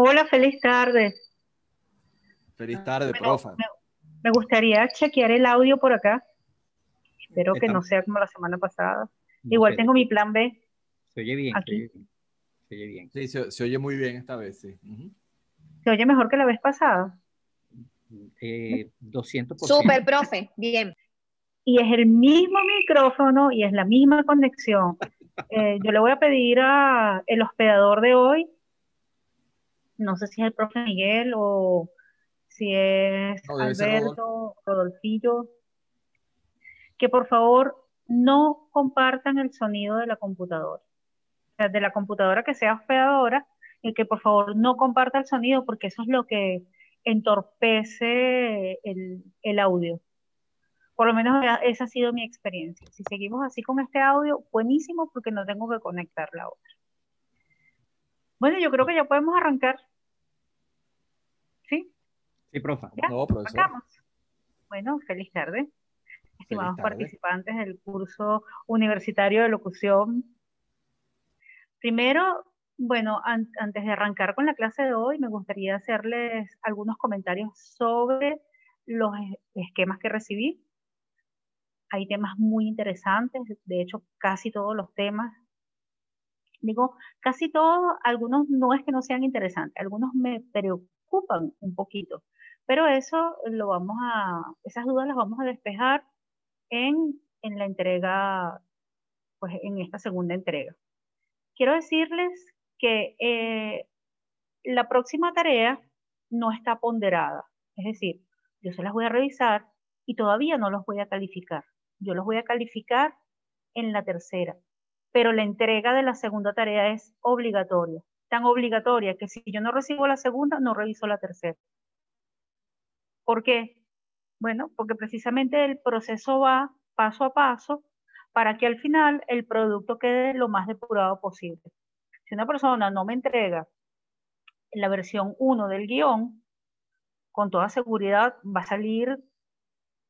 Hola, feliz tarde. Feliz tarde, profa. Me, gustaría chequear el audio por acá. Espero que no sea como la semana pasada. Igual tengo mi plan B. Se oye bien, se oye bien. Se oye bien. Sí, se, oye muy bien esta vez, sí. ¿Se oye mejor que la vez pasada? Eh, 200%. Super, profe, bien. Y es el mismo micrófono y es la misma conexión. Eh, yo le voy a pedir a el hospedador de hoy, no sé si es el profe Miguel o si es Alberto, Rodolfillo, que por favor no compartan el sonido de la computadora. O sea, de la computadora que sea hospedadora, y que por favor no comparta el sonido porque eso es lo que entorpece el, el audio. Por lo menos esa ha sido mi experiencia. Si seguimos así con este audio, buenísimo porque no tengo que conectar la otra. Bueno, yo creo que ya podemos arrancar. ¿Sí? Sí, profa. No, Bueno, feliz tarde. Estimados participantes del curso universitario de locución. Primero, bueno, antes de arrancar con la clase de hoy, me gustaría hacerles algunos comentarios sobre los esquemas que recibí hay temas muy interesantes, de hecho casi todos los temas, digo, casi todos, algunos no es que no sean interesantes, algunos me preocupan un poquito, pero eso lo vamos a, esas dudas las vamos a despejar en, en la entrega, pues en esta segunda entrega. Quiero decirles que eh, la próxima tarea no está ponderada, es decir, yo se las voy a revisar y todavía no los voy a calificar yo los voy a calificar en la tercera, pero la entrega de la segunda tarea es obligatoria, tan obligatoria que si yo no recibo la segunda, no reviso la tercera. ¿Por qué? Bueno, porque precisamente el proceso va paso a paso para que al final el producto quede lo más depurado posible. Si una persona no me entrega la versión 1 del guion, con toda seguridad va a salir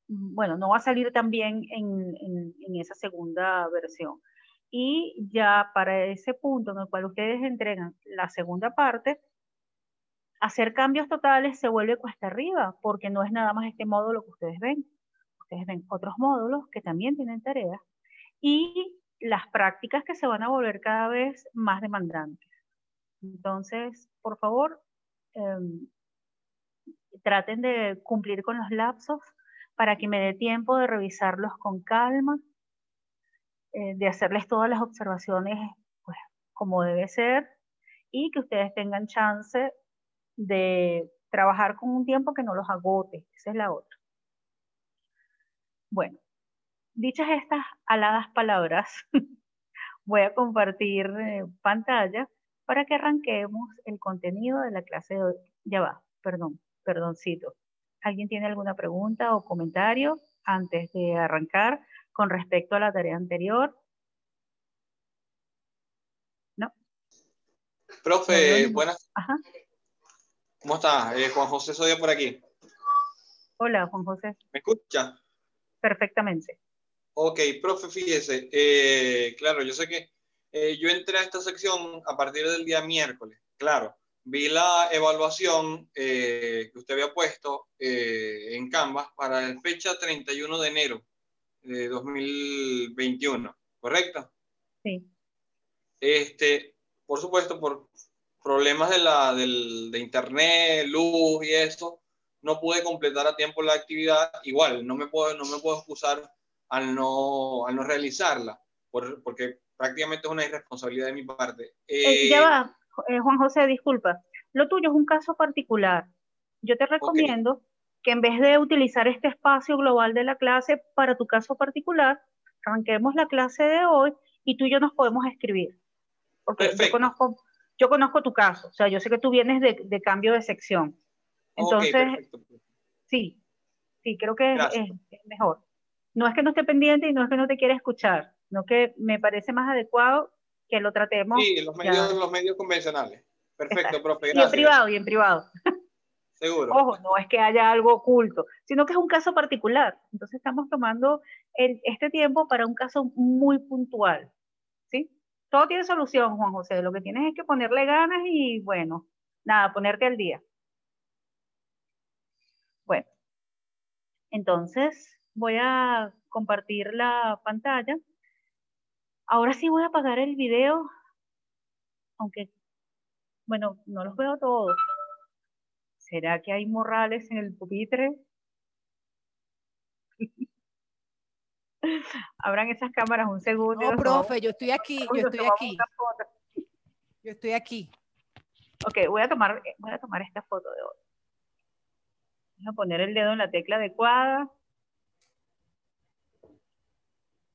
bueno, no va a salir también en, en, esa segunda versión. Y ya para ese punto en el cual ustedes entregan la segunda parte, hacer cambios totales se vuelve cuesta arriba, porque no es nada más este módulo que ustedes ven. Ustedes ven otros módulos que también tienen tareas y las prácticas que se van a volver cada vez más demandantes. Entonces, por favor, em, traten de cumplir con los lapsos para que me dé tiempo de revisarlos con calma, eh, de hacerles todas las observaciones pues, como debe ser y que ustedes tengan chance de trabajar con un tiempo que no los agote. Esa es la otra. Bueno, dichas estas aladas palabras, voy a compartir eh, pantalla para que arranquemos el contenido de la clase de hoy. Ya va, perdón, perdoncito. ¿Alguien tiene alguna pregunta o comentario antes de arrancar con respecto a la tarea anterior? ¿No? Profe, buenas. Ajá. ¿Cómo está? Eh, Juan José Sodia por aquí. Hola, Juan José. ¿Me escucha? Perfectamente. Ok, profe, fíjese. Eh, claro, yo sé que eh, yo entré a esta sección a partir del día miércoles. Claro, vi la evaluación eh, que usted había puesto en Canvas para la fecha 31 de enero de 2021, ¿correcto? Sí. Este, por supuesto, por problemas de, la, del, de internet, luz y eso, no pude completar a tiempo la actividad. Igual, no me puedo, no me puedo excusar al no, al no realizarla, porque prácticamente es una irresponsabilidad de mi parte. Eh, ya va, eh, Juan José, disculpa, lo tuyo es un caso particular. Yo te recomiendo que en vez de utilizar este espacio global de la clase para tu caso particular, arranquemos la clase de hoy y tú y yo nos podemos escribir. Porque yo conozco, yo conozco tu caso, o sea, yo sé que tú vienes de, cambio de sección. Entonces, sí, sí, creo que es, mejor. No es que no esté pendiente y no es que no te quiera escuchar, sino que me parece más adecuado que lo tratemos. Sí, los medios, los medios convencionales. Perfecto, profe. Y en privado, y en privado. Ojo, no es que haya algo oculto, sino que es un caso particular. Entonces estamos tomando este tiempo para un caso muy puntual. ¿Sí? Todo tiene solución, Juan José. Lo que tienes es que ponerle ganas y, bueno, Nada, ponerte al día. Bueno, entonces voy a compartir la pantalla. Ahora sí voy a apagar el video, aunque, bueno, no los veo todos. ¿Será que hay morrales en el pupitre? Abran esas cámaras un segundo. No, profe, yo estoy aquí, yo estoy aquí. Yo estoy aquí. Ok, voy a tomar, voy a tomar esta foto de hoy. Voy a poner el dedo en la tecla adecuada.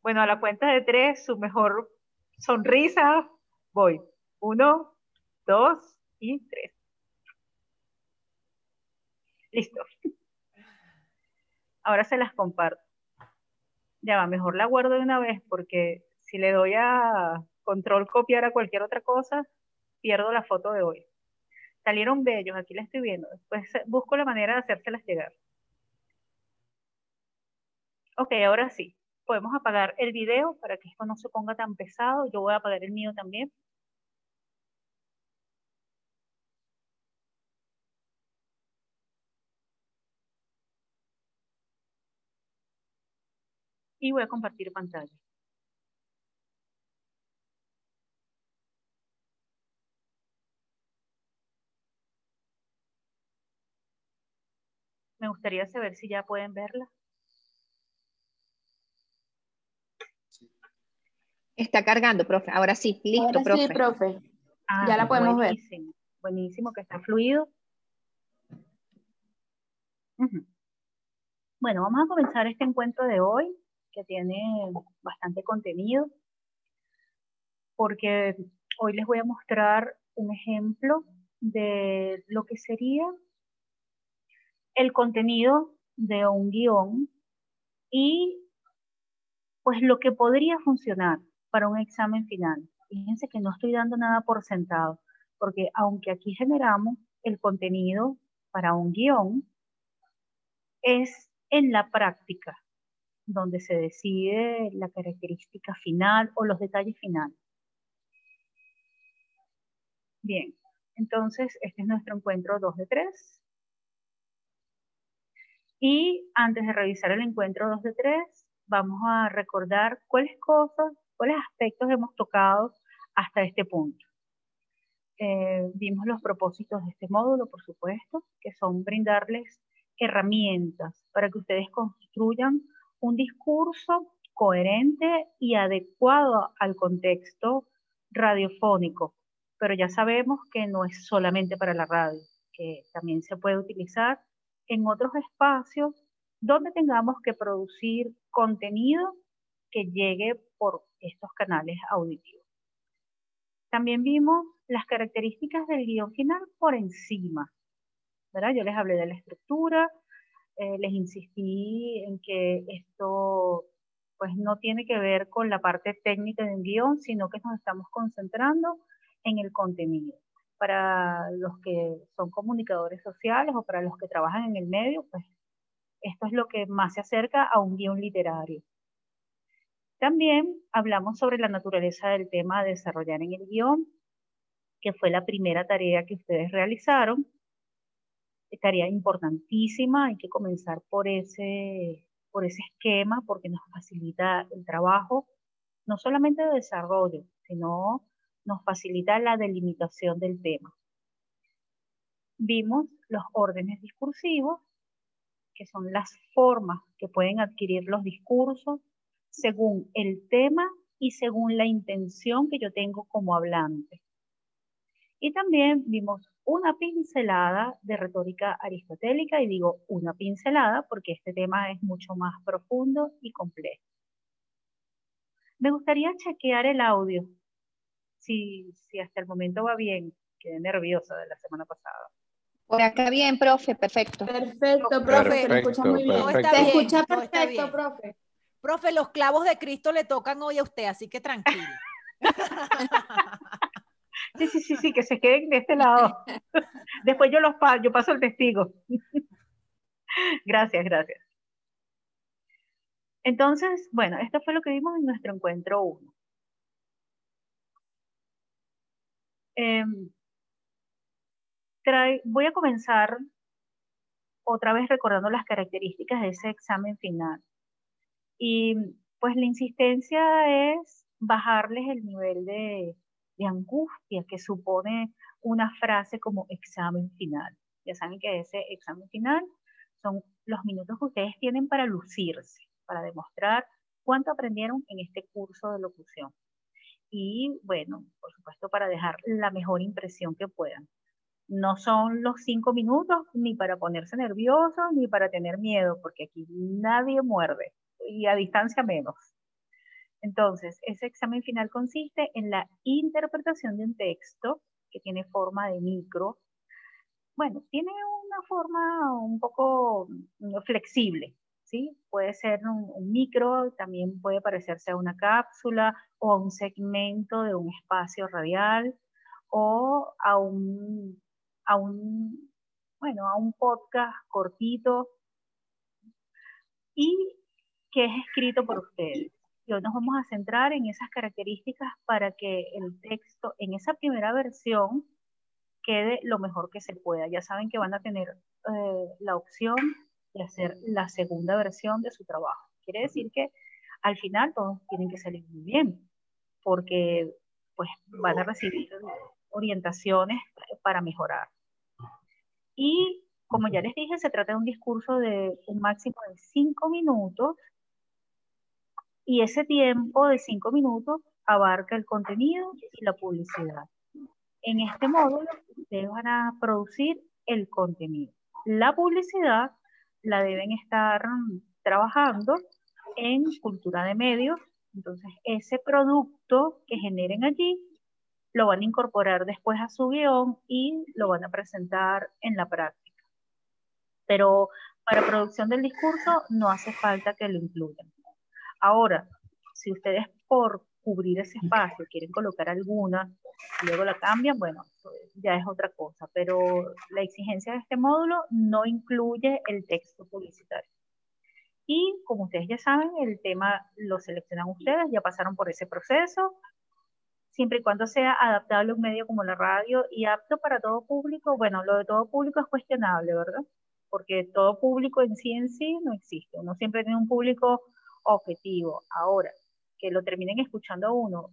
Bueno, a la cuenta de tres, su mejor sonrisa. Voy. Uno, dos y tres. Listo. Ahora se las comparto. Ya va, mejor la guardo de una vez porque si le doy a control copiar a cualquier otra cosa, pierdo la foto de hoy. Salieron bellos, aquí la estoy viendo. Después busco la manera de hacérselas llegar. Ok, ahora sí. Podemos apagar el video para que esto no se ponga tan pesado. Yo voy a apagar el mío también. Y voy a compartir pantalla. Me gustaría saber si ya pueden verla. Está cargando, profe. Ahora sí, listo, profe. Sí, profe. Ah, ya la podemos ver. Buenísimo, que está fluido. Bueno, vamos a comenzar este encuentro de hoy que tiene bastante contenido, porque hoy les voy a mostrar un ejemplo de lo que sería el contenido de un guion y pues lo que podría funcionar para un examen final. Fíjense que no estoy dando nada por sentado, porque aunque aquí generamos el contenido para un guion, es en la práctica donde se decide la característica final o los detalles finales. Bien, entonces este es nuestro encuentro 2 de 3. Y antes de revisar el encuentro 2 de 3, vamos a recordar cuáles cosas, cuáles aspectos hemos tocado hasta este punto. Eh, vimos los propósitos de este módulo, por supuesto, que son brindarles herramientas para que ustedes construyan un discurso coherente y adecuado al contexto radiofónico. Pero ya sabemos que no es solamente para la radio, que también se puede utilizar en otros espacios donde tengamos que producir contenido que llegue por estos canales auditivos. También vimos las características del guion final por encima. ¿verdad? Yo les hablé de la estructura, eh, les insistí en que esto pues no tiene que ver con la parte técnica del guion, sino que nos estamos concentrando en el contenido. Para los que son comunicadores sociales o para los que trabajan en el medio, pues esto es lo que más se acerca a un guion literario. También hablamos sobre la naturaleza del tema a desarrollar en el guion, que fue la primera tarea que ustedes realizaron tarea importantísima, hay que comenzar por ese, por ese esquema porque nos facilita el trabajo, no solamente de desarrollo, sino nos facilita la delimitación del tema. Vimos los órdenes discursivos, que son las formas que pueden adquirir los discursos según el tema y según la intención que yo tengo como hablante. Y también vimos una pincelada de retórica aristotélica, y digo una pincelada porque este tema es mucho más profundo y complejo. Me gustaría chequear el audio, si, si hasta el momento va bien, quedé nerviosa de la semana pasada. Por acá bien, profe, perfecto. Perfecto, profe, se escucha muy bien. Se escucha perfecto, profe. Profe, los clavos de Cristo le tocan hoy a usted, así que tranquilo. Sí, sí, sí, sí, que se queden de este lado. Después yo los paso, yo paso el testigo. Gracias, gracias. Entonces, bueno, esto fue lo que vimos en nuestro encuentro 1. Em, voy a comenzar otra vez recordando las características de ese examen final. Y pues la insistencia es bajarles el nivel de, de angustia que supone una frase como examen final. Ya saben que ese examen final son los minutos que ustedes tienen para lucirse, para demostrar cuánto aprendieron en este curso de locución. Y bueno, por supuesto, para dejar la mejor impresión que puedan. No son los cinco minutos ni para ponerse nervioso ni para tener miedo, porque aquí nadie muerde y a distancia menos. Entonces, ese examen final consiste en la interpretación de un texto que tiene forma de micro. Bueno, tiene una forma un poco mm, flexible, ¿sí? Puede ser un, micro, también puede parecerse a una cápsula o a un segmento de un espacio radial o a un, a un, bueno, a un podcast cortito y que es escrito por ustedes y hoy nos vamos a centrar en esas características para que el texto en esa primera versión quede lo mejor que se pueda. Ya saben que van a tener eh, la opción de hacer la segunda versión de su trabajo. Quiere decir que al final todos tienen que salir muy bien, porque pues van a recibir orientaciones para mejorar. Y como ya les dije, se trata de un discurso de un máximo de cinco minutos y ese tiempo de cinco minutos abarca el contenido y la publicidad. En este módulo ustedes van a producir el contenido. La publicidad la deben estar trabajando en cultura de medios. Entonces, ese producto que generen allí lo van a incorporar después a su guion y lo van a presentar en la práctica. Pero para producción del discurso no hace falta que lo incluyan. Ahora, si ustedes por cubrir ese espacio quieren colocar alguna y luego la cambian, bueno, ya es otra cosa, pero la exigencia de este módulo no incluye el texto publicitario. Y como ustedes ya saben, el tema lo seleccionan ustedes, ya pasaron por ese proceso, siempre y cuando sea adaptable a un medio como la radio y apto para todo público. Bueno, lo de todo público es cuestionable, ¿verdad? Porque todo público en sí en sí no existe. Uno siempre tiene un público objetivo. Ahora, que lo terminen escuchando a uno,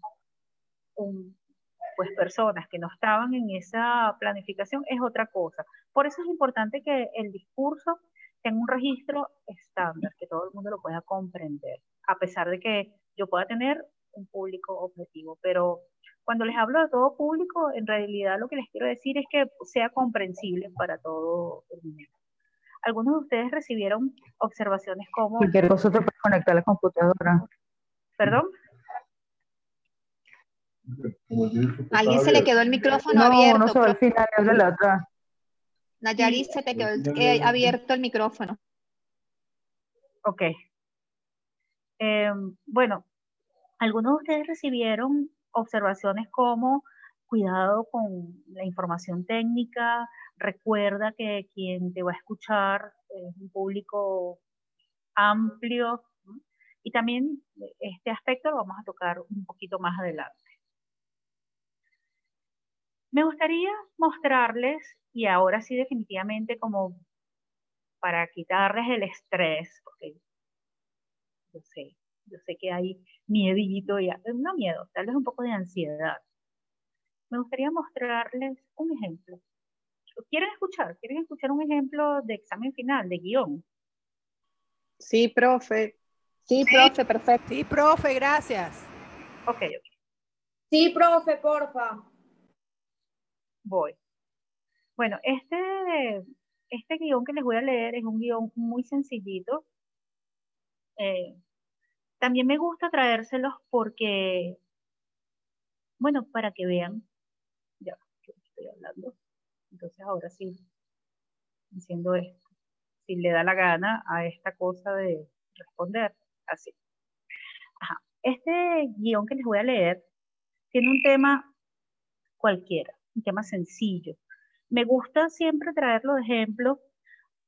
pues personas que no estaban en esa planificación es otra cosa. Por eso es importante que el discurso tenga un registro estándar, que todo el mundo lo pueda comprender, a pesar de que yo pueda tener un público objetivo. Pero cuando les hablo de todo público, en realidad lo que les quiero decir es que sea comprensible para todo el mundo. Algunos de ustedes recibieron observaciones como... Cualquier cosa te puede conectar a la computadora. ¿Perdón? alguien se le quedó el micrófono abierto? No, no, al final de la otra. Nayari se te quedó eh, abierto el micrófono. Ok. Em, bueno, algunos de ustedes recibieron observaciones como cuidado con la información técnica, recuerda que quien te va a escuchar es un público amplio y también este aspecto lo vamos a tocar un poquito más adelante. Me gustaría mostrarles, y ahora sí definitivamente como para quitarles el estrés, porque yo sé, yo sé que hay miedito, y, no miedo, tal vez un poco de ansiedad. Me gustaría mostrarles un ejemplo ¿Quieren escuchar? ¿Quieren escuchar un ejemplo de examen final, de guion? Sí, profe. Sí, profe, perfecto. Sí, profe, gracias. Ok, ok. Sí, profe, porfa. Voy. Bueno, este, este guion que les voy a leer es un guion muy sencillito. Eh, también me gusta traérselos porque, bueno, para que vean, hablando. Entonces ahora sí, diciendo esto, si le da la gana a esta cosa de responder, así. Este guion que les voy a leer tiene un tema cualquiera, un tema sencillo. Me gusta siempre traerlo de ejemplo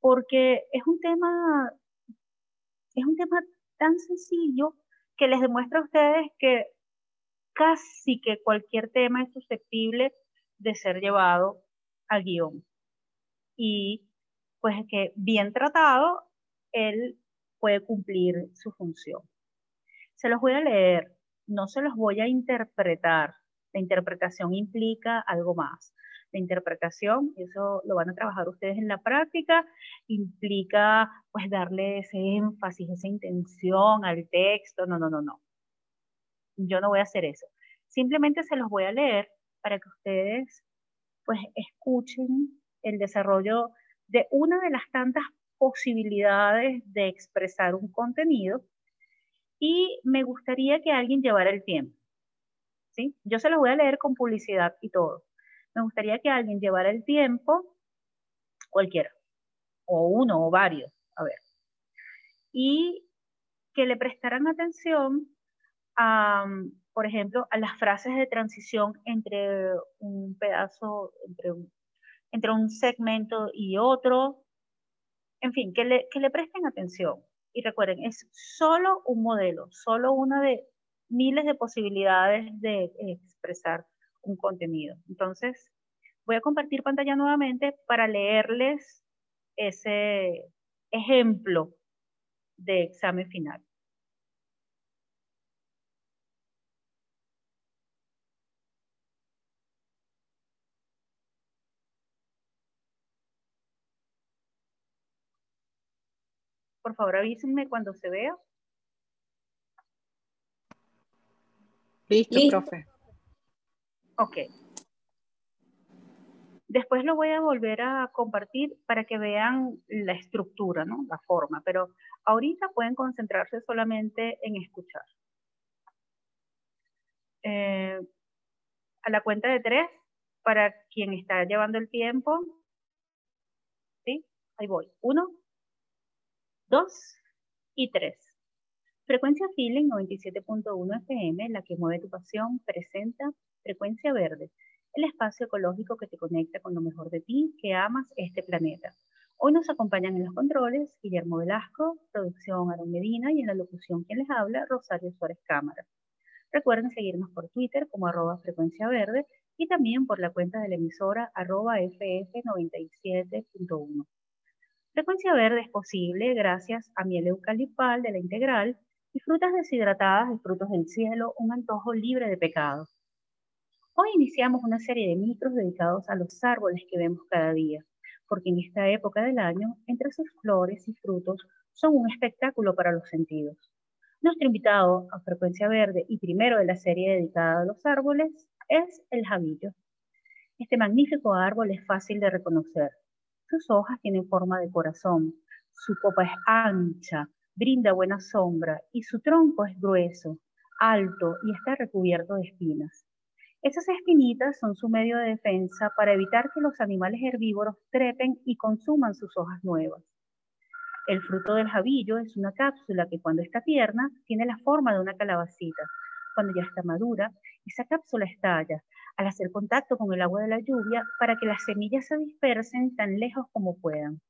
porque es un tema, es un tema tan sencillo que les demuestra a ustedes que casi que cualquier tema es susceptible de ser llevado guion. y pues que bien tratado, él puede cumplir su función. Se los voy a leer, no se los voy a interpretar. La interpretación implica algo más. La interpretación, eso lo van a trabajar ustedes en la práctica, implica pues darle ese énfasis, esa intención al texto. No, no, no, no. Yo no voy a hacer eso. Simplemente se los voy a leer para que ustedes pues escuchen el desarrollo de una de las tantas posibilidades de expresar un contenido y me gustaría que alguien llevara el tiempo. ¿sí? Yo se los voy a leer con publicidad y todo. Me gustaría que alguien llevara el tiempo, cualquiera, o uno o varios, a ver, y que le prestaran atención a, por ejemplo, a las frases de transición entre un pedazo, entre un, entre un segmento y otro. En fin, que le, que le presten atención. Y recuerden, es solo un modelo, solo una de miles de posibilidades de expresar un contenido. Entonces, voy a compartir pantalla nuevamente para leerles ese ejemplo de examen final. Por favor, avísenme cuando se vea. Listo, profe. Ok. Después lo voy a volver a compartir para que vean la estructura, ¿no? La forma, pero ahorita pueden concentrarse solamente en escuchar. Eh, a la cuenta de tres, para quien está llevando el tiempo. ¿Sí? Ahí voy. Uno, 2 y 3. Frecuencia Feeling 97.1 FM, la que mueve tu pasión, presenta Frecuencia Verde, el espacio ecológico que te conecta con lo mejor de ti, que amas este planeta. Hoy nos acompañan en los controles Guillermo Velasco, producción Aaron Medina y en la locución quien les habla, Rosario Suárez Cámara. Recuerden seguirnos por Twitter como arroba frecuencia verde y también por la cuenta de la emisora arroba ff97.1. Frecuencia verde es posible gracias a miel eucalipal de la integral y frutas deshidratadas de frutos del cielo, un antojo libre de pecado. Hoy iniciamos una serie de micros dedicados a los árboles que vemos cada día, porque en esta época del año, entre sus flores y frutos, son un espectáculo para los sentidos. Nuestro invitado a Frecuencia Verde y primero de la serie dedicada a los árboles es el jabillo. Este magnífico árbol es fácil de reconocer, sus hojas tienen forma de corazón, su copa es ancha, brinda buena sombra y su tronco es grueso, alto y está recubierto de espinas. Esas espinitas son su medio de defensa para evitar que los animales herbívoros trepen y consuman sus hojas nuevas. El fruto del jabillo es una cápsula que cuando está tierna tiene la forma de una calabacita. Cuando ya está madura, esa cápsula estalla, al hacer contacto con el agua de la lluvia para que las semillas se dispersen tan lejos como puedan.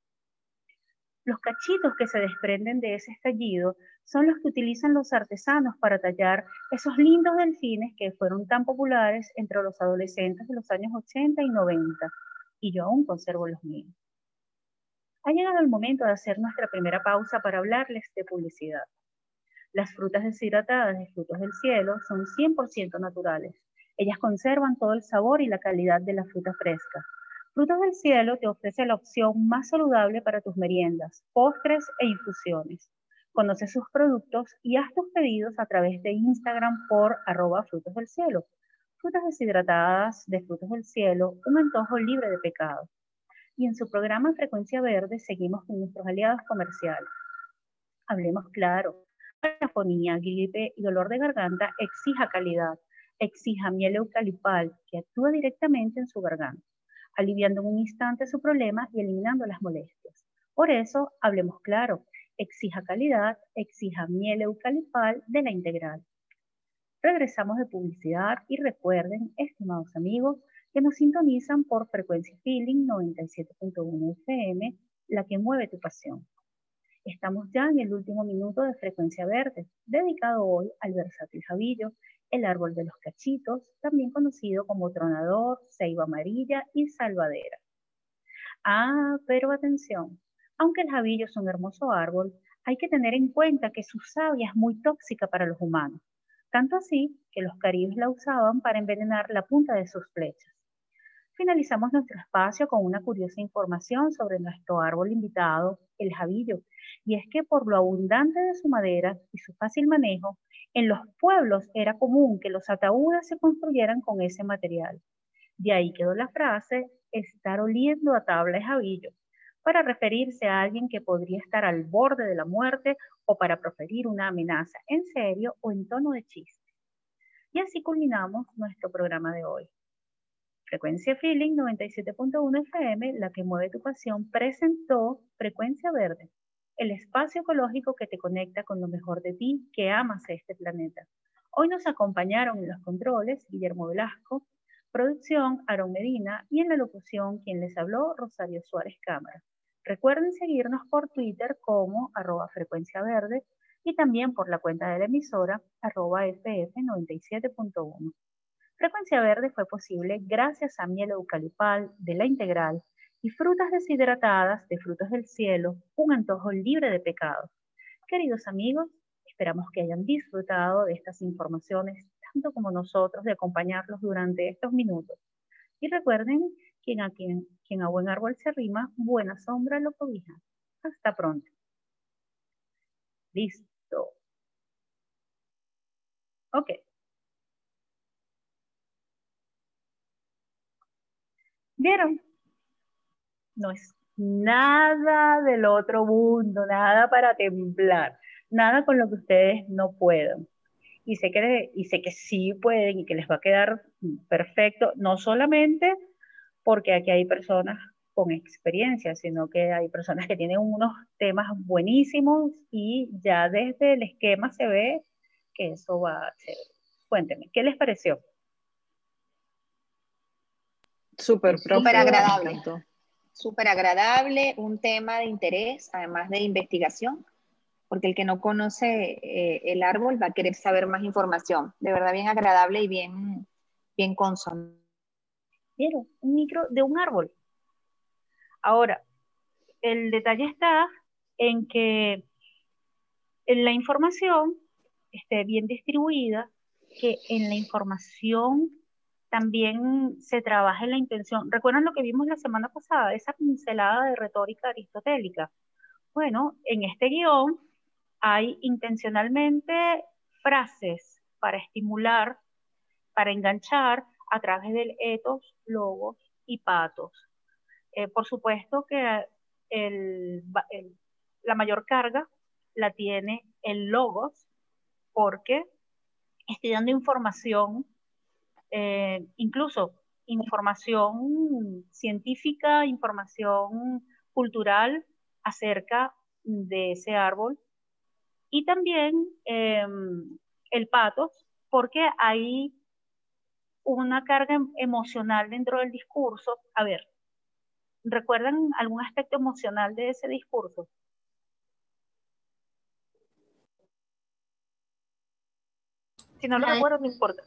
Los cachitos que se desprenden de ese estallido son los que utilizan los artesanos para tallar esos lindos delfines que fueron tan populares entre los adolescentes de los años 80 y 90, y yo aún conservo los míos. Ha llegado el momento de hacer nuestra primera pausa para hablarles de publicidad. Las frutas deshidratadas de frutos del cielo son 100% naturales ellas conservan todo el sabor y la calidad de la fruta fresca. Frutos del Cielo te ofrece la opción más saludable para tus meriendas, postres e infusiones. Conoce sus productos y haz tus pedidos a través de Instagram por arroba frutos del cielo. Frutas deshidratadas de frutos del cielo, un antojo libre de pecado. Y en su programa Frecuencia Verde seguimos con nuestros aliados comerciales. Hablemos claro. Parafonía, gripe y dolor de garganta exija calidad exija miel eucalipal que actúa directamente en su garganta, aliviando en un instante su problema y eliminando las molestias. Por eso, hablemos claro, exija calidad, exija miel eucalipal de la integral. Regresamos de publicidad y recuerden, estimados amigos, que nos sintonizan por frecuencia Feeling 97.1 FM, la que mueve tu pasión. Estamos ya en el último minuto de Frecuencia Verde, dedicado hoy al versátil Javillo, el árbol de los cachitos, también conocido como tronador, ceiba amarilla y salvadera. Ah, pero atención, aunque el jabillo es un hermoso árbol, hay que tener en cuenta que su savia es muy tóxica para los humanos, tanto así que los caribes la usaban para envenenar la punta de sus flechas. Finalizamos nuestro espacio con una curiosa información sobre nuestro árbol invitado, el jabillo, y es que por lo abundante de su madera y su fácil manejo, en los pueblos era común que los ataúdes se construyeran con ese material. De ahí quedó la frase, estar oliendo a tabla de jabillo, para referirse a alguien que podría estar al borde de la muerte o para proferir una amenaza en serio o en tono de chiste. Y así culminamos nuestro programa de hoy. Frecuencia Feeling 97.1 FM, la que mueve tu pasión, presentó Frecuencia Verde, el espacio ecológico que te conecta con lo mejor de ti, que amas este planeta. Hoy nos acompañaron en los controles Guillermo Velasco, producción Aaron Medina y en la locución quien les habló Rosario Suárez Cámara. Recuerden seguirnos por Twitter como arroba frecuencia verde y también por la cuenta de la emisora arroba FF97.1. Frecuencia Verde fue posible gracias a miel eucalipal de la integral y frutas deshidratadas de frutos del cielo, un antojo libre de pecados. Queridos amigos, esperamos que hayan disfrutado de estas informaciones tanto como nosotros de acompañarlos durante estos minutos. Y recuerden, quien a, quien, quien a buen árbol se rima, buena sombra lo cobija. Hasta pronto. Listo. Ok. ¿Vieron? No es nada del otro mundo, nada para temblar, nada con lo que ustedes no puedan. Y sé que, y sé que sí pueden y que les va a quedar perfecto, no solamente porque aquí hay personas con experiencia, sino que hay personas que tienen unos temas buenísimos y ya desde el esquema se ve que eso va a ser. Cuéntenme, ¿qué les pareció? Súper Súper agradable. Súper agradable, un tema de interés, además de investigación, porque el que no conoce eh, el árbol va a querer saber más información. De verdad, bien agradable y bien, bien consono. Quiero un micro de un árbol. Ahora, el detalle está en que en la información esté bien distribuida, que en la información también se trabaja en la intención. ¿Recuerdan lo que vimos la semana pasada, esa pincelada de retórica aristotélica? Bueno, en este guion hay intencionalmente frases para estimular, para enganchar a través del etos, logos y patos. Eh, por supuesto que la mayor carga la tiene el logos porque estoy dando información eh, incluso información científica, información cultural acerca de ese árbol. Y también em, el patos, porque hay una carga em, emocional dentro del discurso. A ver, ¿recuerdan algún aspecto emocional de ese discurso? Si no lo recuerdo, no importa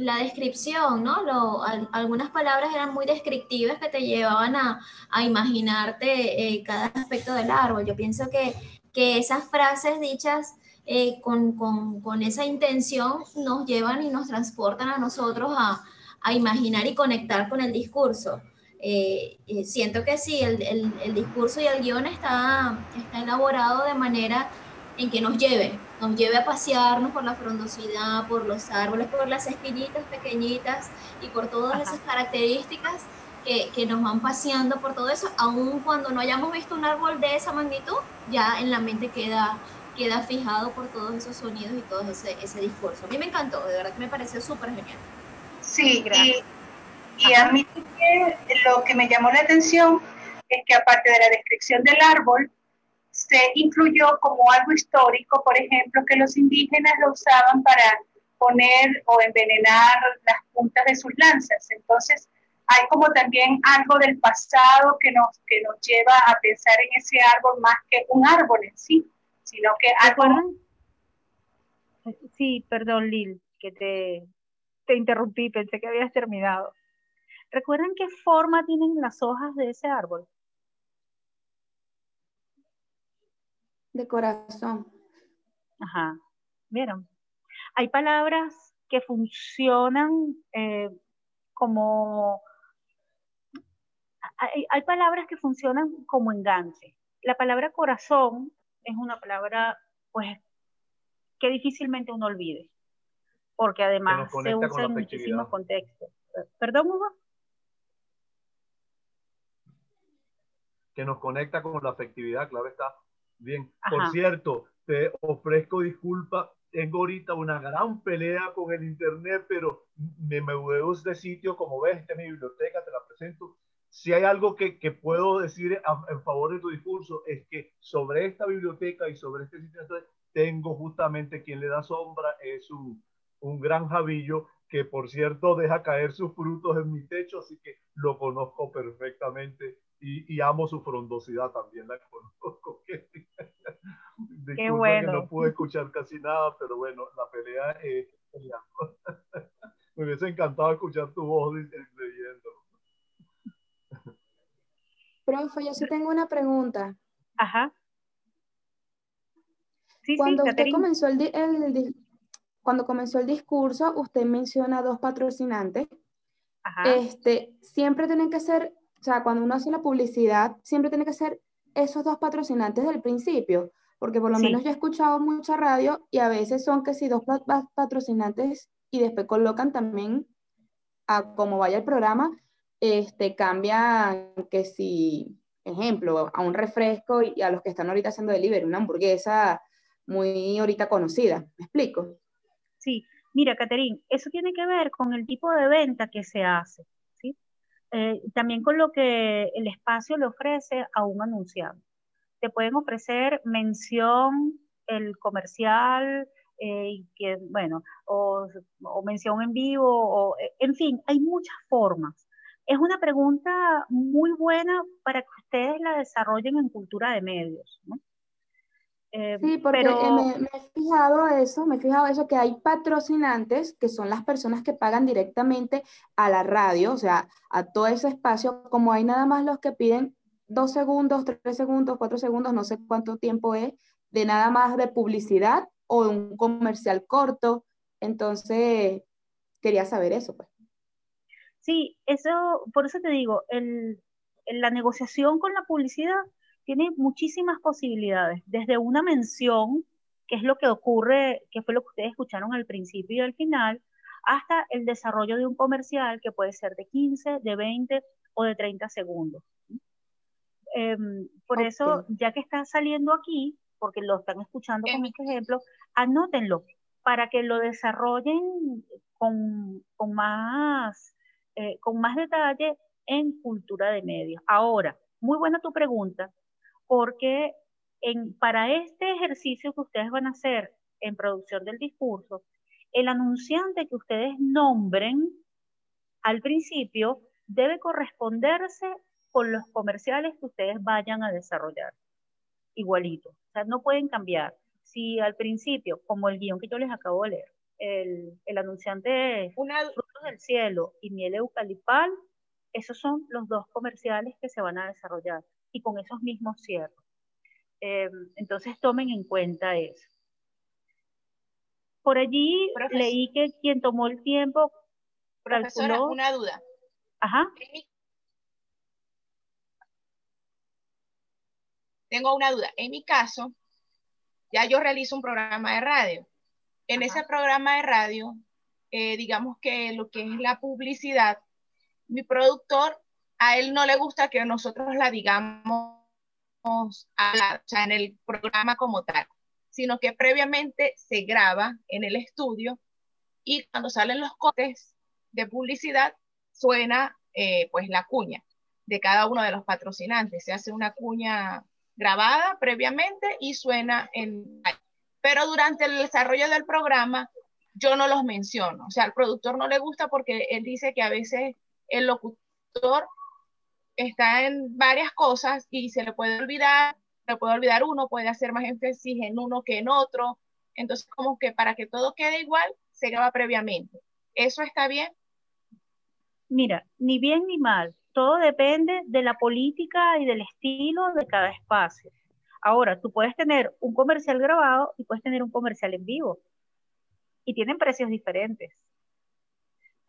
la descripción, ¿no? Lo, algunas palabras eran muy descriptivas que te llevaban a, imaginarte eh, cada aspecto del árbol. Yo pienso que, que esas frases dichas eh, con, esa intención nos llevan y nos transportan a nosotros a, imaginar y conectar con el discurso. Eh, siento que sí, el, el, discurso y el guion está, está elaborado de manera en que nos lleve, nos lleve a pasearnos por la frondosidad, por los árboles, por las espinitas pequeñitas y por todas esas características que, que, nos van paseando por todo eso, aun cuando no hayamos visto un árbol de esa magnitud, ya en la mente queda, queda fijado por todos esos sonidos y todo ese, ese discurso. A mí me encantó, de verdad que me pareció súper genial. Sí, y, y a mí lo que me llamó la atención es que aparte de la descripción del árbol, se incluyó como algo histórico, por ejemplo, que los indígenas lo usaban para poner o envenenar las puntas de sus lanzas. Entonces, hay como también algo del pasado que nos, que nos lleva a pensar en ese árbol más que un árbol en sí, sino que algo... Sí, perdón, Lil, que te, te interrumpí, pensé que habías terminado. ¿Recuerdan qué forma tienen las hojas de ese árbol? De corazón. Ajá. ¿Vieron? Hay palabras que funcionan eh, como... Hay, hay palabras que funcionan como enganche. La palabra corazón es una palabra, pues, que difícilmente uno olvide, porque además se usa en muchísimos contextos. ¿Perdón, Hugo? Que nos conecta con la afectividad, claro está. Bien, por cierto, te ofrezco disculpa. Tengo ahorita una gran pelea con el internet, pero me muevo de sitio. Como ves, esta es mi biblioteca, te la presento. Si hay algo que, que puedo decir en favor de tu discurso, es que sobre esta biblioteca y sobre este sitio, tengo justamente quien le da sombra, es un, un gran jabillo que por cierto deja caer sus frutos en mi techo, así que lo conozco perfectamente y, y amo su frondosidad también, la conozco. Qué bueno. que no pude escuchar casi nada, pero bueno, la pelea es Me hubiese encantado escuchar tu voz leyendo. Profe, yo sí tengo una pregunta. Ajá. Sí, cuando usted comenzó el, el, cuando comenzó el discurso, usted menciona dos patrocinantes. Ajá. Este, siempre tienen que ser, o sea, cuando uno hace la publicidad, siempre tiene que ser esos dos patrocinantes del principio, porque por lo menos yo he escuchado mucha radio y a veces son que si dos patrocinantes y después colocan también a cómo vaya el programa, este, cambian que si, ejemplo, a un refresco y a los que están ahorita haciendo delivery, una hamburguesa muy ahorita conocida. ¿Me explico? Sí, mira, Caterín, eso tiene que ver con el tipo de venta que se hace. Eh, también con lo que el espacio le ofrece a un anunciante. Te pueden ofrecer mención, el comercial, eh, bueno, o, mención en vivo, o, en fin, hay muchas formas. Es una pregunta muy buena para que ustedes la desarrollen en cultura de medios. Eh, sí, porque eh, me, he fijado eso, me he fijado eso, que hay patrocinantes que son las personas que pagan directamente a la radio, o sea, a todo ese espacio, como hay nada más los que piden dos segundos, tres segundos, cuatro segundos, no sé cuánto tiempo es, de nada más de publicidad o de un comercial corto. Entonces, quería saber eso. Pues. Sí, eso, por eso te digo, el, la negociación con la publicidad tiene muchísimas posibilidades, desde una mención, que es lo que ocurre, que fue lo que ustedes escucharon al principio y al final, hasta el desarrollo de un comercial que puede ser de 15, de 20 o de 30 segundos. Em, por eso, ya que está saliendo aquí, porque lo están escuchando con este ejemplo, anótenlo para que lo desarrollen con, más, eh, con más detalle en cultura de medios. Ahora, muy buena tu pregunta, porque en, para este ejercicio que ustedes van a hacer en producción del discurso, el anunciante que ustedes nombren al principio debe corresponderse con los comerciales que ustedes vayan a desarrollar. Igualito. O sea, no pueden cambiar. Si al principio, como el guion que yo les acabo de leer, el, el anunciante Una... Frutos del Cielo y Miel Eucalipal, esos son los dos comerciales que se van a desarrollar y con esos mismos cierros. Em, entonces tomen en cuenta eso. Por allí leí que quien tomó el tiempo Profesora, una duda. Ajá. Tengo una duda. En mi caso, ya yo realizo un programa de radio. En ese programa de radio, eh, digamos que lo que es la publicidad, mi productor a él no le gusta que nosotros la digamos en el programa como tal, sino que previamente se graba en el estudio y cuando salen los cortes de publicidad suena eh, pues la cuña de cada uno de los patrocinantes. Se hace una cuña grabada previamente y suena en... Pero durante el desarrollo del programa yo no los menciono. O sea, al productor no le gusta porque él dice que a veces el locutor está en varias cosas y se le puede olvidar, se le puede olvidar uno, puede hacer más énfasis en uno que en otro. Entonces, como que para que todo quede igual, se graba previamente. ¿Eso está bien? Mira, ni bien ni mal. Todo depende de la política y del estilo de cada espacio. Ahora, tú puedes tener un comercial grabado y puedes tener un comercial en vivo. Y tienen precios diferentes.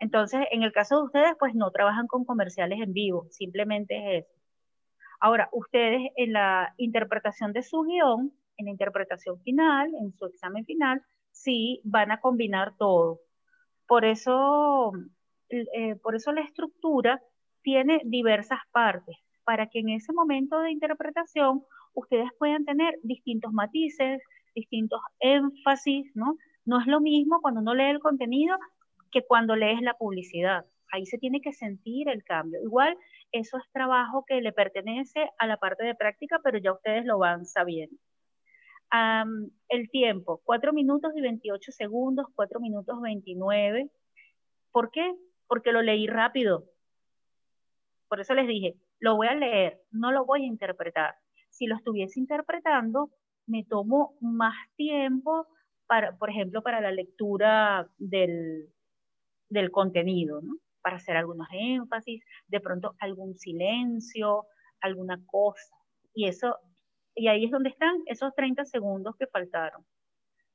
Entonces, en el caso de ustedes, pues no trabajan con comerciales en vivo, simplemente es eso. Ahora, ustedes en la interpretación de su guion, en la interpretación final, en su examen final, sí van a combinar todo. Por eso, eh, por eso la estructura tiene diversas partes, para que en ese momento de interpretación ustedes puedan tener distintos matices, distintos énfasis, ¿no? No es lo mismo cuando uno lee el contenido que cuando lees la publicidad. Ahí se tiene que sentir el cambio. Igual, eso es trabajo que le pertenece a la parte de práctica, pero ya ustedes lo van sabiendo. el tiempo, 4 minutos y 28 segundos, 4 minutos 29. ¿Por qué? Porque lo leí rápido. Por eso les dije, lo voy a leer, no lo voy a interpretar. Si lo estuviese interpretando, me tomo más tiempo, para, por ejemplo, para la lectura del, del contenido. Para hacer algunos énfasis, de pronto algún silencio, alguna cosa. Y eso, y ahí es donde están esos 30 segundos que faltaron.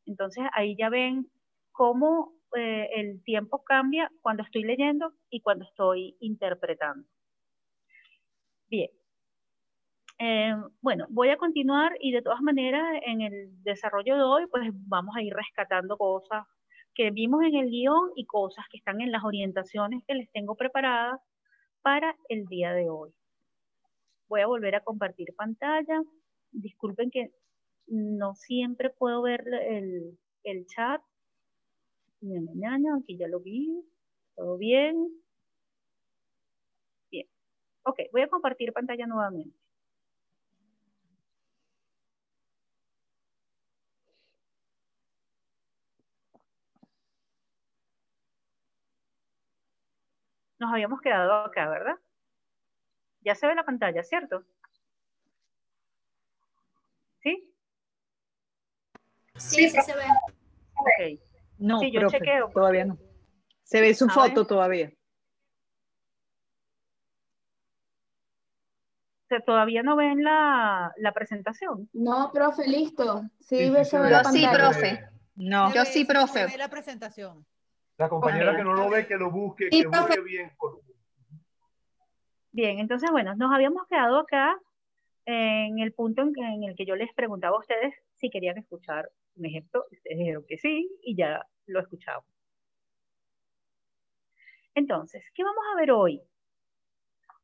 Entonces ahí ya ven cómo eh, el tiempo cambia cuando estoy leyendo y cuando estoy interpretando. Bien. Eh, bueno, voy a continuar y de todas maneras en el desarrollo de hoy pues vamos a ir rescatando cosas que vimos en el guion y cosas que están en las orientaciones que les tengo preparadas para el día de hoy. Voy a volver a compartir pantalla. Disculpen que no siempre puedo ver el, el chat. Aquí ya lo vi. ¿Todo bien? Ok, voy a compartir pantalla nuevamente. Nos habíamos quedado acá, ¿verdad? Ya se ve la pantalla, ¿cierto? ¿Sí? Sí, sí, se ve. Ok. No, yo chequeo. todavía no. Se ve su foto todavía. todavía no ven la, la presentación. No, profe, listo. Sí, sí, sí, yo sí, profe. No, yo sí, profe. Ve la presentación. La compañera que no lo ve, que lo busque, que busque bien. Bien, entonces, bueno, nos habíamos quedado acá en el punto en, en el que yo les preguntaba a ustedes si querían escuchar un ejemplo. Ustedes dijeron que sí y ya lo escuchamos. Entonces, ¿qué vamos a ver hoy?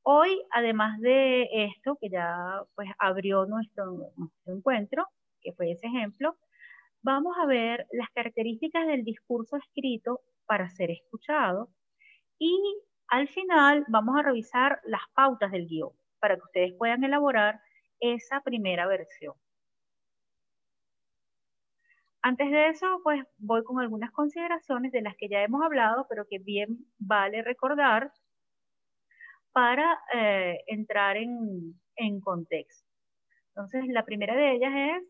Hoy, además de esto, que ya pues abrió nuestro, encuentro, que fue ese ejemplo, vamos a ver las características del discurso escrito para ser escuchado y al final vamos a revisar las pautas del guion para que ustedes puedan elaborar esa primera versión. Antes de eso, pues voy con algunas consideraciones de las que ya hemos hablado, pero que bien vale recordar para eh, entrar en, contexto. Entonces, la primera de ellas es,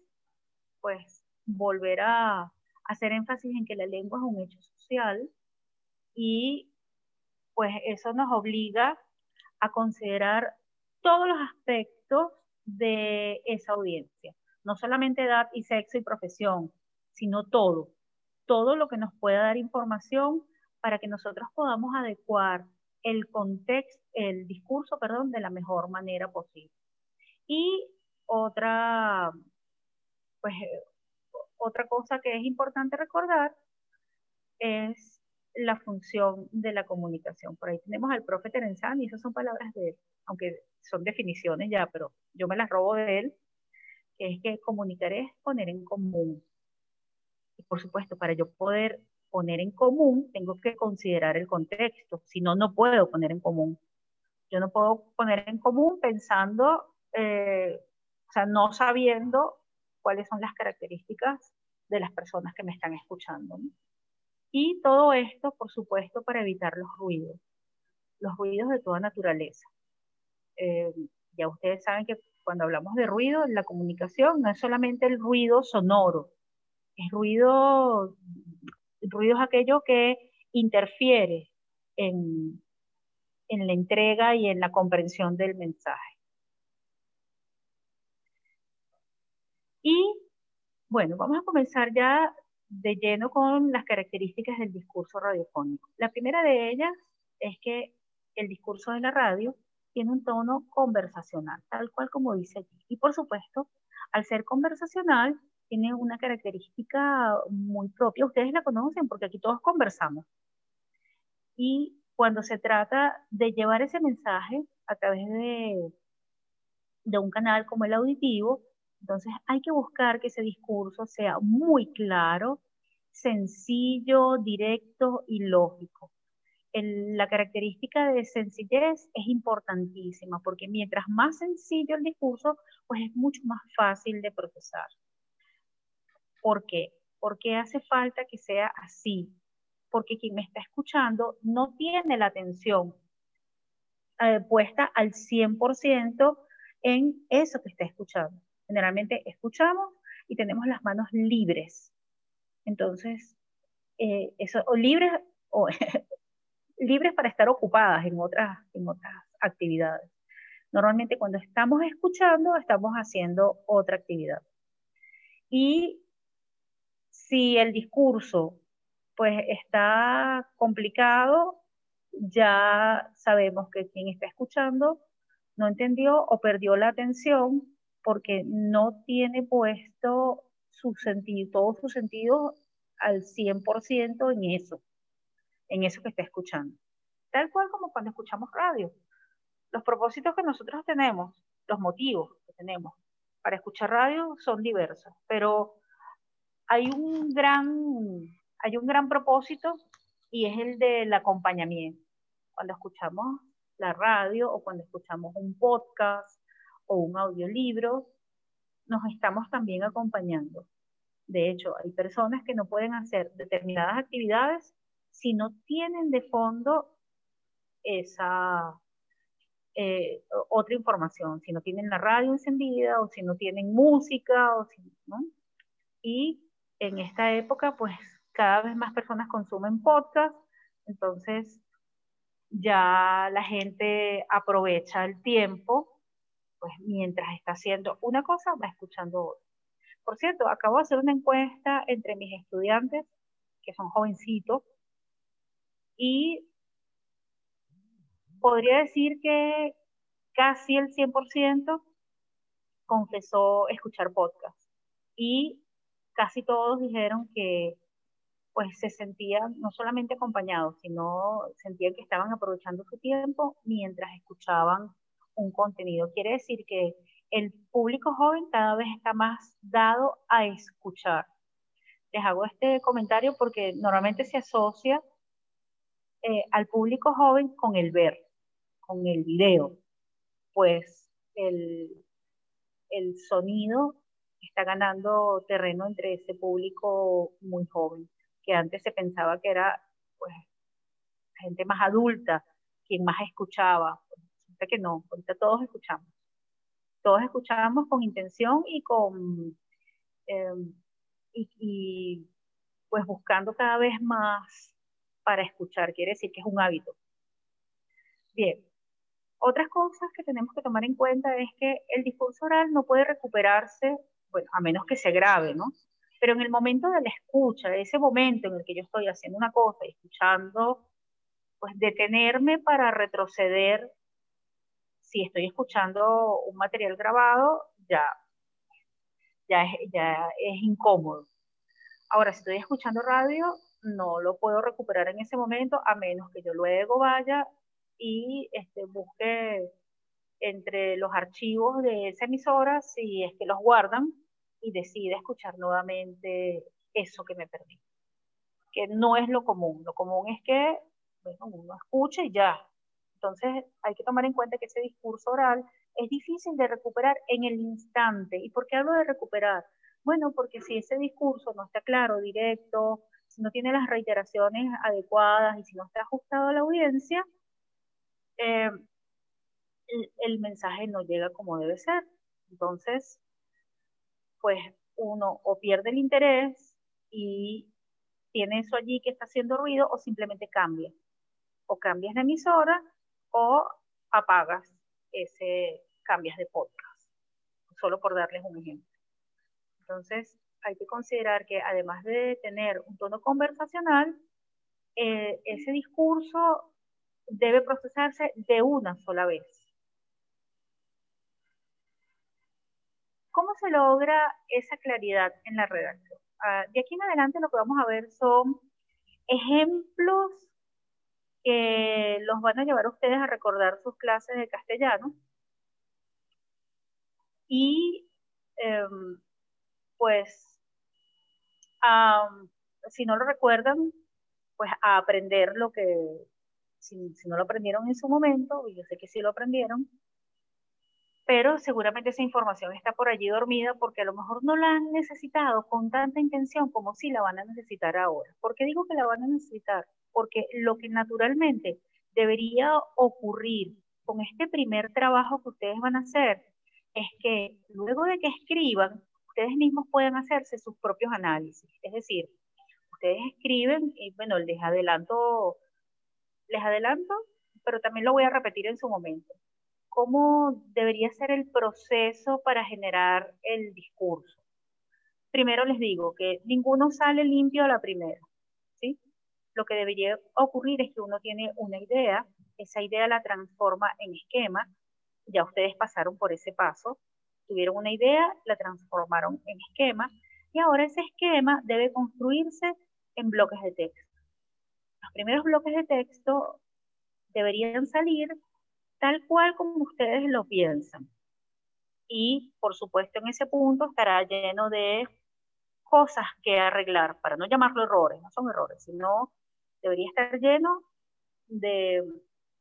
pues, volver a hacer énfasis en que la lengua es un hecho y, pues, eso nos obliga a considerar todos los aspectos de esa audiencia, no solamente edad y sexo y profesión, sino todo, todo lo que nos pueda dar información para que nosotros podamos adecuar el contexto, el discurso, perdón, de la mejor manera posible. Y otra, pues, otra cosa que es importante recordar es la función de la comunicación. Por ahí tenemos al profe Terenzani, esas son palabras de él, aunque son definiciones ya, pero yo me las robo de él, que es que comunicar es poner en común. Y por supuesto, para yo poder poner en común, tengo que considerar el contexto, si no, no puedo poner en común. Yo no puedo poner en común pensando, eh, o sea, no sabiendo cuáles son las características de las personas que me están escuchando. Y todo esto, por supuesto, para evitar los ruidos, los ruidos de toda naturaleza. Eh, ya ustedes saben que cuando hablamos de ruido en la comunicación no es solamente el ruido sonoro, es ruido ruido es aquello que interfiere en, en la entrega y en la comprensión del mensaje. Bueno, vamos a comenzar ya de lleno con las características del discurso radiofónico. La primera de ellas es que el discurso de la radio tiene un tono conversacional, tal cual como dice aquí. Y por supuesto, al ser conversacional, tiene una característica muy propia. Ustedes la conocen porque aquí todos conversamos. Y cuando se trata de llevar ese mensaje a través de, de un canal como el auditivo, entonces hay que buscar que ese discurso sea muy claro, sencillo, directo y lógico. la característica de sencillez es importantísima porque mientras más sencillo el discurso, pues es mucho más fácil de procesar. ¿Por qué? Porque hace falta que sea así, porque quien me está escuchando no tiene la atención eh, puesta al 100% en eso que está escuchando. Generalmente escuchamos y tenemos las manos libres. Entonces, eh, eso, libres, o libres para estar ocupadas en otras, en otras actividades. Normalmente cuando estamos escuchando, estamos haciendo otra actividad. Y si el discurso pues está complicado, ya sabemos que quien está escuchando no entendió o perdió la atención porque no tiene puesto su sentido, todo su sentido al 100% en eso, en eso que está escuchando. Tal cual como cuando escuchamos radio. Los propósitos que nosotros tenemos, los motivos que tenemos para escuchar radio son diversos, pero hay un gran, hay un gran propósito y es el del acompañamiento. Cuando escuchamos la radio o cuando escuchamos un podcast o un audiolibro, nos estamos también acompañando. De hecho, hay personas que no pueden hacer determinadas actividades si no tienen de fondo esa eh, otra información, si no tienen la radio encendida o si no tienen música o si, ¿no? Y en esta época, pues cada vez más personas consumen podcast, entonces ya la gente aprovecha el tiempo pues mientras está haciendo una cosa, va escuchando otra. Por cierto, acabo de hacer una encuesta entre mis estudiantes, que son jovencitos, y podría decir que casi el 100% confesó escuchar podcast. Y casi todos dijeron que pues se sentían no solamente acompañados, sino sentían que estaban aprovechando su tiempo mientras escuchaban un contenido. Quiere decir que el público joven cada vez está más dado a escuchar. Les hago este comentario porque normalmente se asocia eh, al público joven con el ver, con el video. Pues el, el sonido está ganando terreno entre ese público muy joven, que antes se pensaba que era pues gente más adulta quien más escuchaba, que no, ahorita todos escuchamos. Todos escuchamos con intención y con, em, y, pues buscando cada vez más para escuchar, quiere decir que es un hábito. Bien, otras cosas que tenemos que tomar en cuenta es que el discurso oral no puede recuperarse, bueno, a menos que se grabe, ¿no? Pero en el momento de la escucha, ese momento en el que yo estoy haciendo una cosa y escuchando, pues detenerme para retroceder si estoy escuchando un material grabado, ya, ya, es, ya es incómodo. Ahora, si estoy escuchando radio, no lo puedo recuperar en ese momento, a menos que yo luego vaya y este, busque entre los archivos de esa emisora, si es que los guardan, y decida escuchar nuevamente eso que me perdí. Que no es lo común. Lo común es que bueno, uno escuche y ya, entonces hay que tomar en cuenta que ese discurso oral es difícil de recuperar en el instante. ¿Y por qué hablo de recuperar? Bueno, porque si ese discurso no está claro, directo, si no tiene las reiteraciones adecuadas y si no está ajustado a la audiencia, eh, el, mensaje no llega como debe ser. Entonces, pues uno o pierde el interés y tiene eso allí que está haciendo ruido o simplemente cambia. O cambias de emisora o apagas ese, cambias de podcast, solo por darles un ejemplo. Entonces, hay que considerar que además de tener un tono conversacional, eh, ese discurso debe procesarse de una sola vez. ¿Cómo se logra esa claridad en la redacción? Ah, de aquí en adelante lo que vamos a ver son ejemplos que los van a llevar a ustedes a recordar sus clases de castellano. Y em, pues, si no lo recuerdan, pues a aprender lo que, si, no lo aprendieron en su momento, yo sé que sí lo aprendieron, pero seguramente esa información está por allí dormida porque a lo mejor no la han necesitado con tanta intención como si la van a necesitar ahora. ¿Por qué digo que la van a necesitar? Porque lo que naturalmente debería ocurrir con este primer trabajo que ustedes van a hacer es que luego de que escriban, ustedes mismos puedan hacerse sus propios análisis. Es decir, ustedes escriben y bueno, les adelanto, les adelanto, pero también lo voy a repetir en su momento cómo debería ser el proceso para generar el discurso. Primero les digo que ninguno sale limpio a la primera. Lo que debería ocurrir es que uno tiene una idea, esa idea la transforma en esquema, ya ustedes pasaron por ese paso, tuvieron una idea, la transformaron en esquema, y ahora ese esquema debe construirse en bloques de texto. Los primeros bloques de texto deberían salir tal cual como ustedes lo piensan. Y por supuesto en ese punto estará lleno de cosas que arreglar, para no llamarlo errores, no son errores, sino debería estar lleno de,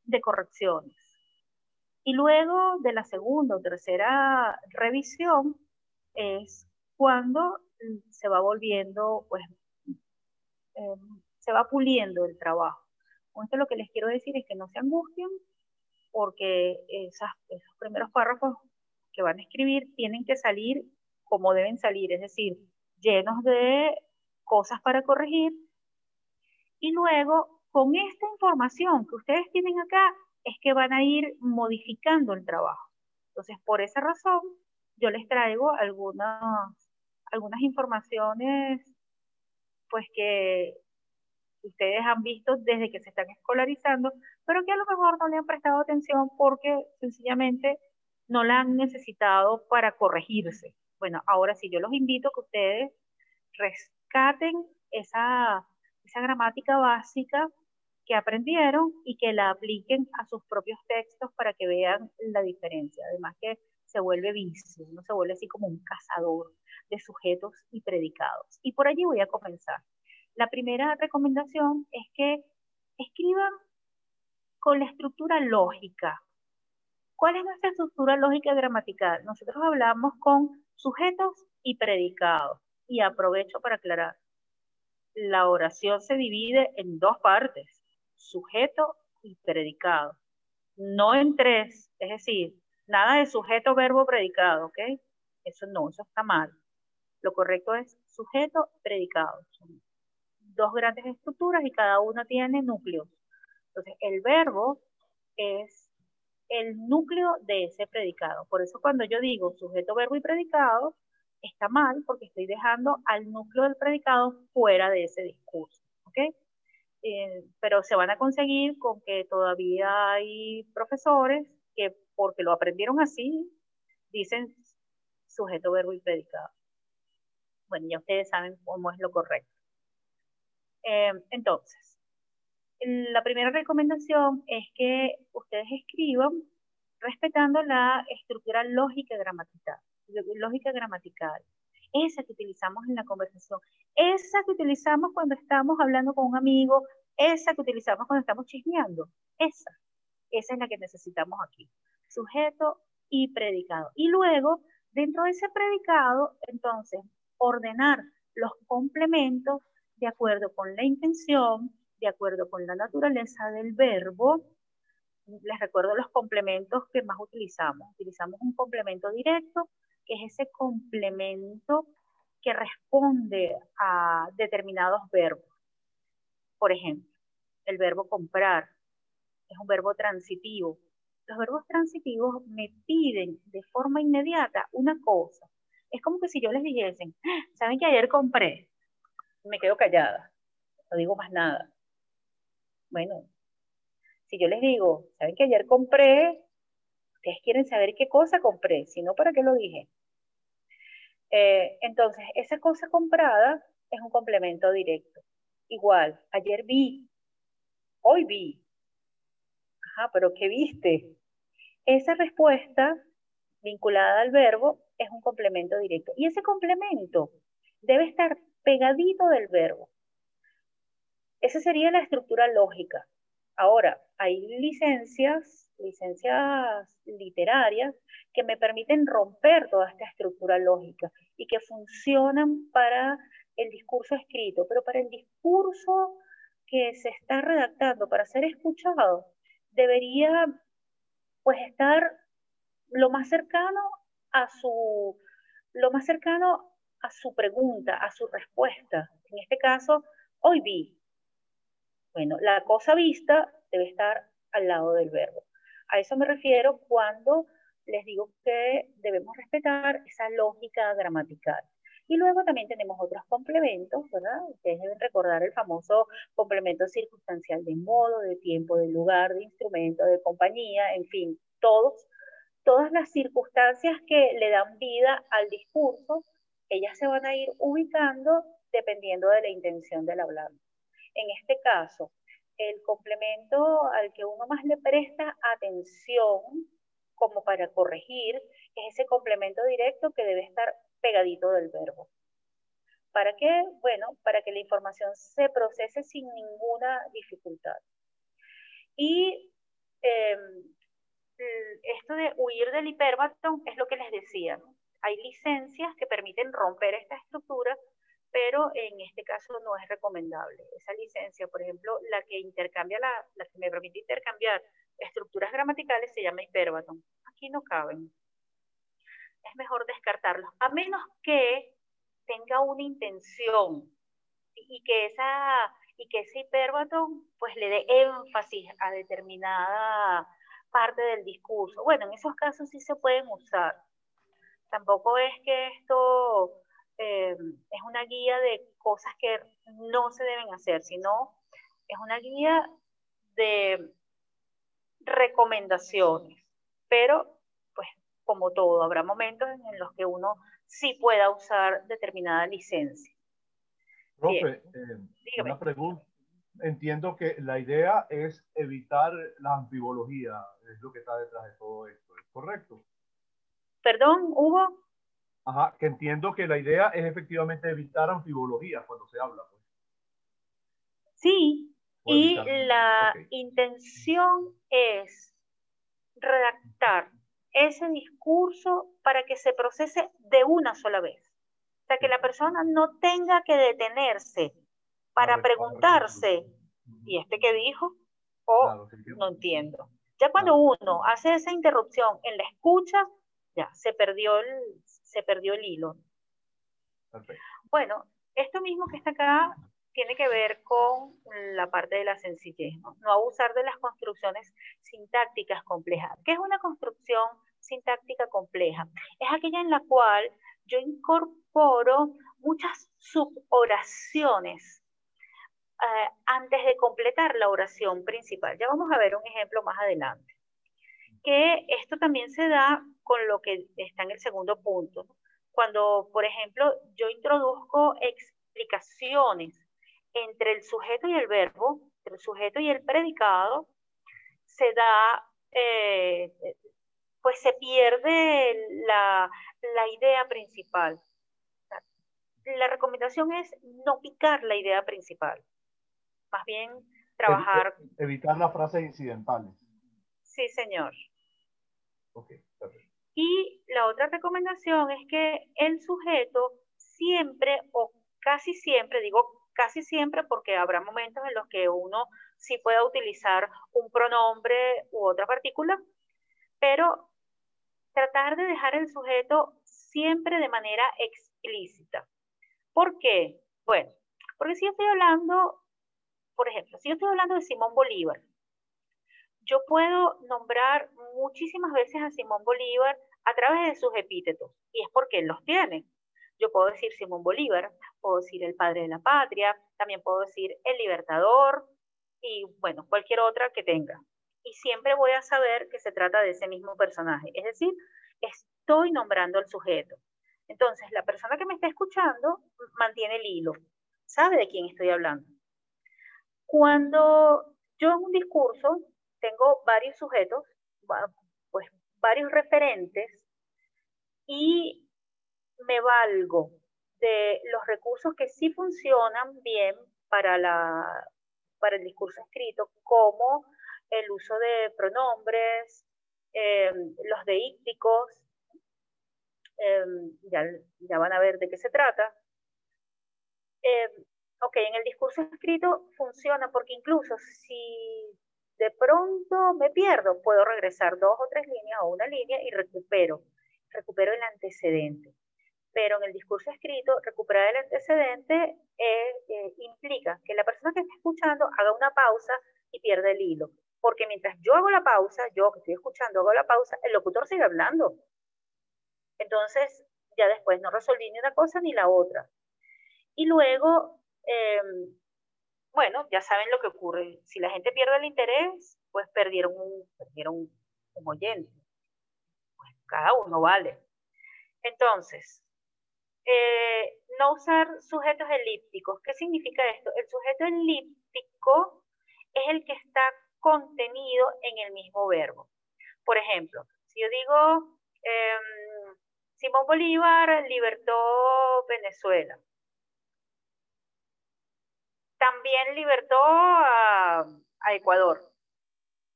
de correcciones. Y luego de la segunda o tercera revisión es cuando se va volviendo, pues, em, se va puliendo el trabajo. Entonces lo que les quiero decir es que no se angustien, porque esos primeros párrafos que van a escribir tienen que salir como deben salir, es decir, llenos de cosas para corregir. Y luego, con esta información que ustedes tienen acá, es que van a ir modificando el trabajo. Entonces, por esa razón, yo les traigo algunas, algunas informaciones, pues que ustedes han visto desde que se están escolarizando, pero que a lo mejor no le han prestado atención porque sencillamente no la han necesitado para corregirse. Bueno, ahora sí, yo los invito a que ustedes rescaten esa, esa gramática básica que aprendieron y que la apliquen a sus propios textos para que vean la diferencia. Además que se vuelve vicio, uno se vuelve así como un cazador de sujetos y predicados. Y por allí voy a comenzar. La primera recomendación es que escriban con la estructura lógica. ¿Cuál es nuestra estructura lógica gramatical? Nosotros hablamos con sujetos y predicados. Y aprovecho para aclarar. La oración se divide en dos partes, sujeto y predicado. No en tres, es decir, nada de sujeto, verbo, predicado, ¿ok? Eso no, eso está mal. Lo correcto es sujeto, predicado dos grandes estructuras y cada una tiene núcleos. Entonces, el verbo es el núcleo de ese predicado. Por eso cuando yo digo sujeto, verbo y predicado, está mal porque estoy dejando al núcleo del predicado fuera de ese discurso. ¿ok? Eh, pero se van a conseguir con que todavía hay profesores que porque lo aprendieron así, dicen sujeto, verbo y predicado. Bueno, ya ustedes saben cómo es lo correcto. Em, entonces, la primera recomendación es que ustedes escriban respetando la estructura lógica gramatical, lógica gramatical, esa que utilizamos en la conversación, esa que utilizamos cuando estamos hablando con un amigo, esa que utilizamos cuando estamos chismeando, esa, esa es la que necesitamos aquí, sujeto y predicado. Y luego, dentro de ese predicado, entonces, ordenar los complementos de acuerdo con la intención, de acuerdo con la naturaleza del verbo. Les recuerdo los complementos que más utilizamos. Utilizamos un complemento directo, es ese complemento que responde a determinados verbos. Por ejemplo, el verbo comprar es un verbo transitivo. Los verbos transitivos me piden de forma inmediata una cosa. Es como que si yo les dijesen, ¿saben que ayer compré? Me quedo callada, no digo más nada. Bueno, si yo les digo, ¿saben que ayer compré? Ustedes quieren saber qué cosa compré, si no, ¿para qué lo dije? Eh, entonces, esa cosa comprada es un complemento directo. Igual, ayer vi, hoy vi. Ajá, pero ¿qué viste? Esa respuesta vinculada al verbo es un complemento directo. Y ese complemento debe estar pegadito del verbo. Esa sería la estructura lógica. Ahora, hay licencias, licencias literarias que me permiten romper toda esta estructura lógica y que funcionan para el discurso escrito, pero para el discurso que se está redactando para ser escuchado, debería pues estar lo más cercano a su, lo más cercano a su pregunta, a su respuesta. En este caso, hoy vi. Bueno, la cosa vista debe estar al lado del verbo. A eso me refiero cuando les digo que debemos respetar esa lógica gramatical. Y luego también tenemos otros complementos, ¿verdad? Ustedes deben recordar el famoso complemento circunstancial de modo, de tiempo, de lugar, de instrumento, de compañía, en fin, todos, todas las circunstancias que le dan vida al discurso, ellas se van a ir ubicando dependiendo de la intención del hablante. En este caso, el complemento al que uno más le presta atención como para corregir es ese complemento directo que debe estar pegadito del verbo. ¿Para qué? Bueno, para que la información se procese sin ninguna dificultad. Y em, esto de huir del hiperbatón es lo que les decía. Hay licencias que permiten romper esta estructura, pero en este caso no es recomendable. Esa licencia, por ejemplo, la que intercambia la, que me permite intercambiar estructuras gramaticales se llama hiperbatón. Aquí no caben es mejor descartarlos, a menos que tenga una intención y que, esa, y que ese hiperbatón pues le dé énfasis a determinada parte del discurso. Bueno, en esos casos sí se pueden usar. Tampoco es que esto eh, es una guía de cosas que no se deben hacer, sino es una guía de recomendaciones, pero como todo, habrá momentos en los que uno sí pueda usar determinada licencia. Profe, eh, una pregunta. Entiendo que la idea es evitar la amfibología, es lo que está detrás de todo esto, ¿es correcto? Perdón, Hugo. Ajá, que entiendo que la idea es efectivamente evitar amfibología cuando se habla. Pues. Sí, y la intención es redactar ese discurso para que se procese de una sola vez. O sea, que la persona no tenga que detenerse para preguntarse, ¿y este qué dijo? O no entiendo. Ya cuando uno hace esa interrupción en la escucha, ya se perdió el, se perdió el hilo. Bueno, esto mismo que está acá tiene que ver con la parte de la sencillez, ¿no? no abusar de las construcciones sintácticas complejas. ¿Qué es una construcción sintáctica compleja? Es aquella en la cual yo incorporo muchas suboraciones eh, antes de completar la oración principal. Ya vamos a ver un ejemplo más adelante. Que esto también se da con lo que está en el segundo punto. Cuando, por ejemplo, yo introduzco explicaciones entre el sujeto y el verbo, entre el sujeto y el predicado, se da, eh, pues se pierde la, idea principal. La recomendación es no picar la idea principal, más bien trabajar. Evitar las frases incidentales. Sí, señor. Y la otra recomendación es que el sujeto siempre o casi siempre, digo casi siempre porque habrá momentos en los que uno sí pueda utilizar un pronombre u otra partícula, pero tratar de dejar el sujeto siempre de manera explícita. ¿Por qué? Bueno, porque si yo estoy hablando, por ejemplo, si yo estoy hablando de Simón Bolívar, yo puedo nombrar muchísimas veces a Simón Bolívar a través de sus epítetos, y es porque él los tiene. Yo puedo decir Simón Bolívar, puedo decir el padre de la patria, también puedo decir el libertador y bueno, cualquier otra que tenga. Y siempre voy a saber que se trata de ese mismo personaje. Es decir, estoy nombrando al sujeto. Entonces, la persona que me está escuchando mantiene el hilo, sabe de quién estoy hablando. Cuando yo en un discurso tengo varios sujetos, pues varios referentes, y me valgo de los recursos que sí funcionan bien para, la, para el discurso escrito, como el uso de pronombres, em, los deícticos, em, ya, ya, van a ver de qué se trata. Em, ok, en el discurso escrito funciona porque incluso si de pronto me pierdo, puedo regresar dos o tres líneas o una línea y recupero, recupero el antecedente. Pero en el discurso escrito, recuperar el antecedente eh, eh, implica que la persona que está escuchando haga una pausa y pierda el hilo. Porque mientras yo hago la pausa, yo que estoy escuchando hago la pausa, el locutor sigue hablando. Entonces, ya después no resolví ni una cosa ni la otra. Y luego, em, bueno, ya saben lo que ocurre. Si la gente pierde el interés, pues perdieron un, perdieron un oyente. Pues cada uno vale. Entonces, eh, no usar sujetos elípticos. ¿Qué significa esto? El sujeto elíptico es el que está contenido en el mismo verbo. Por ejemplo, si yo digo, em, Simón Bolívar libertó Venezuela también libertó a, Ecuador.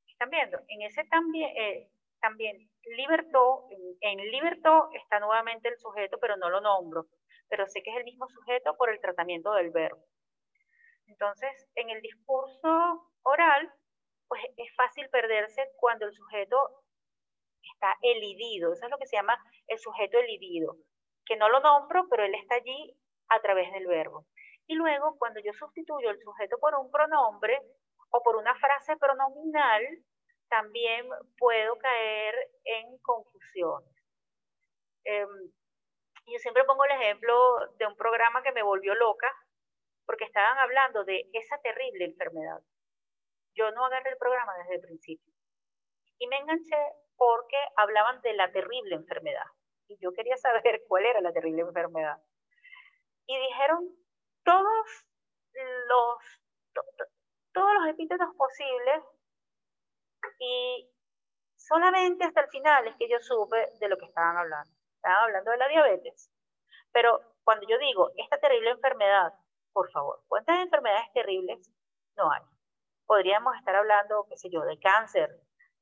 ¿Están viendo? En ese también, eh, también libertó, en, libertó está nuevamente el sujeto, pero no lo nombro, pero sé que es el mismo sujeto por el tratamiento del verbo. Entonces, en el discurso oral, pues es fácil perderse cuando el sujeto está elidido. Eso es lo que se llama el sujeto elidido, que no lo nombro, pero él está allí a través del verbo. Y luego, cuando yo sustituyo el sujeto por un pronombre o por una frase pronominal, también puedo caer en confusiones. Em, yo siempre pongo el ejemplo de un programa que me volvió loca porque estaban hablando de esa terrible enfermedad. Yo no agarré el programa desde el principio. Y me enganché porque hablaban de la terrible enfermedad. Y yo quería saber cuál era la terrible enfermedad. Y dijeron todos los, todos los epítetos posibles y solamente hasta el final es que yo supe de lo que estaban hablando. Estaban hablando de la diabetes. Pero cuando yo digo esta terrible enfermedad, por favor, ¿cuántas enfermedades terribles no hay? Podríamos estar hablando, qué sé yo, de cáncer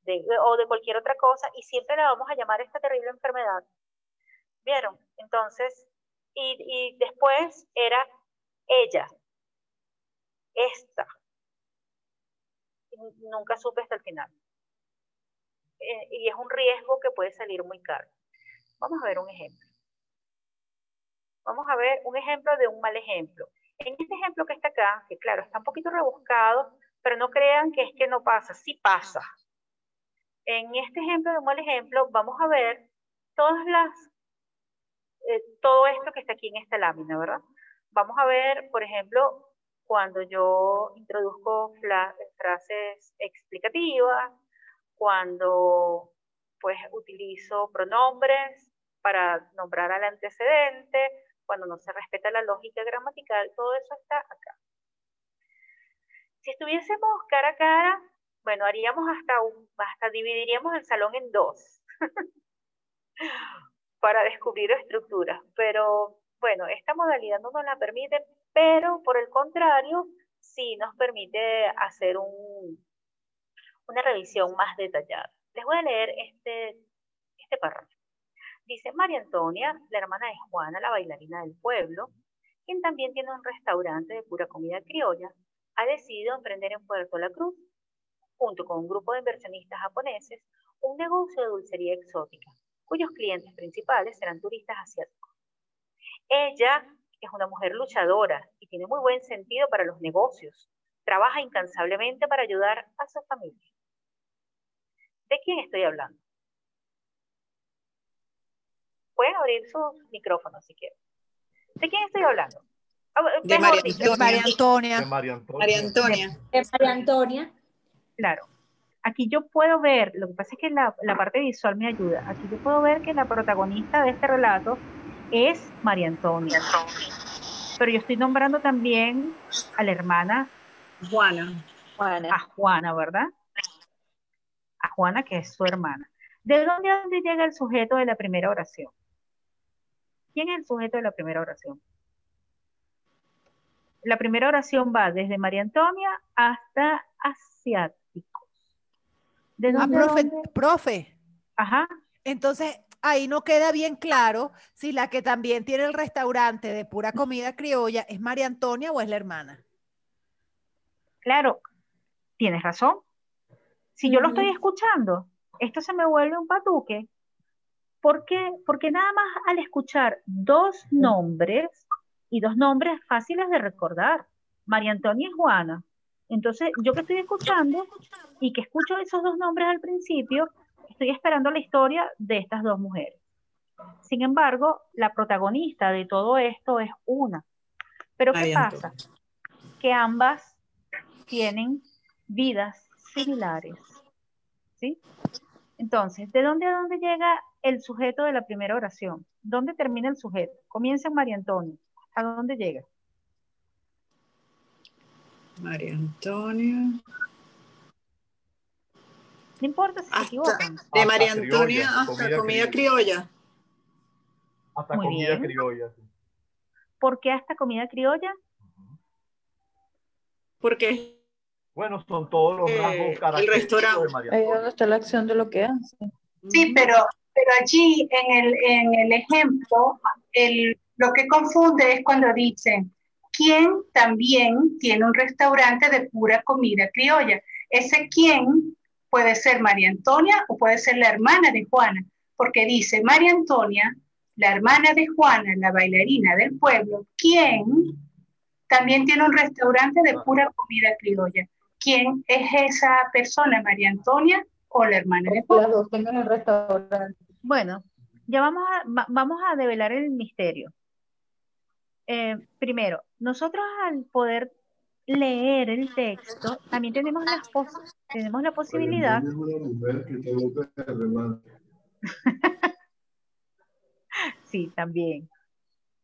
de, o de cualquier otra cosa y siempre la vamos a llamar esta terrible enfermedad. ¿Vieron? Entonces, y, y después era ella, esta. Nunca supe hasta el final. Eh, y es un riesgo que puede salir muy caro. Vamos a ver un ejemplo. Vamos a ver un ejemplo de un mal ejemplo. En este ejemplo que está acá, que claro, está un poquito rebuscado, pero no crean que es que no pasa, sí pasa. En este ejemplo de un mal ejemplo, vamos a ver todas las, eh, todo esto que está aquí en esta lámina, ¿verdad? Vamos a ver, por ejemplo, cuando yo introduzco frases explicativas, cuando pues utilizo pronombres para nombrar al antecedente, cuando no se respeta la lógica gramatical, todo eso está acá. Si estuviésemos cara a cara, bueno, haríamos hasta un, hasta dividiríamos el salón en dos para descubrir estructuras, pero bueno, esta modalidad no nos la permite, pero por el contrario, sí nos permite hacer un, una revisión más detallada. Les voy a leer este, este párrafo. Dice María Antonia, la hermana de Juana, la bailarina del pueblo, quien también tiene un restaurante de pura comida criolla, ha decidido emprender en Puerto La Cruz, junto con un grupo de inversionistas japoneses, un negocio de dulcería exótica, cuyos clientes principales serán turistas asiáticos. Ella es una mujer luchadora y tiene muy buen sentido para los negocios. Trabaja incansablemente para ayudar a su familia. ¿De quién estoy hablando? pueden abrir sus micrófonos si quieren. ¿De quién estoy hablando? Ah, de María, Antonia. De María Antonia. De María Antonia. Claro. Aquí yo puedo ver, lo que pasa es que la, la parte visual me ayuda. Aquí yo puedo ver que la protagonista de este relato es María Antonia. Pero yo estoy nombrando también a la hermana Juana. Juana. A Juana, ¿verdad? A Juana, que es su hermana. ¿De dónde a dónde llega el sujeto de la primera oración? ¿Quién es el sujeto de la primera oración? La primera oración va desde María Antonia hasta asiáticos. ¿De ah, dónde, ah, profe, profe. Ajá. Entonces, ahí no queda bien claro si la que también tiene el restaurante de pura comida criolla es María Antonia o es la hermana. Claro, tienes razón. Si yo lo estoy escuchando, esto se me vuelve un patuque. ¿Por qué? Porque nada más al escuchar dos nombres, y dos nombres fáciles de recordar, María Antonia y Juana. Entonces, yo que estoy escuchando y que escucho esos dos nombres al principio, estoy esperando la historia de estas dos mujeres. Sin embargo, la protagonista de todo esto es una. Pero ¿qué pasa? Que ambas tienen vidas similares. ¿Sí? Entonces, ¿de dónde a dónde llega el sujeto de la primera oración? ¿Dónde termina el sujeto? Comienza en María Antonia. ¿A dónde llega? María Antonia. No importa si se equivocan. De María Antonia hasta comida, criolla. Hasta comida criolla. ¿Por qué hasta comida criolla? Porque bueno, son todos los rasgos característicos el restaurante. de María Ahí donde está la acción de lo que hace. Sí, pero, pero allí en el, en el ejemplo, el, lo que confunde es cuando dicen, ¿quién también tiene un restaurante de pura comida criolla? Ese quién puede ser María Antonia o puede ser la hermana de Juana, porque dice María Antonia, la hermana de Juana, la bailarina del pueblo, ¿quién también tiene un restaurante de pura comida criolla quién es esa persona, María Antonia o la hermana de Juan. el restaurante. Bueno, ya vamos a, vamos a develar el misterio. Eh, primero, nosotros al poder leer el texto, también tenemos la, tenemos la posibilidad. sí, también.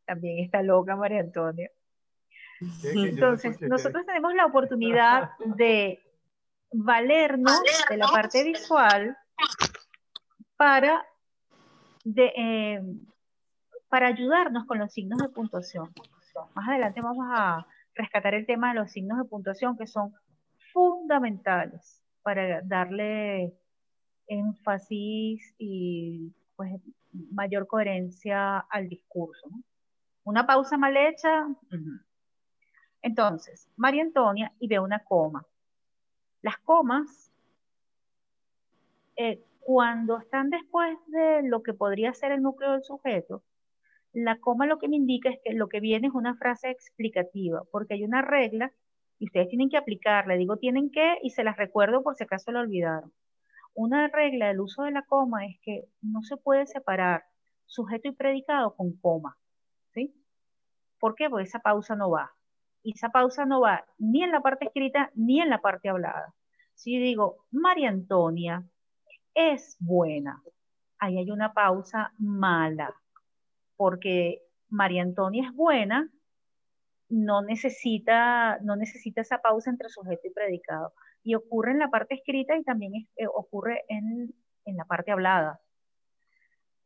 También está loca María Antonia. Entonces, nosotros tenemos la oportunidad de valernos de la parte visual para, eh, para ayudarnos con los signos de puntuación. Más adelante vamos a rescatar el tema de los signos de puntuación que son fundamentales para darle énfasis y pues, mayor coherencia al discurso. Una pausa mal hecha, entonces, María Antonia y ve una coma. Las comas, eh, cuando están después de lo que podría ser el núcleo del sujeto, la coma lo que me indica es que lo que viene es una frase explicativa, porque hay una regla y ustedes tienen que aplicarla. Digo tienen que y se las recuerdo por si acaso lo olvidaron. Una regla del uso de la coma es que no se puede separar sujeto y predicado con coma. ¿Sí? ¿Por qué? Porque esa pausa no va y esa pausa no va ni en la parte escrita ni en la parte hablada. Si digo, María Antonia es buena, ahí hay una pausa mala, porque María Antonia es buena, no necesita, no necesita esa pausa entre sujeto y predicado. Y ocurre en la parte escrita y también eh, ocurre en, en la parte hablada.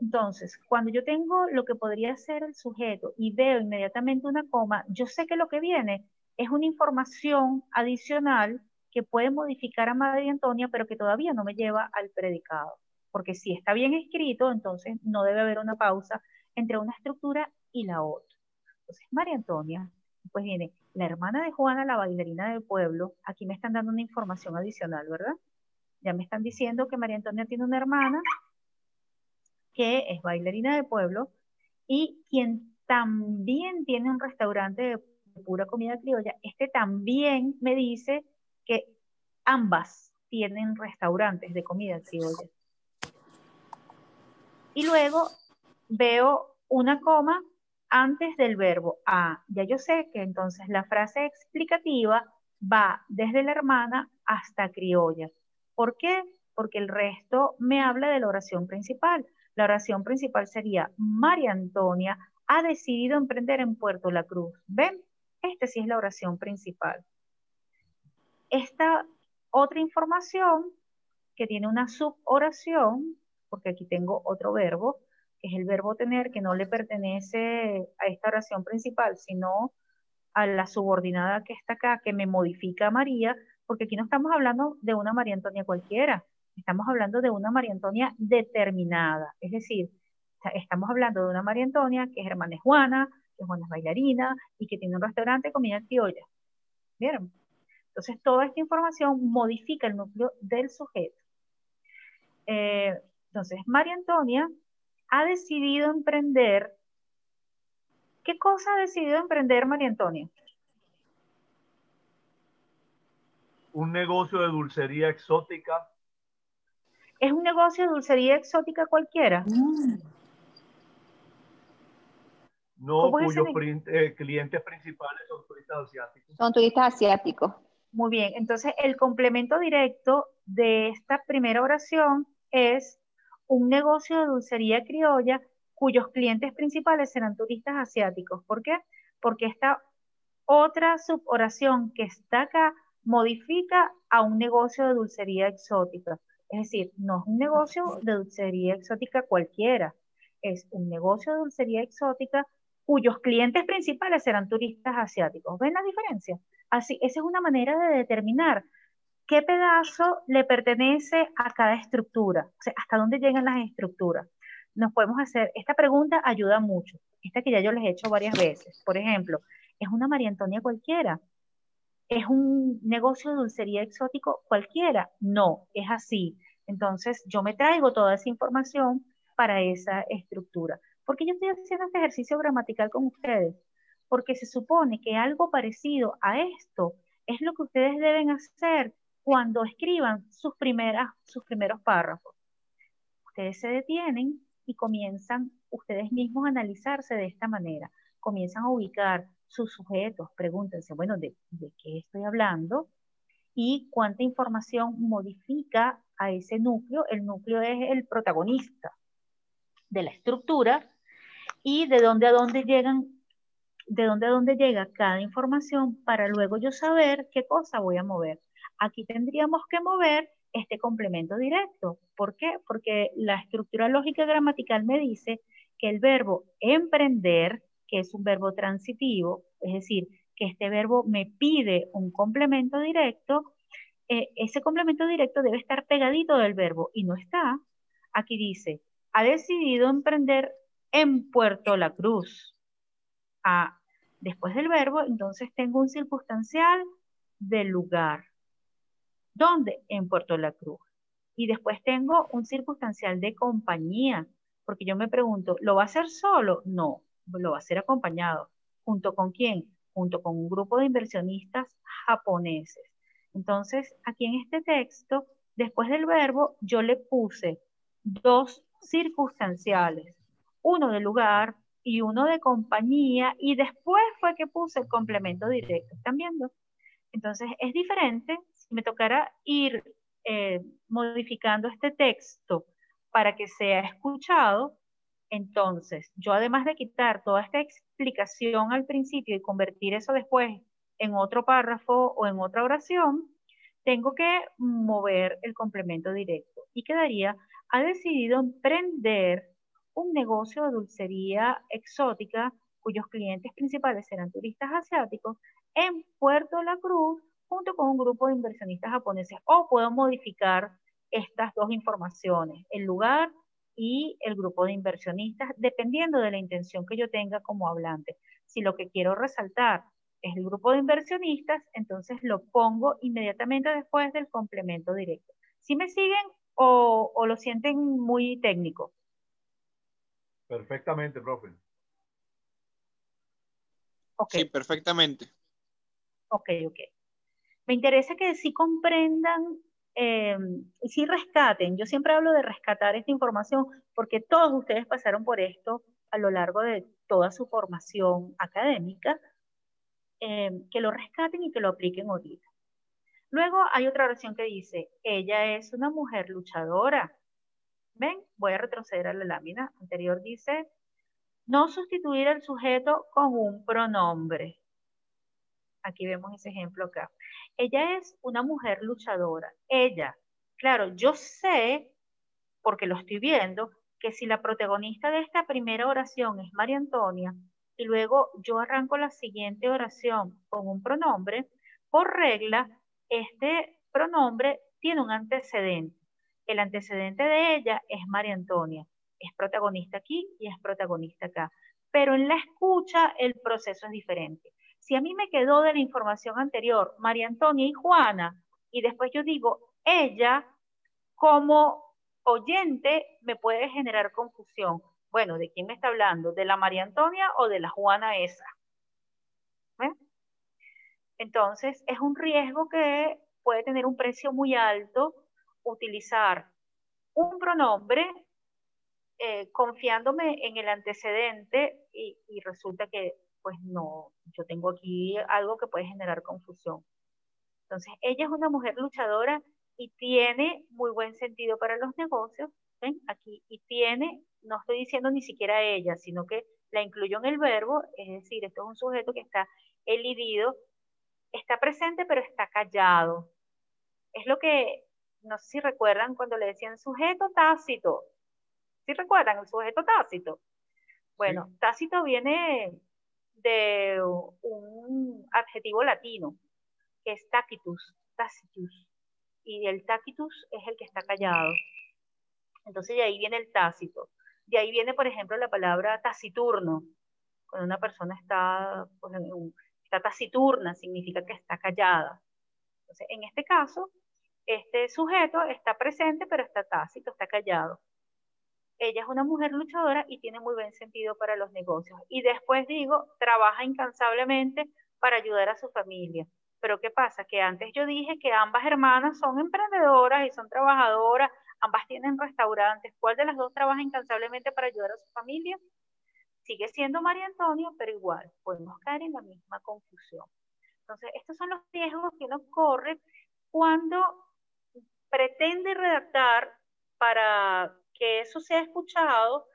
Entonces, cuando yo tengo lo que podría ser el sujeto y veo inmediatamente una coma, yo sé que lo que viene es una información adicional que puede modificar a María Antonia, pero que todavía no me lleva al predicado. Porque si está bien escrito, entonces no debe haber una pausa entre una estructura y la otra. Entonces, María Antonia, pues viene la hermana de Juana, la bailarina del pueblo. Aquí me están dando una información adicional, ¿verdad? Ya me están diciendo que María Antonia tiene una hermana que es bailarina de pueblo y quien también tiene un restaurante de pura comida criolla, este también me dice que ambas tienen restaurantes de comida criolla. Y luego veo una coma antes del verbo a. Ya yo sé que entonces la frase explicativa va desde la hermana hasta criolla. ¿Por qué? Porque el resto me habla de la oración principal. La oración principal sería, María Antonia ha decidido emprender en Puerto La Cruz. ¿Ven? Esta sí es la oración principal. Esta otra información que tiene una suboración, porque aquí tengo otro verbo, que es el verbo tener, que no le pertenece a esta oración principal, sino a la subordinada que está acá, que me modifica a María, porque aquí no estamos hablando de una María Antonia cualquiera, estamos hablando de una María Antonia determinada, es decir, estamos hablando de una María Antonia que es hermana de Juana, que Juana es bailarina y que tiene un restaurante de comida criolla. ¿Vieron? Entonces, toda esta información modifica el núcleo del sujeto. Eh, entonces, María Antonia ha decidido emprender. ¿Qué cosa ha decidido emprender María Antonia? Un negocio de dulcería exótica. ¿Es un negocio de dulcería exótica cualquiera? No, cuyos eh, clientes principales son turistas asiáticos. Son turistas asiáticos. Muy bien, entonces el complemento directo de esta primera oración es un negocio de dulcería criolla cuyos clientes principales serán turistas asiáticos. ¿Por qué? Porque esta otra suboración que está acá modifica a un negocio de dulcería exótica. Es decir, no es un negocio de dulcería exótica cualquiera, es un negocio de dulcería exótica cuyos clientes principales serán turistas asiáticos. ¿Ven la diferencia? Así, esa es una manera de determinar qué pedazo le pertenece a cada estructura, o sea, hasta dónde llegan las estructuras. Nos podemos hacer, esta pregunta ayuda mucho, esta que ya yo les he hecho varias veces. Por ejemplo, ¿es una María Antonia cualquiera? ¿Es un negocio de dulcería exótico cualquiera? No, es así. Entonces, yo me traigo toda esa información para esa estructura. ¿Por qué yo estoy haciendo este ejercicio gramatical con ustedes? Porque se supone que algo parecido a esto es lo que ustedes deben hacer cuando escriban sus, primeras, sus primeros párrafos. Ustedes se detienen y comienzan ustedes mismos a analizarse de esta manera. Comienzan a ubicar sus sujetos, pregúntense, bueno, ¿de, de qué estoy hablando? Y cuánta información modifica a ese núcleo. El núcleo es el protagonista de la estructura y de dónde a dónde llegan de dónde a dónde llega cada información para luego yo saber qué cosa voy a mover aquí tendríamos que mover este complemento directo. ¿Por qué? Porque la estructura lógica gramatical me dice que el verbo emprender, que es un verbo transitivo, es decir, que este verbo me pide un complemento directo, eh, ese complemento directo debe estar pegadito del verbo y no está. Aquí dice, ha decidido emprender en Puerto La Cruz. Después del verbo, entonces tengo un circunstancial del lugar. ¿Dónde? En Puerto La Cruz. Y después tengo un circunstancial de compañía, porque yo me pregunto, ¿lo va a hacer solo? No, lo va a hacer acompañado. ¿Junto con quién? Junto con un grupo de inversionistas japoneses. Entonces, aquí en este texto, después del verbo, yo le puse dos circunstanciales, uno de lugar y uno de compañía, y después fue que puse el complemento directo. ¿Están viendo? Entonces, es diferente me tocara ir eh, modificando este texto para que sea escuchado, entonces yo además de quitar toda esta explicación al principio y convertir eso después en otro párrafo o en otra oración, tengo que mover el complemento directo y quedaría, ha decidido emprender un negocio de dulcería exótica cuyos clientes principales serán turistas asiáticos en Puerto La Cruz junto con un grupo de inversionistas japoneses. O puedo modificar estas dos informaciones, el lugar y el grupo de inversionistas, dependiendo de la intención que yo tenga como hablante. Si lo que quiero resaltar es el grupo de inversionistas, entonces lo pongo inmediatamente después del complemento directo. Si me siguen o, o lo sienten muy técnico? Perfectamente, profe. Okay. Sí, perfectamente. Ok, ok. Me interesa que sí comprendan eh, sí rescaten. Yo siempre hablo de rescatar esta información porque todos ustedes pasaron por esto a lo largo de toda su formación académica, eh, que lo rescaten y que lo apliquen ahorita. Luego hay otra oración que dice, ella es una mujer luchadora. Ven, voy a retroceder a la lámina anterior. Dice, no sustituir el sujeto con un pronombre. Aquí vemos ese ejemplo acá. Ella es una mujer luchadora. Ella, claro, yo sé, porque lo estoy viendo, que si la protagonista de esta primera oración es María Antonia, y luego yo arranco la siguiente oración con un pronombre, por regla, este pronombre tiene un antecedente. El antecedente de ella es María Antonia. Es protagonista aquí y es protagonista acá. Pero en la escucha el proceso es diferente. Si a mí me quedó de la información anterior María Antonia y Juana, y después yo digo ella, como oyente me puede generar confusión. Bueno, ¿de quién me está hablando? ¿De la María Antonia o de la Juana esa? Entonces, es un riesgo que puede tener un precio muy alto utilizar un pronombre eh, confiándome en el antecedente y, y, resulta que, pues no, yo tengo aquí algo que puede generar confusión. Entonces, ella es una mujer luchadora y tiene muy buen sentido para los negocios, ¿ven? Aquí, y tiene, no estoy diciendo ni siquiera ella, sino que la incluyo en el verbo, es decir, esto es un sujeto que está elidido, está presente pero está callado. Es lo que, no sé si recuerdan cuando le decían sujeto tácito. ¿Sí recuerdan el sujeto tácito? Bueno, tácito viene de un adjetivo latino, que es tacitus, tacitus y el tacitus es el que está callado. Entonces de ahí viene el tácito. De ahí viene, por ejemplo, la palabra taciturno. Cuando una persona está, pues, está taciturna, significa que está callada. Entonces, en este caso, este sujeto está presente, pero está tácito, está callado. Ella es una mujer luchadora y tiene muy buen sentido para los negocios. Y después digo, trabaja incansablemente para ayudar a su familia. Pero ¿qué pasa? Que antes yo dije que ambas hermanas son emprendedoras y son trabajadoras, ambas tienen restaurantes. ¿Cuál de las dos trabaja incansablemente para ayudar a su familia? Sigue siendo María Antonio, pero igual podemos caer en la misma confusión. Entonces, estos son los riesgos que uno corre cuando pretende redactar para que eso sea escuchado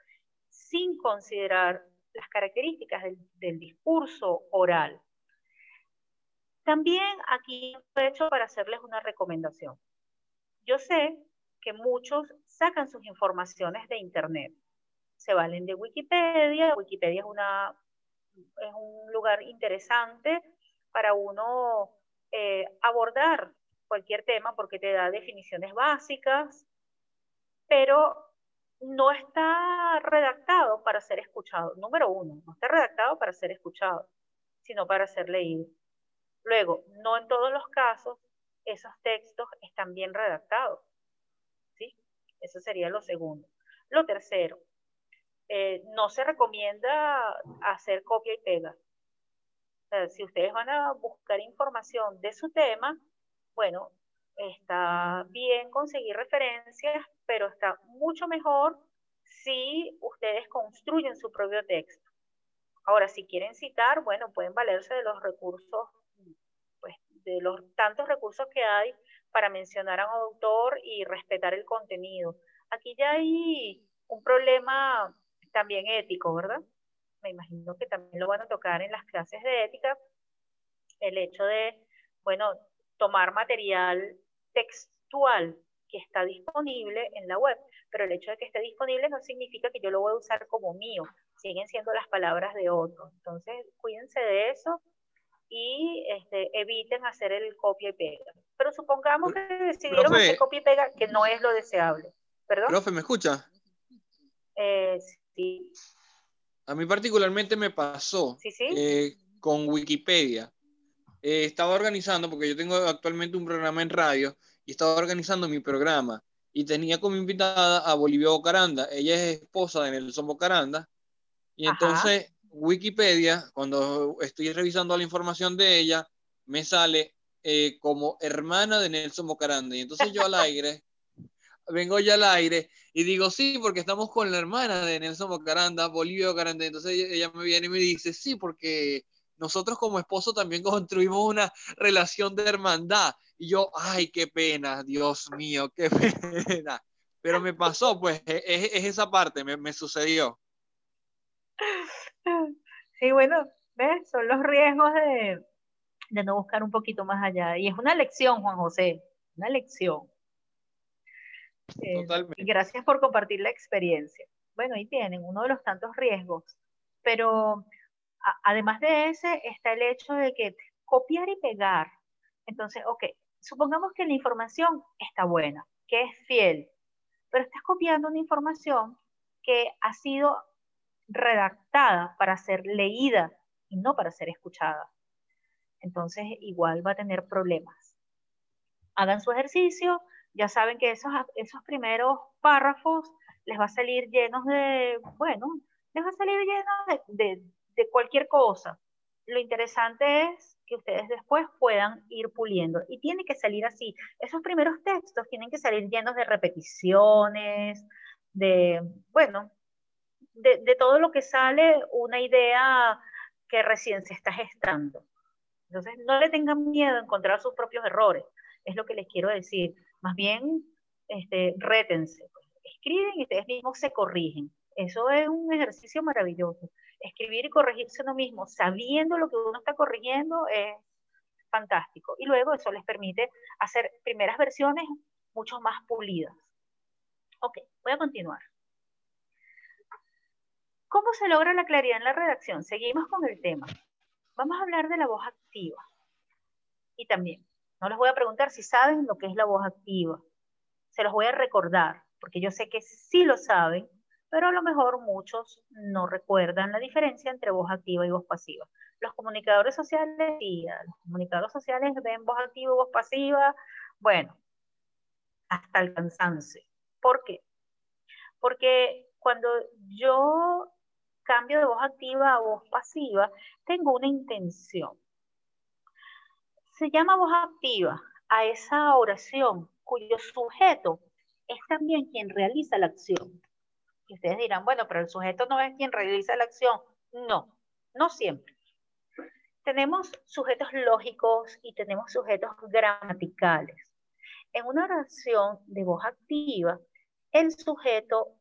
sin considerar las características del discurso oral. También aquí he hecho para hacerles una recomendación. Yo sé que muchos sacan sus informaciones de Internet. Se valen de Wikipedia. Wikipedia es, una, es un lugar interesante para uno eh, abordar cualquier tema porque te da definiciones básicas, pero no está redactado para ser escuchado. Número uno, no está redactado para ser escuchado, sino para ser leído. Luego, no en todos los casos esos textos están bien redactados. ¿sí? Eso sería lo segundo. Lo tercero, eh, no se recomienda hacer copia y pega. si ustedes van a buscar información de su tema, bueno, está bien conseguir referencias, pero está mucho mejor si ustedes construyen su propio texto. Ahora, si quieren citar, bueno, pueden valerse de los recursos de los tantos recursos que hay para mencionar a un autor y respetar el contenido. Aquí ya hay un problema también ético, ¿verdad? Me imagino que también lo van a tocar en las clases de ética, el hecho de, bueno, tomar material textual que está disponible en la web, pero el hecho de que esté disponible no significa que yo lo voy a usar como mío, siguen siendo las palabras de otro. Entonces, cuídense de eso y este, eviten hacer el copia y pega. Pero supongamos que decidieron hacer copia y pega, que no es lo deseable. ¿Perdón? Profe, ¿me escucha? Eh, sí. A mí particularmente me pasó eh, con Wikipedia. Eh, estaba organizando, porque yo tengo actualmente un programa en radio, y estaba organizando mi programa. Y tenía como invitada a Bolivia Bocaranda. Ella es esposa de Nelson Bocaranda. Y entonces Wikipedia, cuando estoy revisando la información de ella, me sale eh, como hermana de Nelson Mocaranda. Y entonces yo al aire, vengo ya al aire y digo, sí, porque estamos con la hermana de Nelson Mocaranda, Bolivia Mocaranda. Entonces ella me viene y me dice, sí, porque nosotros como esposo también construimos una relación de hermandad. Y yo, ay, qué pena, Dios mío, qué pena. Pero me pasó, pues, e, e, es, esa parte, me, me sucedió. Sí, bueno, ¿ves? Son los riesgos de, de no buscar un poquito más allá. Y es una lección, Juan José, una lección. Eh, Totalmente. gracias por compartir la experiencia. Bueno, ahí tienen uno de los tantos riesgos, pero además de ese está el hecho de que copiar y pegar. Entonces, ok, supongamos que la información está buena, que es fiel, pero estás copiando una información que ha sido redactada para ser leída y no para ser escuchada. Entonces, igual va a tener problemas. Hagan su ejercicio, ya saben que esos, esos primeros párrafos les va a salir llenos de, bueno, les va a salir llenos de, de cualquier cosa. Lo interesante es que ustedes después puedan ir puliendo. Y tiene que salir así. Esos primeros textos tienen que salir llenos de repeticiones, de, bueno, de, todo lo que sale una idea que recién se está gestando. Entonces, no le tengan miedo a encontrar sus propios errores, es lo que les quiero decir. Más bien, este, rétense, escriben y ustedes mismos se corrigen. Eso es un ejercicio maravilloso. Escribir y corregirse uno mismo, sabiendo lo que uno está corrigiendo, es fantástico. Y luego eso les permite hacer primeras versiones mucho más pulidas. Ok, voy a continuar. ¿Cómo se logra la claridad en la redacción? Seguimos con el tema. Vamos a hablar de la voz activa. Y también, no les voy a preguntar si saben lo que es la voz activa. Se los voy a recordar, porque yo sé que sí lo saben, pero a lo mejor muchos no recuerdan la diferencia entre voz activa y voz pasiva. Los comunicadores sociales, los comunicadores sociales ven voz activa y voz pasiva, bueno, hasta el cansancio. ¿Por qué? Porque cuando yo cambio de voz activa a voz pasiva, tengo una intención. Se llama voz activa a esa oración cuyo sujeto es también quien realiza la acción. Y ustedes dirán, bueno, pero el sujeto no es quien realiza la acción. No, no siempre. Tenemos sujetos lógicos y tenemos sujetos gramaticales. En una oración de voz activa, el sujeto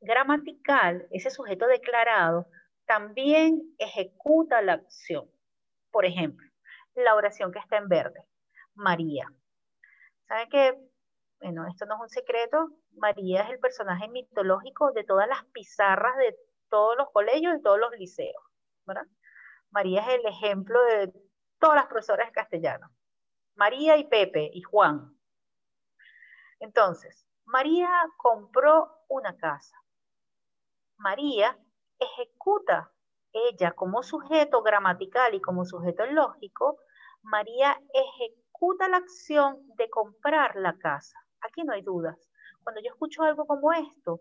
gramatical, ese sujeto declarado, también ejecuta la acción. Por ejemplo, la oración que está en verde, María. ¿Saben qué? Bueno, esto no es un secreto. María es el personaje mitológico de todas las pizarras de todos los colegios y todos los liceos. ¿verdad? María es el ejemplo de todas las profesoras de castellano. María y Pepe y Juan. Entonces, María compró una casa. María ejecuta ella como sujeto gramatical y como sujeto lógico, María ejecuta la acción de comprar la casa. Aquí no hay dudas. Cuando yo escucho algo como esto,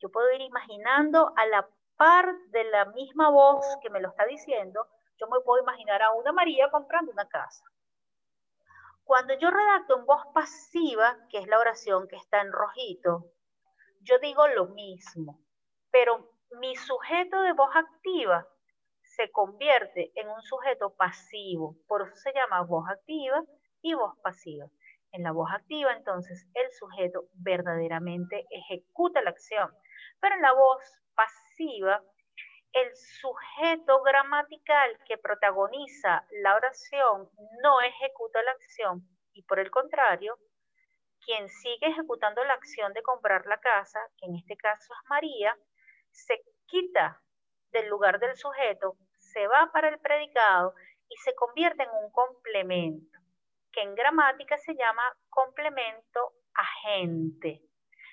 yo puedo ir imaginando a la par de la misma voz que me lo está diciendo, yo me puedo imaginar a una María comprando una casa. Cuando yo redacto en voz pasiva, que es la oración que está en rojito, yo digo lo mismo pero mi sujeto de voz activa se convierte en un sujeto pasivo, por eso se llama voz activa y voz pasiva. En la voz activa, entonces, el sujeto verdaderamente ejecuta la acción, pero en la voz pasiva, el sujeto gramatical que protagoniza la oración no ejecuta la acción y por el contrario, quien sigue ejecutando la acción de comprar la casa, que en este caso es María, se quita del lugar del sujeto, se va para el predicado y se convierte en un complemento, que en gramática se llama complemento agente.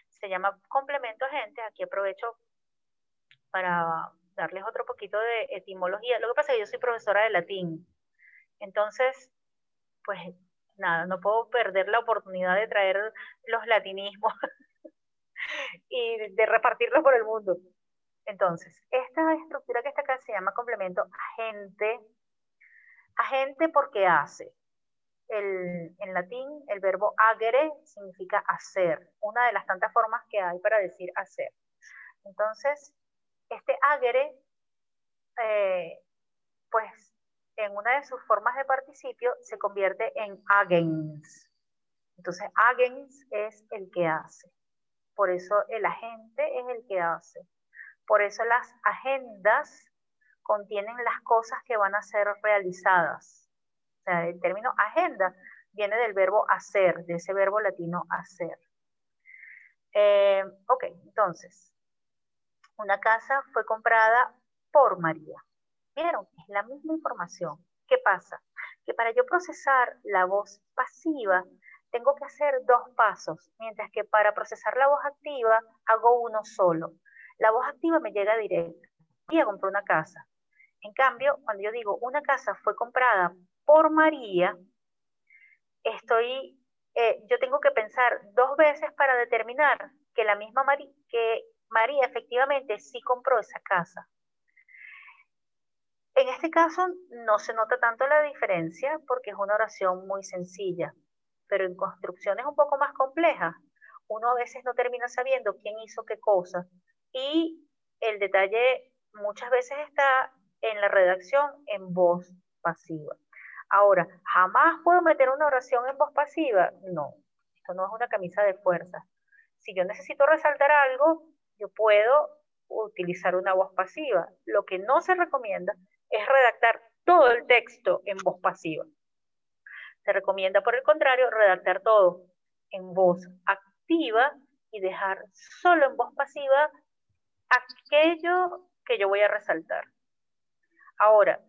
Se llama complemento agente, aquí aprovecho para darles otro poquito de etimología. Lo que pasa es que yo soy profesora de latín, entonces, pues nada, no puedo perder la oportunidad de traer los latinismos y de repartirlos por el mundo. Entonces, esta estructura que está acá se llama complemento agente. Agente porque hace. En latín el verbo agere significa hacer, una de las tantas formas que hay para decir hacer. Entonces, este agere, eh, pues en una de sus formas de participio se convierte en agens. Entonces, agens es el que hace. Por eso el agente es el que hace. Por eso las agendas contienen las cosas que van a ser realizadas. O sea, el término agenda viene del verbo hacer, de ese verbo latino hacer. Eh, ok, entonces, una casa fue comprada por María. ¿Vieron? Es la misma información. ¿Qué pasa? Que para yo procesar la voz pasiva, tengo que hacer dos pasos, mientras que para procesar la voz activa hago uno solo. La voz activa me llega directo. María compró una casa. En cambio, cuando yo digo una casa fue comprada por María, estoy, eh, yo tengo que pensar dos veces para determinar que la misma María, que María efectivamente sí compró esa casa. En este caso no se nota tanto la diferencia porque es una oración muy sencilla, pero en construcciones un poco más complejas, uno a veces no termina sabiendo quién hizo qué cosa y el detalle muchas veces está en la redacción en voz pasiva. Ahora, ¿jamás puedo meter una oración en voz pasiva? No, esto no es una camisa de fuerza. Si yo necesito resaltar algo, yo puedo utilizar una voz pasiva. Lo que no se recomienda es redactar todo el texto en voz pasiva. Se recomienda, por el contrario, redactar todo en voz activa y dejar solo en voz pasiva aquello que yo voy a resaltar. Ahora,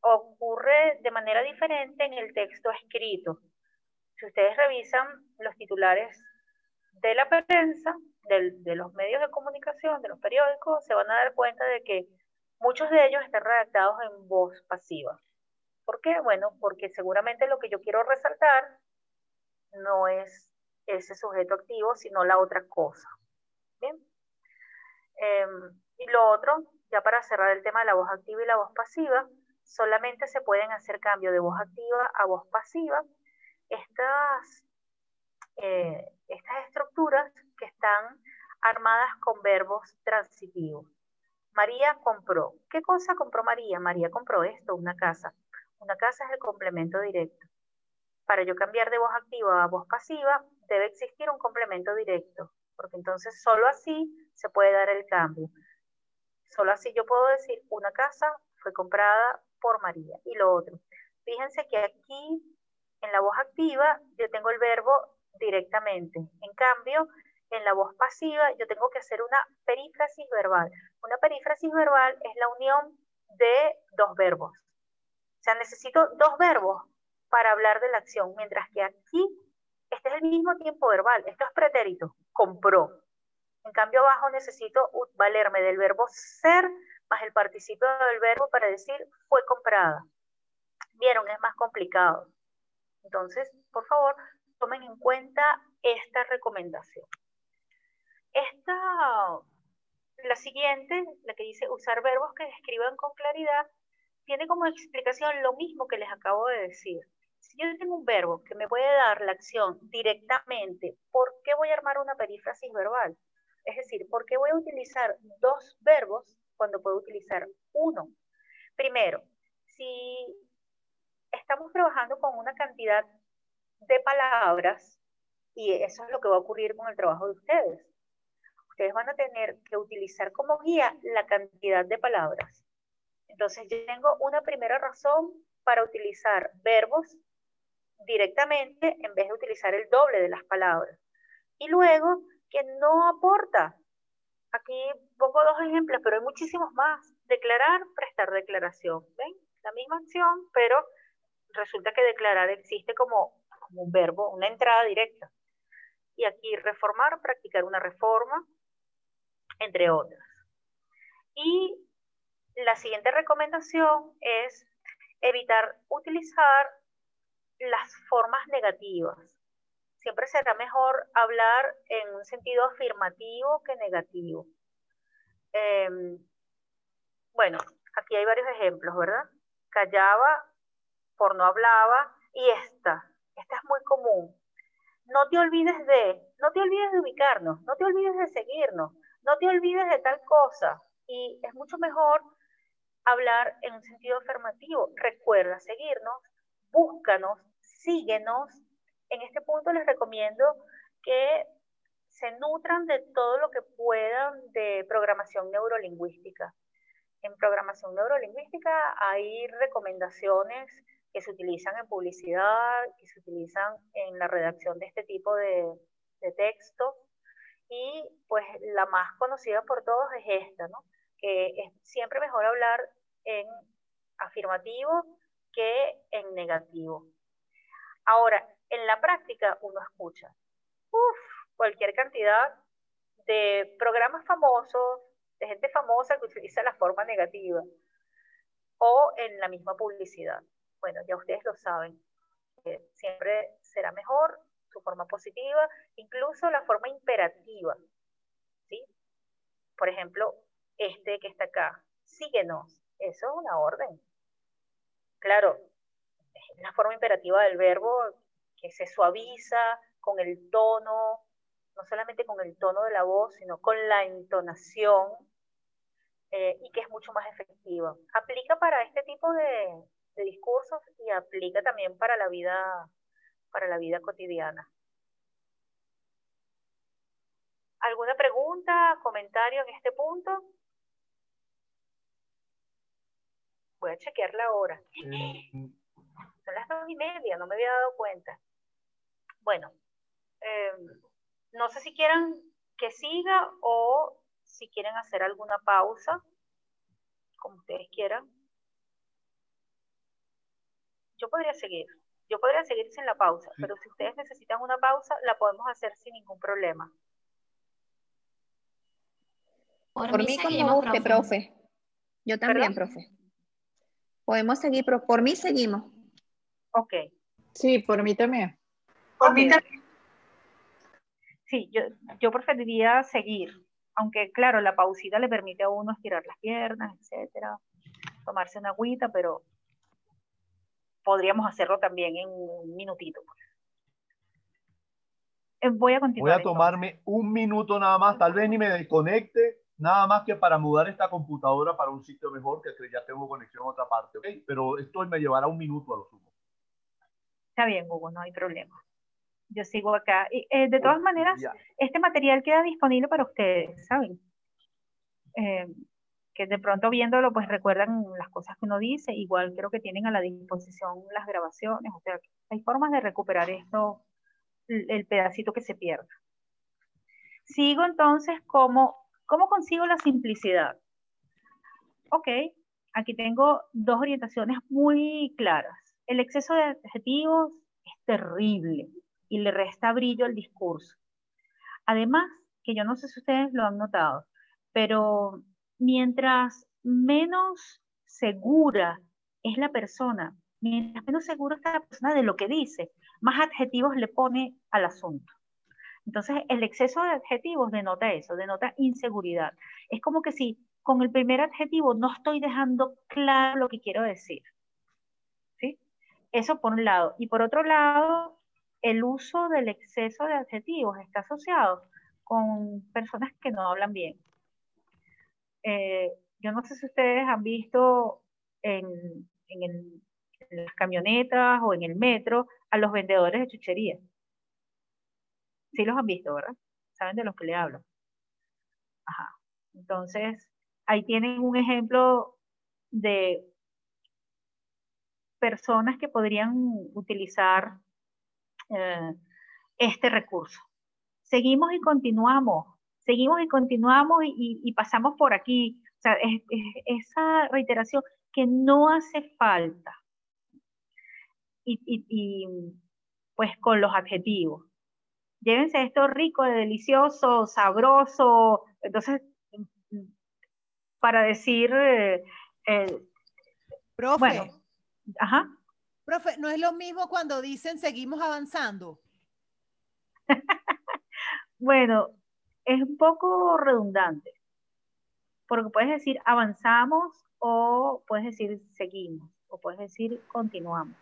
ocurre de manera diferente en el texto escrito. Si ustedes revisan los titulares de la prensa, de los medios de comunicación, de los periódicos, se van a dar cuenta de que muchos de ellos están redactados en voz pasiva. ¿Por qué? Bueno, porque seguramente lo que yo quiero resaltar no es ese sujeto activo, sino la otra cosa. ¿Bien? Em, y lo otro, ya para cerrar el tema de la voz activa y la voz pasiva, solamente se pueden hacer cambio de voz activa a voz pasiva. Estas, eh, estas estructuras que están armadas con verbos transitivos. María compró. ¿Qué cosa compró María? María compró esto, una casa. Una casa es el complemento directo. Para yo cambiar de voz activa a voz pasiva, debe existir un complemento directo, porque entonces solo así se puede dar el cambio. Solo así yo puedo decir, una casa fue comprada por María. Y lo otro, fíjense que aquí en la voz activa yo tengo el verbo directamente. En cambio, en la voz pasiva yo tengo que hacer una perífrasis verbal. Una perífrasis verbal es la unión de dos verbos. O sea, necesito dos verbos para hablar de la acción, mientras que aquí este es el mismo tiempo verbal. Esto es pretérito, compró. En cambio, abajo necesito valerme del verbo ser más el participio del verbo para decir fue comprada. Vieron, es más complicado. Entonces, por favor, tomen en cuenta esta recomendación. Esta, la siguiente, la que dice usar verbos que describan con claridad, tiene como explicación lo mismo que les acabo de decir. Si yo tengo un verbo que me puede dar la acción directamente, ¿por qué voy a armar una perífrasis verbal? Es decir, ¿por qué voy a utilizar dos verbos cuando puedo utilizar uno? Primero, si estamos trabajando con una cantidad de palabras, y eso es lo que va a ocurrir con el trabajo de ustedes, ustedes van a tener que utilizar como guía la cantidad de palabras. Entonces, yo tengo una primera razón para utilizar verbos directamente en vez de utilizar el doble de las palabras. Y luego, que no aporta. Aquí pongo dos ejemplos, pero hay muchísimos más. Declarar, prestar declaración. La misma acción, pero resulta que declarar existe como un verbo, una entrada directa. Y aquí reformar, practicar una reforma, entre otras. Y la siguiente recomendación es evitar utilizar las formas negativas. Siempre será mejor hablar en un sentido afirmativo que negativo. Em, bueno, aquí hay varios ejemplos, ¿verdad? Callaba, por no hablaba, y esta. esta es muy común. No te olvides de, no te olvides de ubicarnos, no te olvides de seguirnos, no te olvides de tal cosa. Y es mucho mejor hablar en un sentido afirmativo. Recuerda seguirnos, búscanos, síguenos. En este punto les recomiendo que se nutran de todo lo que puedan de programación neurolingüística. En programación neurolingüística hay recomendaciones que se utilizan en publicidad, que se utilizan en la redacción de este tipo de, de textos. Y pues la más conocida por todos es esta, ¿no? que es siempre mejor hablar en afirmativo que en negativo. Ahora, en la práctica uno escucha cualquier cantidad de programas famosos, de gente famosa que utiliza la forma negativa o en la misma publicidad. Bueno, ya ustedes lo saben, siempre será mejor su forma positiva, incluso la forma imperativa. ¿sí? Por ejemplo, este que está acá, síguenos, eso es una orden. Claro, la forma imperativa del verbo que se suaviza con el tono, no solamente con el tono de la voz, sino con la entonación eh, y que es mucho más efectiva. Aplica para este tipo de, de discursos y aplica también para la vida, para la vida cotidiana. ¿Alguna pregunta, comentario en este punto? Voy a chequear la hora. Son las dos y media, no me había dado cuenta. Bueno, em, no sé si quieran que siga o si quieren hacer alguna pausa, como ustedes quieran. Yo podría seguir, yo podría seguir sin la pausa, pero si ustedes necesitan una pausa, la podemos hacer sin ningún problema. Por, mí, como guste, profe. Yo también, profe. Podemos seguir, pero por mí seguimos. Ok. Sí, por mí también. Por mí también. Sí, yo, yo preferiría seguir, aunque claro, la pausita le permite a uno estirar las piernas, etcétera, tomarse una agüita, pero podríamos hacerlo también en un minutito. Pues. Eh, voy a continuar. Voy a tomarme un minuto nada más, tal vez ni me desconecte, nada más que para mudar esta computadora para un sitio mejor, que ya tengo conexión en otra parte, ¿ok? Pero esto me llevará un minuto a lo sumo. Está bien, Hugo, no hay problema. Yo sigo acá. Y, eh, de todas maneras, este material queda disponible para ustedes, ¿saben? Eh, que de pronto viéndolo, pues recuerdan las cosas que uno dice, igual creo que tienen a la disposición las grabaciones, o sea, hay formas de recuperar esto, el pedacito que se pierda. Sigo entonces como, ¿cómo consigo la simplicidad? Ok, aquí tengo dos orientaciones muy claras. El exceso de adjetivos es terrible y le resta brillo al discurso. Además, que yo no sé si ustedes lo han notado, pero mientras menos segura es la persona, mientras menos segura está la persona de lo que dice, más adjetivos le pone al asunto. Entonces, el exceso de adjetivos denota eso, denota inseguridad. Es como que si con el primer adjetivo no estoy dejando claro lo que quiero decir. ¿Sí? Eso por un lado. Y por otro lado, el uso del exceso de adjetivos está asociado con personas que no hablan bien. Eh, yo no sé si ustedes han visto en, las camionetas o en el metro a los vendedores de chuchería. Sí los han visto, ¿verdad? Saben de los que le hablo. Ajá. Entonces, ahí tienen un ejemplo de personas que podrían utilizar eh, este recurso. Seguimos y continuamos, seguimos y continuamos y, pasamos por aquí. O sea, es, esa reiteración que no hace falta. Y, pues con los adjetivos. Llévense esto rico, delicioso, sabroso. Entonces, para decir... Eh, eh, Profe. ajá. Profe, ¿no es lo mismo cuando dicen seguimos avanzando? bueno, es un poco redundante, porque puedes decir avanzamos o puedes decir seguimos o puedes decir continuamos.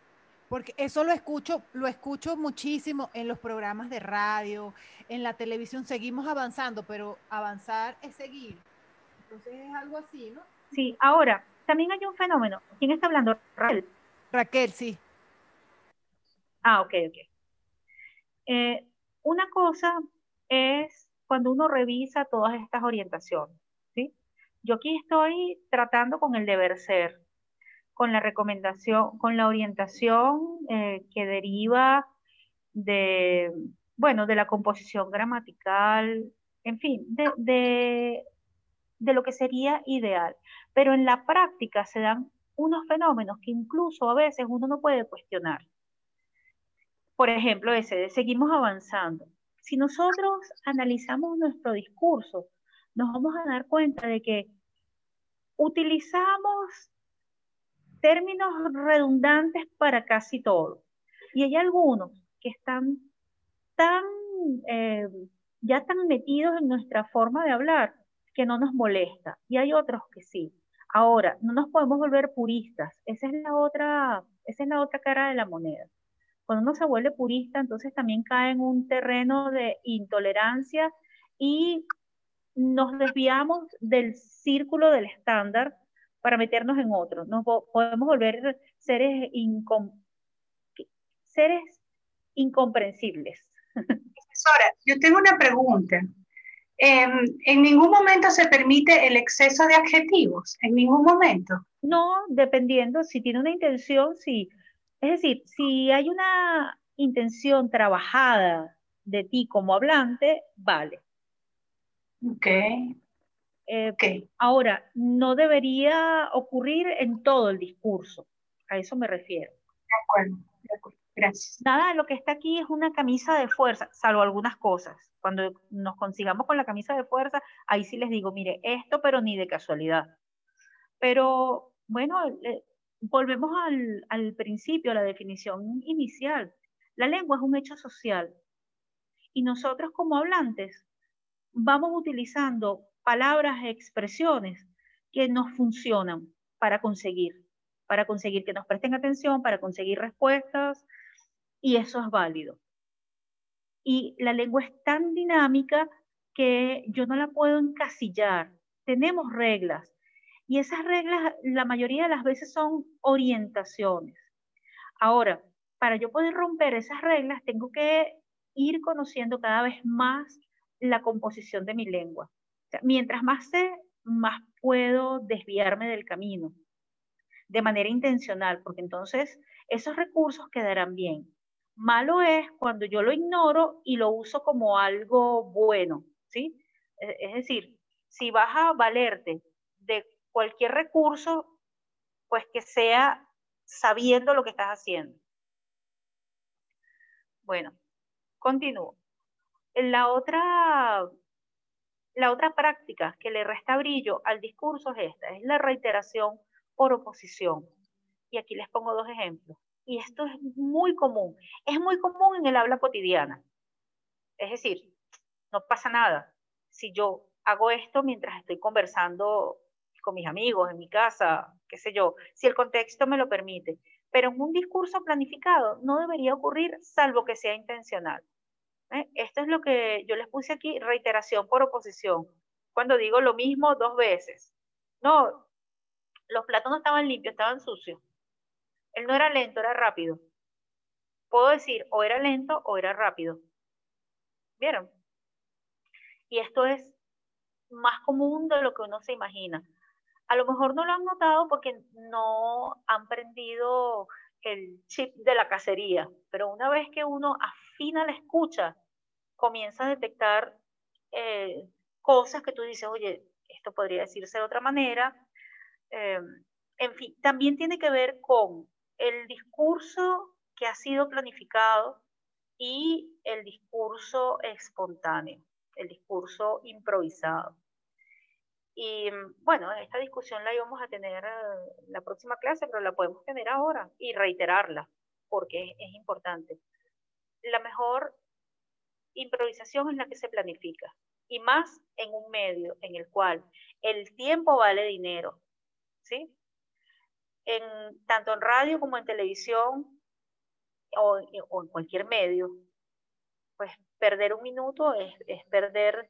Porque eso lo escucho, lo escucho muchísimo en los programas de radio, en la televisión. Seguimos avanzando, pero avanzar es seguir. Entonces es algo así, ¿no? Sí, ahora, también hay un fenómeno. ¿Quién está hablando? Raquel. Raquel, sí. Ah, ok, ok. Eh, una cosa es cuando uno revisa todas estas orientaciones, ¿sí? Yo aquí estoy tratando con el deber ser, con la recomendación, con la orientación eh, que deriva de, bueno, de la composición gramatical, en fin, de, de lo que sería ideal. Pero en la práctica se dan unos fenómenos que incluso a veces uno no puede cuestionar. Por ejemplo, ese de seguimos avanzando. Si nosotros analizamos nuestro discurso, nos vamos a dar cuenta de que utilizamos términos redundantes para casi todo. Y hay algunos que están tan, eh, ya tan metidos en nuestra forma de hablar que no nos molesta. Y hay otros que sí. Ahora, no nos podemos volver puristas. Esa es la otra, esa es la otra cara de la moneda. Cuando uno se vuelve purista, entonces también cae en un terreno de intolerancia y nos desviamos del círculo del estándar para meternos en otro. Nos podemos volver seres, seres incomprensibles. Profesora, yo tengo una pregunta. Em, en ningún momento se permite el exceso de adjetivos, en ningún momento. No, dependiendo, si tiene una intención, sí. Es decir, si hay una intención trabajada de ti como hablante, vale. Ok. Eh, ahora, no debería ocurrir en todo el discurso. A eso me refiero. De acuerdo, de acuerdo. Gracias. Nada lo que está aquí es una camisa de fuerza, salvo algunas cosas. Cuando nos consigamos con la camisa de fuerza, ahí sí les digo, mire, esto, pero ni de casualidad. Pero bueno, volvemos al, al principio, a la definición inicial. La lengua es un hecho social. Y nosotros como hablantes vamos utilizando palabras e expresiones que nos funcionan para conseguir, para conseguir que nos presten atención, para conseguir respuestas, y eso es válido. Y la lengua es tan dinámica que yo no la puedo encasillar. Tenemos reglas y esas reglas la mayoría de las veces son orientaciones. Ahora, para yo poder romper esas reglas, tengo que ir conociendo cada vez más la composición de mi lengua. mientras más sé, más puedo desviarme del camino de manera intencional, porque entonces esos recursos quedarán bien. Malo es cuando yo lo ignoro y lo uso como algo bueno, ¿sí? E, es decir, si vas a valerte de cualquier recurso, pues que sea sabiendo lo que estás haciendo. Bueno, continúo. La otra, la otra práctica que le resta brillo al discurso es esta, es la reiteración por oposición. Y aquí les pongo dos ejemplos y esto es muy común, es muy común en el habla cotidiana. Es decir, no pasa nada si yo hago esto mientras estoy conversando con mis amigos, en mi casa, qué sé yo, si el contexto me lo permite. Pero en un discurso planificado no debería ocurrir salvo que sea intencional. ¿eh? Esto es lo que yo les puse aquí, reiteración por oposición. Cuando digo lo mismo dos veces. No, los platos no estaban limpios, estaban sucios. Él no era lento, era rápido. Puedo decir o era lento o era rápido. ¿Vieron? Y esto es más común de lo que uno se imagina. A lo mejor no lo han notado porque no han prendido el chip de la cacería, pero una vez que uno afina la escucha, comienza a detectar eh, cosas que tú dices, oye, esto podría decirse de otra manera. Eh, en fin, también tiene que ver con el discurso que ha sido planificado y el discurso espontáneo, el discurso improvisado. Y bueno, esta discusión la íbamos a tener eh, la próxima clase, pero la podemos tener ahora y reiterarla, porque es importante. La mejor improvisación es la que se planifica, y más en un medio en el cual el tiempo vale dinero, ¿sí? En, tanto en radio como en televisión, o, en cualquier medio, pues perder un minuto es, perder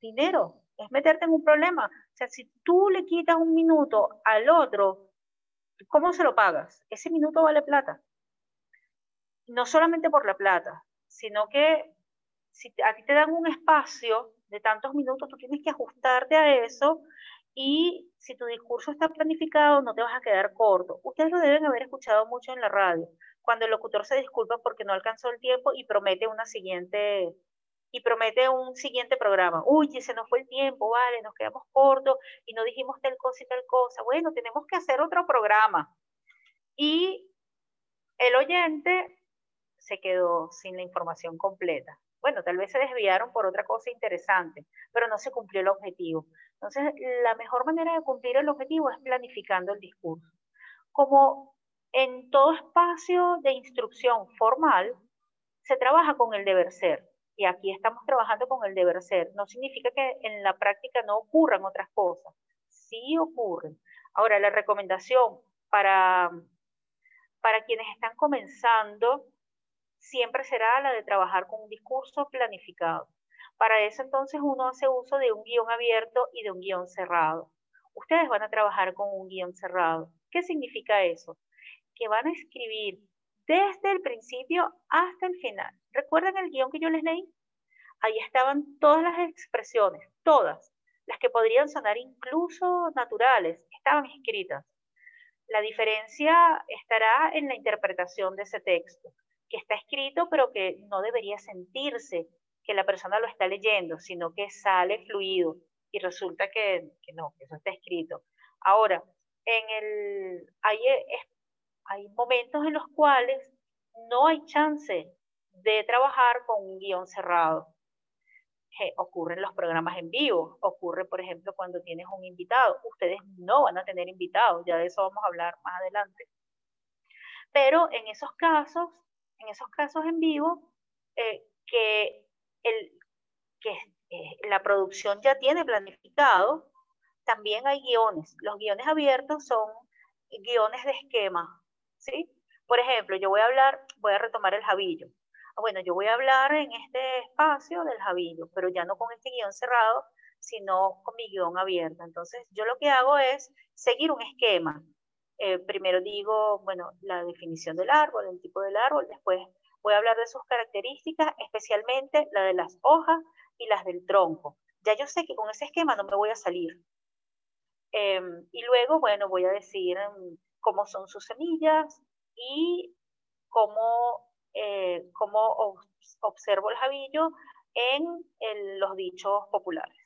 dinero, es meterte en un problema. O sea, si tú le quitas un minuto al otro, ¿cómo se lo pagas? Ese minuto vale plata. No solamente por la plata, sino que si a te dan un espacio de tantos minutos, tú tienes que ajustarte a eso y si tu discurso está planificado, no te vas a quedar corto. Ustedes lo deben haber escuchado mucho en la radio, cuando el locutor se disculpa porque no alcanzó el tiempo y promete una siguiente y promete un siguiente programa. Uy, se nos fue el tiempo, vale, nos quedamos cortos y no dijimos tal cosa y tal cosa. Bueno, tenemos que hacer otro programa. Y el oyente se quedó sin la información completa. Bueno, tal vez se desviaron por otra cosa interesante, pero no se cumplió el objetivo. Entonces, la mejor manera de cumplir el objetivo es planificando el discurso. Como en todo espacio de instrucción formal, se trabaja con el deber ser. Y aquí estamos trabajando con el deber ser. No significa que en la práctica no ocurran otras cosas. Sí ocurren. Ahora, la recomendación para, para quienes están comenzando siempre será la de trabajar con un discurso planificado. Para eso entonces uno hace uso de un guion abierto y de un guion cerrado. Ustedes van a trabajar con un guion cerrado. ¿Qué significa eso? Que van a escribir desde el principio hasta el final. ¿Recuerdan el guion que yo les leí? Ahí estaban todas las expresiones, todas, las que podrían sonar incluso naturales, estaban escritas. La diferencia estará en la interpretación de ese texto que está escrito, pero que no debería sentirse que la persona lo está leyendo, sino que sale fluido y resulta que, no, que eso está escrito. Ahora, en el, hay, hay momentos en los cuales no hay chance de trabajar con un guion cerrado. ocurren los programas en vivo, ocurre, por ejemplo, cuando tienes un invitado. Ustedes no van a tener invitados, ya de eso vamos a hablar más adelante. Pero en esos casos, en esos casos en vivo, eh, que, el, que eh, la producción ya tiene planificado, también hay guiones. Los guiones abiertos son guiones de esquema, ¿sí? Por ejemplo, yo voy a hablar, voy a retomar el jabillo. Ah, bueno, yo voy a hablar en este espacio del jabillo, pero ya no con este guion cerrado, sino con mi guion abierto. Entonces, yo lo que hago es seguir un esquema. Eh, primero digo, bueno, la definición del árbol, el tipo del árbol, después voy a hablar de sus características, especialmente la de las hojas y las del tronco. Ya yo sé que con ese esquema no me voy a salir. Em, y luego, bueno, voy a decir em, cómo son sus semillas y cómo, eh, cómo observo el jabillo en, en los dichos populares.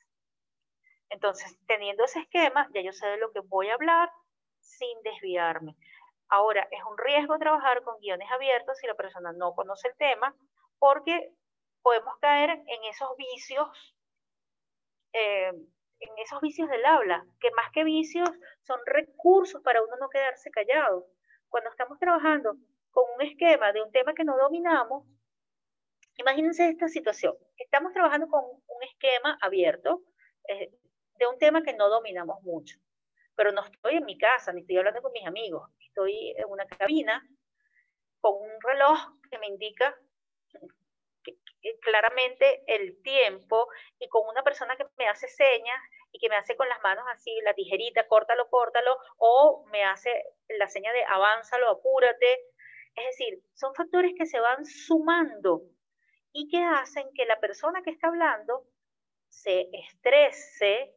Entonces, teniendo ese esquema, ya yo sé de lo que voy a hablar sin desviarme. Ahora, es un riesgo trabajar con guiones abiertos si la persona no conoce el tema, porque podemos caer en esos vicios, eh, en esos vicios del habla, que más que vicios son recursos para uno no quedarse callado. Cuando estamos trabajando con un esquema de un tema que no dominamos, imagínense esta situación. Estamos trabajando con un esquema abierto eh, de un tema que no dominamos mucho pero no estoy en mi casa, ni estoy hablando con mis amigos, estoy en una cabina con un reloj que me indica claramente el tiempo y con una persona que me hace señas y que me hace con las manos así la tijerita, córtalo, córtalo, o me hace la seña de avánzalo, apúrate. Es decir, son factores que se van sumando y que hacen que la persona que está hablando se estrese,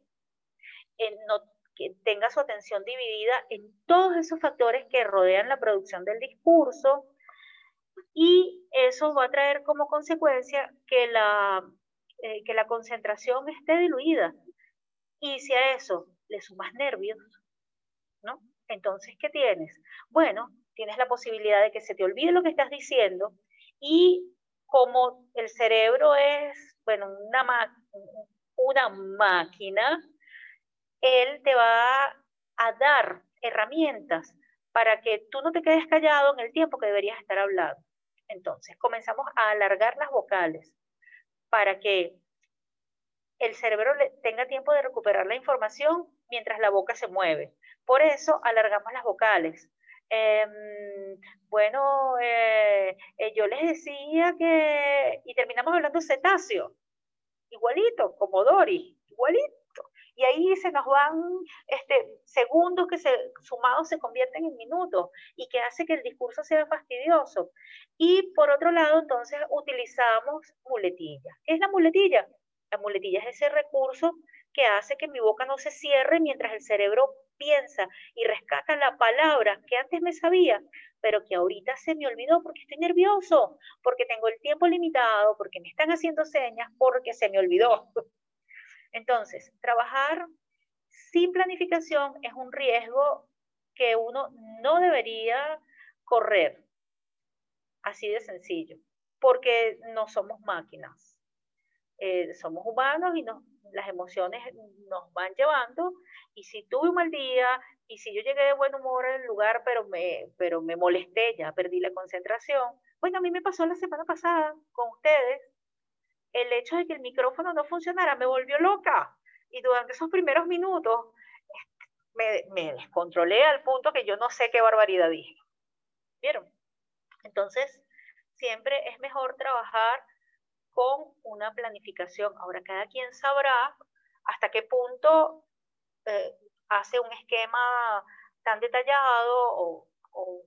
no que tenga su atención dividida en todos esos factores que rodean la producción del discurso y eso va a traer como consecuencia que la, eh, que la concentración esté diluida. Y si a eso le sumas nervios, ¿no? Entonces, ¿qué tienes? Bueno, tienes la posibilidad de que se te olvide lo que estás diciendo y como el cerebro es, bueno, una, una máquina, él te va a dar herramientas para que tú no te quedes callado en el tiempo que deberías estar hablando. Entonces, comenzamos a alargar las vocales para que el cerebro tenga tiempo de recuperar la información mientras la boca se mueve. Por eso alargamos las vocales. Em, bueno, eh, eh, yo les decía que, y terminamos hablando cetáceo, igualito, como Dory, igualito. Y ahí se nos van este, segundos que se, sumados se convierten en minutos y que hace que el discurso sea fastidioso. Y por otro lado, entonces utilizamos muletillas. ¿Qué es la muletilla? La muletilla es ese recurso que hace que mi boca no se cierre mientras el cerebro piensa y rescata la palabra que antes me sabía, pero que ahorita se me olvidó porque estoy nervioso, porque tengo el tiempo limitado, porque me están haciendo señas, porque se me olvidó. Entonces, trabajar sin planificación es un riesgo que uno no debería correr. Así de sencillo, porque no somos máquinas. Eh, somos humanos y las emociones nos van llevando y si tuve un mal día y si yo llegué de buen humor al lugar pero me, pero me molesté, ya perdí la concentración, bueno, a mí me pasó la semana pasada con ustedes, el hecho de que el micrófono no funcionara me volvió loca y durante esos primeros minutos me, me descontrolé al punto que yo no sé qué barbaridad dije. ¿Vieron? Entonces, siempre es mejor trabajar con una planificación. Ahora, cada quien sabrá hasta qué punto eh, hace un esquema tan detallado o,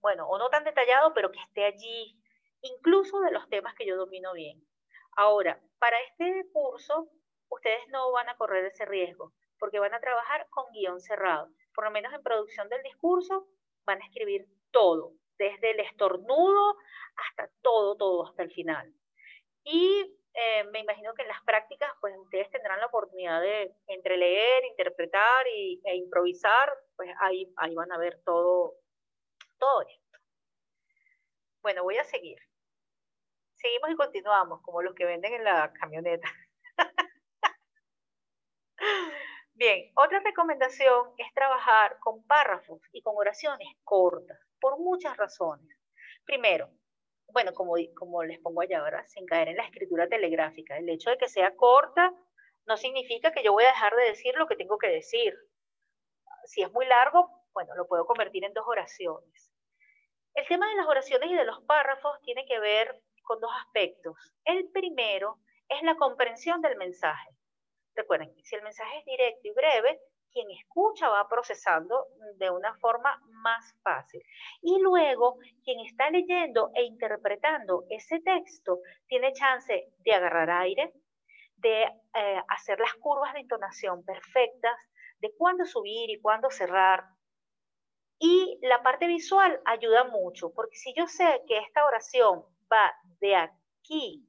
bueno, o no tan detallado, pero que esté allí, incluso de los temas que yo domino bien. Ahora, para este curso, ustedes no van a correr ese riesgo, porque van a trabajar con guion cerrado. Por lo menos en producción del discurso, van a escribir todo, desde el estornudo hasta todo, todo, hasta el final. Y eh, me imagino que en las prácticas, pues ustedes tendrán la oportunidad de entre leer, interpretar y, e improvisar, pues ahí, ahí van a ver todo, todo esto. Bueno, voy a seguir. Seguimos y continuamos, como los que venden en la camioneta. Bien, otra recomendación es trabajar con párrafos y con oraciones cortas, por muchas razones. Primero, bueno, como, como les pongo allá, ¿verdad? Sin caer en la escritura telegráfica. El hecho de que sea corta no significa que yo voy a dejar de decir lo que tengo que decir. Si es muy largo, bueno, lo puedo convertir en dos oraciones. El tema de las oraciones y de los párrafos tiene que ver con dos aspectos. El primero es la comprensión del mensaje. Recuerden, si el mensaje es directo y breve, quien escucha va procesando de una forma más fácil. Y luego, quien está leyendo e interpretando ese texto tiene chance de agarrar aire, de eh, hacer las curvas de entonación perfectas, de cuándo subir y cuándo cerrar. Y la parte visual ayuda mucho, porque si yo sé que esta oración va de aquí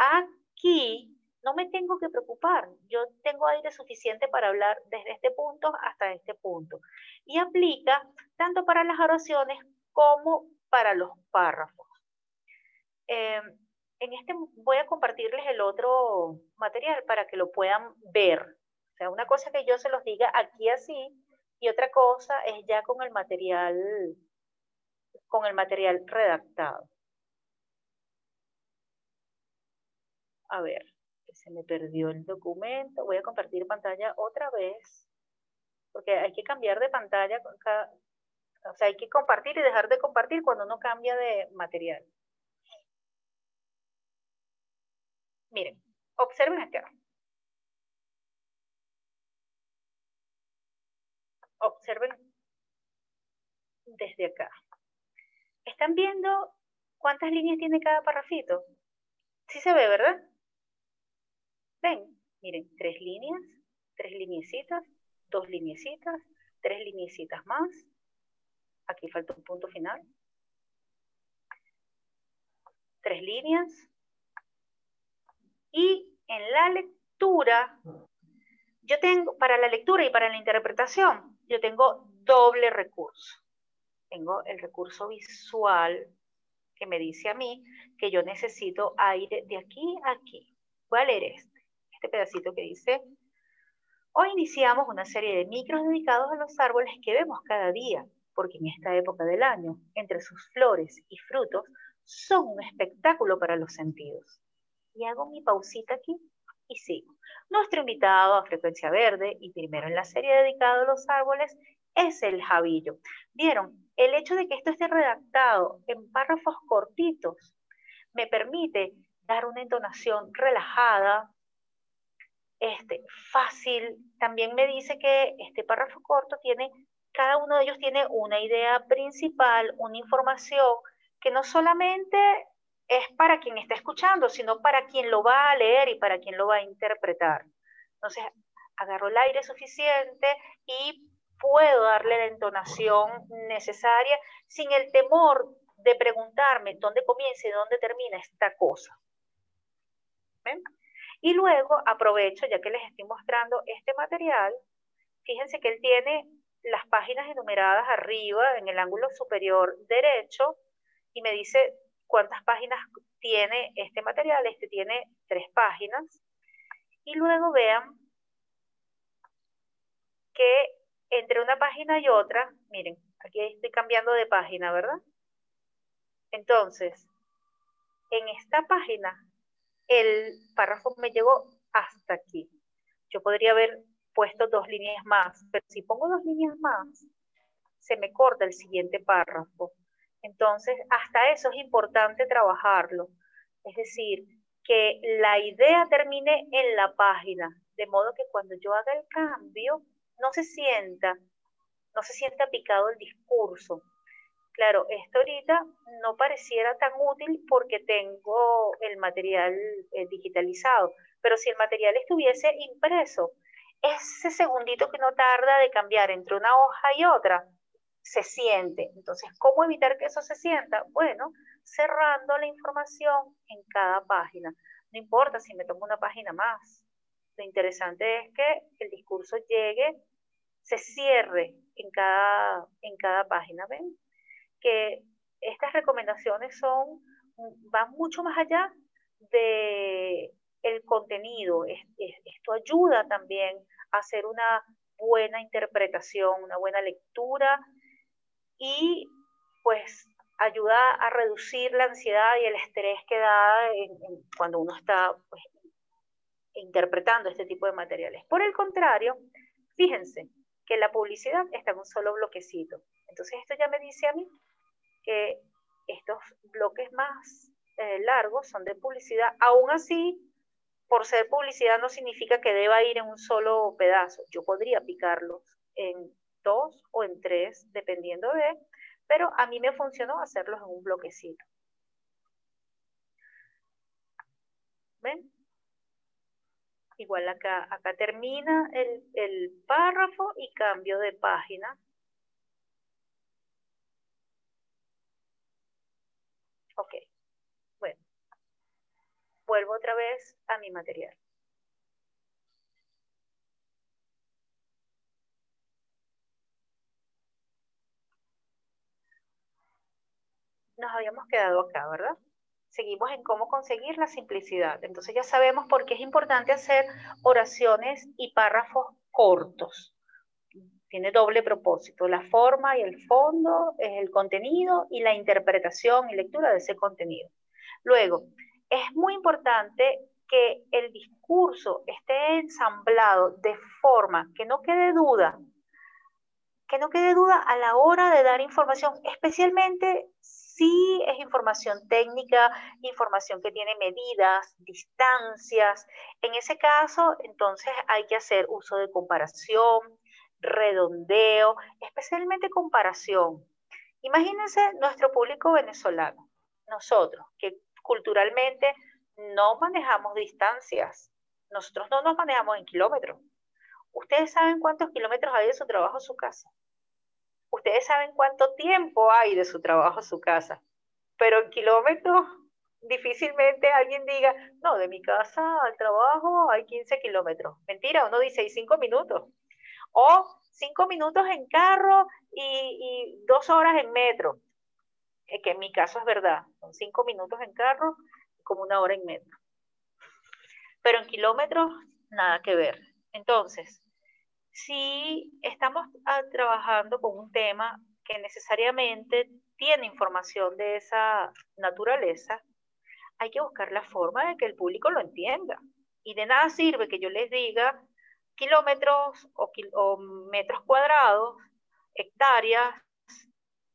aquí, no me tengo que preocupar. Yo tengo aire suficiente para hablar desde este punto hasta este punto. Y aplica tanto para las oraciones como para los párrafos. Em, en este voy a compartirles el otro material para que lo puedan ver. O sea, una cosa que yo se los diga aquí así y otra cosa es ya con el material con el material redactado. A ver se me perdió el documento. Voy a compartir pantalla otra vez, porque hay que cambiar de pantalla. o sea, hay que compartir y dejar de compartir cuando uno cambia de material. Miren, observen acá. Observen desde acá. ¿Están viendo cuántas líneas tiene cada parrafito? Sí se ve, ¿verdad? Ven, miren, tres líneas, tres lineecitas, dos lineecitas, tres lineecitas más. Aquí falta un punto final. Tres líneas. Y en la lectura, yo tengo, para la lectura y para la interpretación, yo tengo doble recurso. Tengo el recurso visual que me dice a mí que yo necesito aire de aquí a aquí. Voy a este pedacito que dice, hoy iniciamos una serie de micros dedicados a los árboles que vemos cada día, porque en esta época del año, entre sus flores y frutos, son un espectáculo para los sentidos. Y hago mi pausita aquí y sigo. Nuestro invitado a Frecuencia Verde y primero en la serie dedicada a los árboles es el jabillo. ¿Vieron? El hecho de que esto esté redactado en párrafos cortitos me permite dar una entonación relajada, este, fácil. También me dice que este párrafo corto tiene, cada uno de ellos tiene una idea principal, una información que no solamente es para quien está escuchando, sino para quien lo va a leer y para quien lo va a interpretar. Entonces, agarro el aire suficiente y puedo darle la entonación necesaria sin el temor de preguntarme dónde comienza y dónde termina esta cosa. Y luego aprovecho, ya que les estoy mostrando este material, fíjense que él tiene las páginas enumeradas arriba en el ángulo superior derecho y me dice cuántas páginas tiene este material. Este tiene tres páginas. Y luego vean que entre una página y otra, miren, aquí estoy cambiando de página, ¿verdad? Entonces, en esta página, el párrafo me llegó hasta aquí. Yo podría haber puesto dos líneas más, pero si pongo dos líneas más, se me corta el siguiente párrafo. Entonces, hasta eso es importante trabajarlo. Es decir, que la idea termine en la página, de modo que cuando yo haga el cambio, no se sienta, no se sienta picado el discurso. Claro, esto ahorita no pareciera tan útil porque tengo el material eh, digitalizado, pero si el material estuviese impreso, ese segundito que no tarda de cambiar entre una hoja y otra, se siente. Entonces, ¿cómo evitar que eso se sienta? Bueno, cerrando la información en cada página. No importa si me tomo una página más. Lo interesante es que el discurso llegue, se cierre en cada, en cada página. ¿Ven? Que estas recomendaciones son, van mucho más allá de el contenido. Esto ayuda también a hacer una buena interpretación, una buena lectura y pues ayuda a reducir la ansiedad y el estrés que da cuando uno está pues, interpretando este tipo de materiales. Por el contrario, fíjense que la publicidad está en un solo bloquecito. Entonces esto ya me dice a mí que estos bloques más eh, largos son de publicidad. Aún así, por ser publicidad no significa que deba ir en un solo pedazo. Yo podría picarlos en dos o en tres, dependiendo de, pero a mí me funcionó hacerlos en un bloquecito. ¿Ven? Igual acá, acá termina el, el párrafo y cambio de página. Ok, bueno, vuelvo otra vez a mi material. nos habíamos quedado acá, ¿verdad? Seguimos en cómo conseguir la simplicidad. Entonces ya sabemos por qué es importante hacer oraciones y párrafos cortos. Tiene doble propósito, la forma y el fondo, es el contenido y la interpretación y lectura de ese contenido. Luego, es muy importante que el discurso esté ensamblado de forma que no quede duda, que no quede duda a la hora de dar información, especialmente sí es información técnica, información que tiene medidas, distancias. En ese caso, entonces hay que hacer uso de comparación, redondeo, especialmente comparación. Imagínense nuestro público venezolano, nosotros, que culturalmente no manejamos distancias, nosotros no nos manejamos en kilómetros. ¿Ustedes saben cuántos kilómetros hay de su trabajo a su casa? ustedes saben cuánto tiempo hay de su trabajo a su casa, pero en kilómetros difícilmente alguien diga, no, de mi casa al trabajo hay 15 kilómetros. Mentira, uno dice, hay 5 minutos. O 5 minutos en carro y, dos horas en metro. que en mi caso es verdad, son 5 minutos en carro como una hora en metro. Pero en kilómetros, nada que ver. Entonces, si estamos ah, trabajando con un tema que necesariamente tiene información de esa naturaleza, hay que buscar la forma de que el público lo entienda. Y de nada sirve que yo les diga kilómetros o, metros cuadrados hectáreas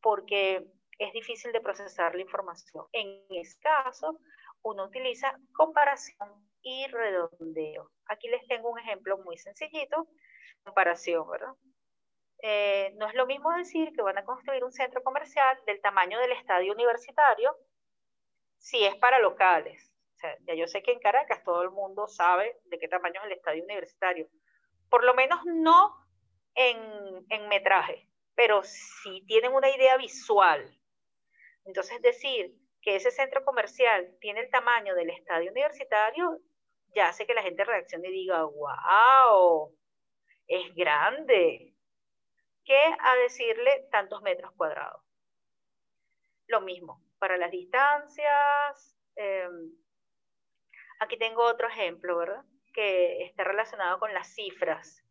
porque es difícil de procesar la información. En ese caso, uno utiliza comparación y redondeo. Aquí les tengo un ejemplo muy sencillito, comparación, ¿verdad? Eh, no es lo mismo decir que van a construir un centro comercial del tamaño del estadio universitario si es para locales. O sea, ya yo sé que en Caracas todo el mundo sabe de qué tamaño es el estadio universitario. Por lo menos no en, en metraje, pero sí tienen una idea visual. Entonces, decir que ese centro comercial tiene el tamaño del estadio universitario, ya hace que la gente reaccione y diga, wow, es grande que a decirle tantos metros cuadrados. Lo mismo para las distancias. Em, aquí tengo otro ejemplo, ¿verdad? Que está relacionado con las cifras.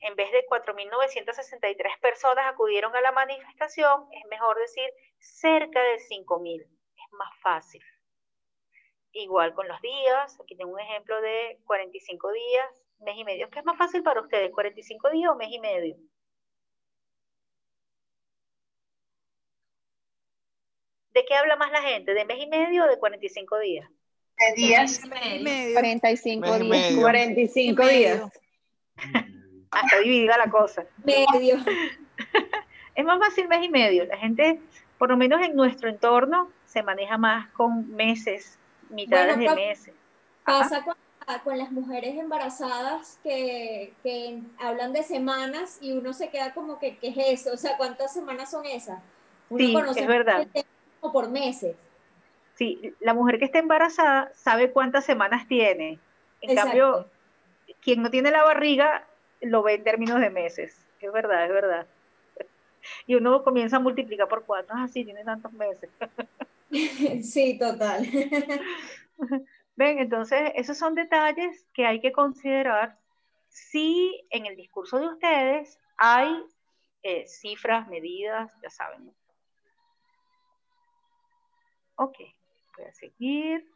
En vez de 4.963 personas acudieron a la manifestación, es mejor decir cerca de 5.000. Es más fácil. Igual con los días, aquí tengo un ejemplo de 45 días, mes y medio. ¿Qué es más fácil para ustedes? ¿45 días o mes y medio? ¿De qué habla más la gente? ¿De mes y medio o de 45 días? Días. y medio. 45 días. 45 días. Hasta dividida la cosa. Medio. es más fácil mes y medio. La gente, por lo menos en nuestro entorno, se maneja más con meses, mitades de meses. Pasa con, con, las mujeres embarazadas que, que, hablan de semanas y uno se queda como que, ¿qué es eso? O sea, ¿cuántas semanas son esas? Uno sí, es verdad por meses. Sí, la mujer que está embarazada sabe cuántas semanas tiene. En cambio, quien no tiene la barriga lo ve en términos de meses. Es verdad, es verdad. Y uno comienza a multiplicar por cuatro. Ah, sí, tiene tantos meses. Sí, total. Ven, entonces, esos son detalles que hay que considerar si en el discurso de ustedes hay eh, cifras, medidas, ya saben, Ok, voy a seguir.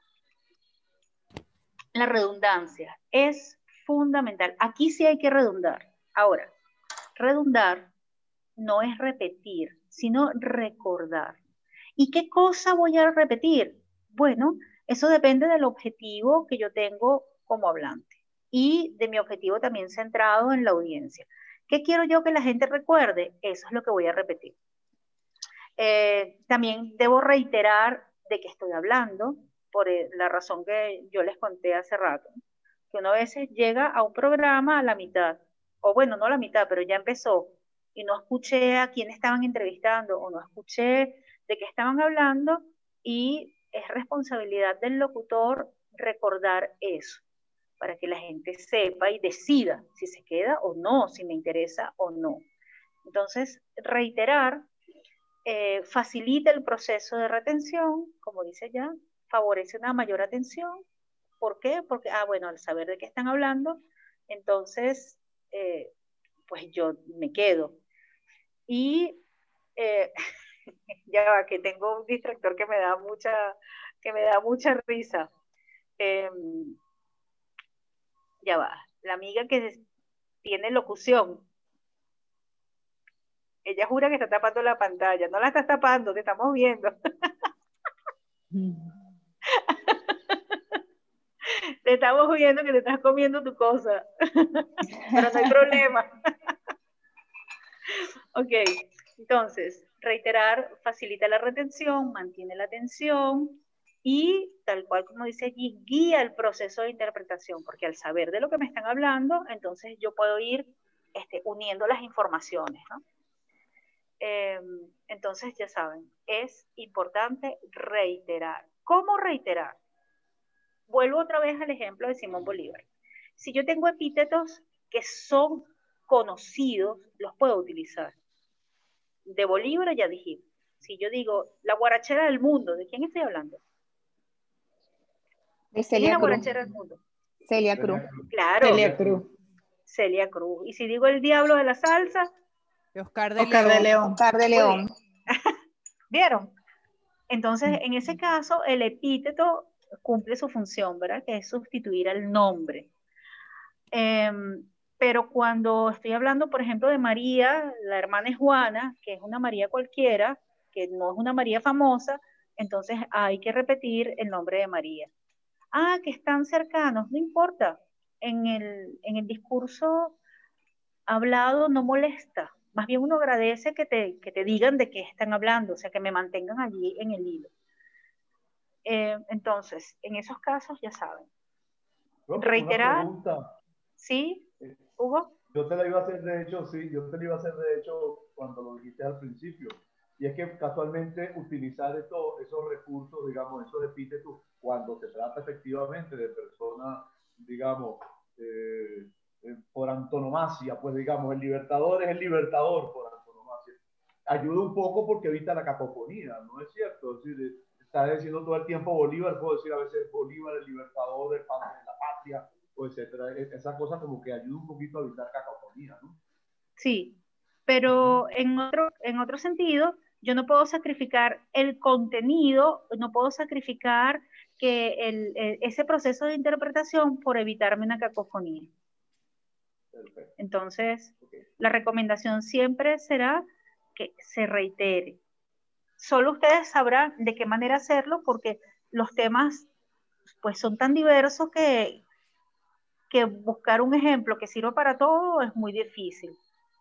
La redundancia es fundamental. Aquí sí hay que redundar. Ahora, redundar no es repetir, sino recordar. ¿Y qué cosa voy a repetir? Bueno, eso depende del objetivo que yo tengo como hablante y de mi objetivo también centrado en la audiencia. ¿Qué quiero yo que la gente recuerde? Eso es lo que voy a repetir. Eh, también debo reiterar de qué estoy hablando, por eh, la razón que yo les conté hace rato, que uno a veces llega a un programa a la mitad, o bueno, no a la mitad, pero ya empezó, y no escuché a quién estaban entrevistando, o no escuché de qué estaban hablando, y es responsabilidad del locutor recordar eso, para que la gente sepa y decida si se queda o no, si me interesa o no. Entonces, reiterar eh, facilita el proceso de retención, como dice ya, favorece una mayor atención. ¿Por qué? Porque, ah, bueno, al saber de qué están hablando, entonces, eh, pues yo me quedo. Y eh, ya va, que tengo un distractor que me da mucha, que me da mucha risa. Em, ya va, la amiga que tiene locución, ella jura que está tapando la pantalla. No la estás tapando, te estamos viendo. te estamos viendo que te estás comiendo tu cosa. Pero no hay problema. ok, entonces, reiterar facilita la retención, mantiene la atención y tal cual como dice allí, guía el proceso de interpretación, porque al saber de lo que me están hablando, entonces yo puedo ir este, uniendo las informaciones, ¿no? Em, entonces, ya saben, es importante reiterar. ¿Cómo reiterar? Vuelvo otra vez al ejemplo de Simón Bolívar. Si yo tengo epítetos que son conocidos, los puedo utilizar. De Bolívar ya dije. Si yo digo la guarachera del mundo, ¿de quién estoy hablando? De Celia la guarachera del mundo? Celia Cruz. Claro. Celia Cruz. Celia Cruz. Y si digo el diablo de la salsa, Oscar de León. Oscar de León. ¿Vieron? Entonces, en ese caso, el epíteto cumple su función, ¿verdad? Que es sustituir al nombre. Em, Pero cuando estoy hablando, por ejemplo, de María, la hermana es Juana, que es una María cualquiera, que no es una María famosa, entonces hay que repetir el nombre de María. Ah, que están cercanos, no importa. En el, en el discurso hablado no molesta. Más bien uno agradece que te, que te digan de qué están hablando, o sea, que me mantengan allí en el hilo. Eh, entonces, en esos casos ya saben. Reiterar. ¿Sí, eh, Hugo? Yo te la iba a hacer, de hecho, sí, yo te la iba a hacer, de hecho, cuando lo dijiste al principio. Y es que casualmente utilizar esto, esos recursos, digamos, esos epítetos, cuando se trata efectivamente de personas, digamos, eh, por antonomasia, pues digamos, el libertador es el libertador por antonomasia. Ayuda un poco porque evita la cacofonía, ¿no es cierto? Es decir, está diciendo todo el tiempo Bolívar, puedo decir a veces Bolívar, el libertador, el padre de la patria, o etcétera. E, esa cosa como que ayuda un poquito a evitar cacofonía, ¿no? Sí, pero en otro, en otro sentido, yo no puedo sacrificar el contenido, no puedo sacrificar que el, ese proceso de interpretación por evitarme una cacofonía. Entonces, la recomendación siempre será que se reitere. Solo ustedes sabrán de qué manera hacerlo porque los temas pues son tan diversos que, que buscar un ejemplo que sirva para todo es muy difícil.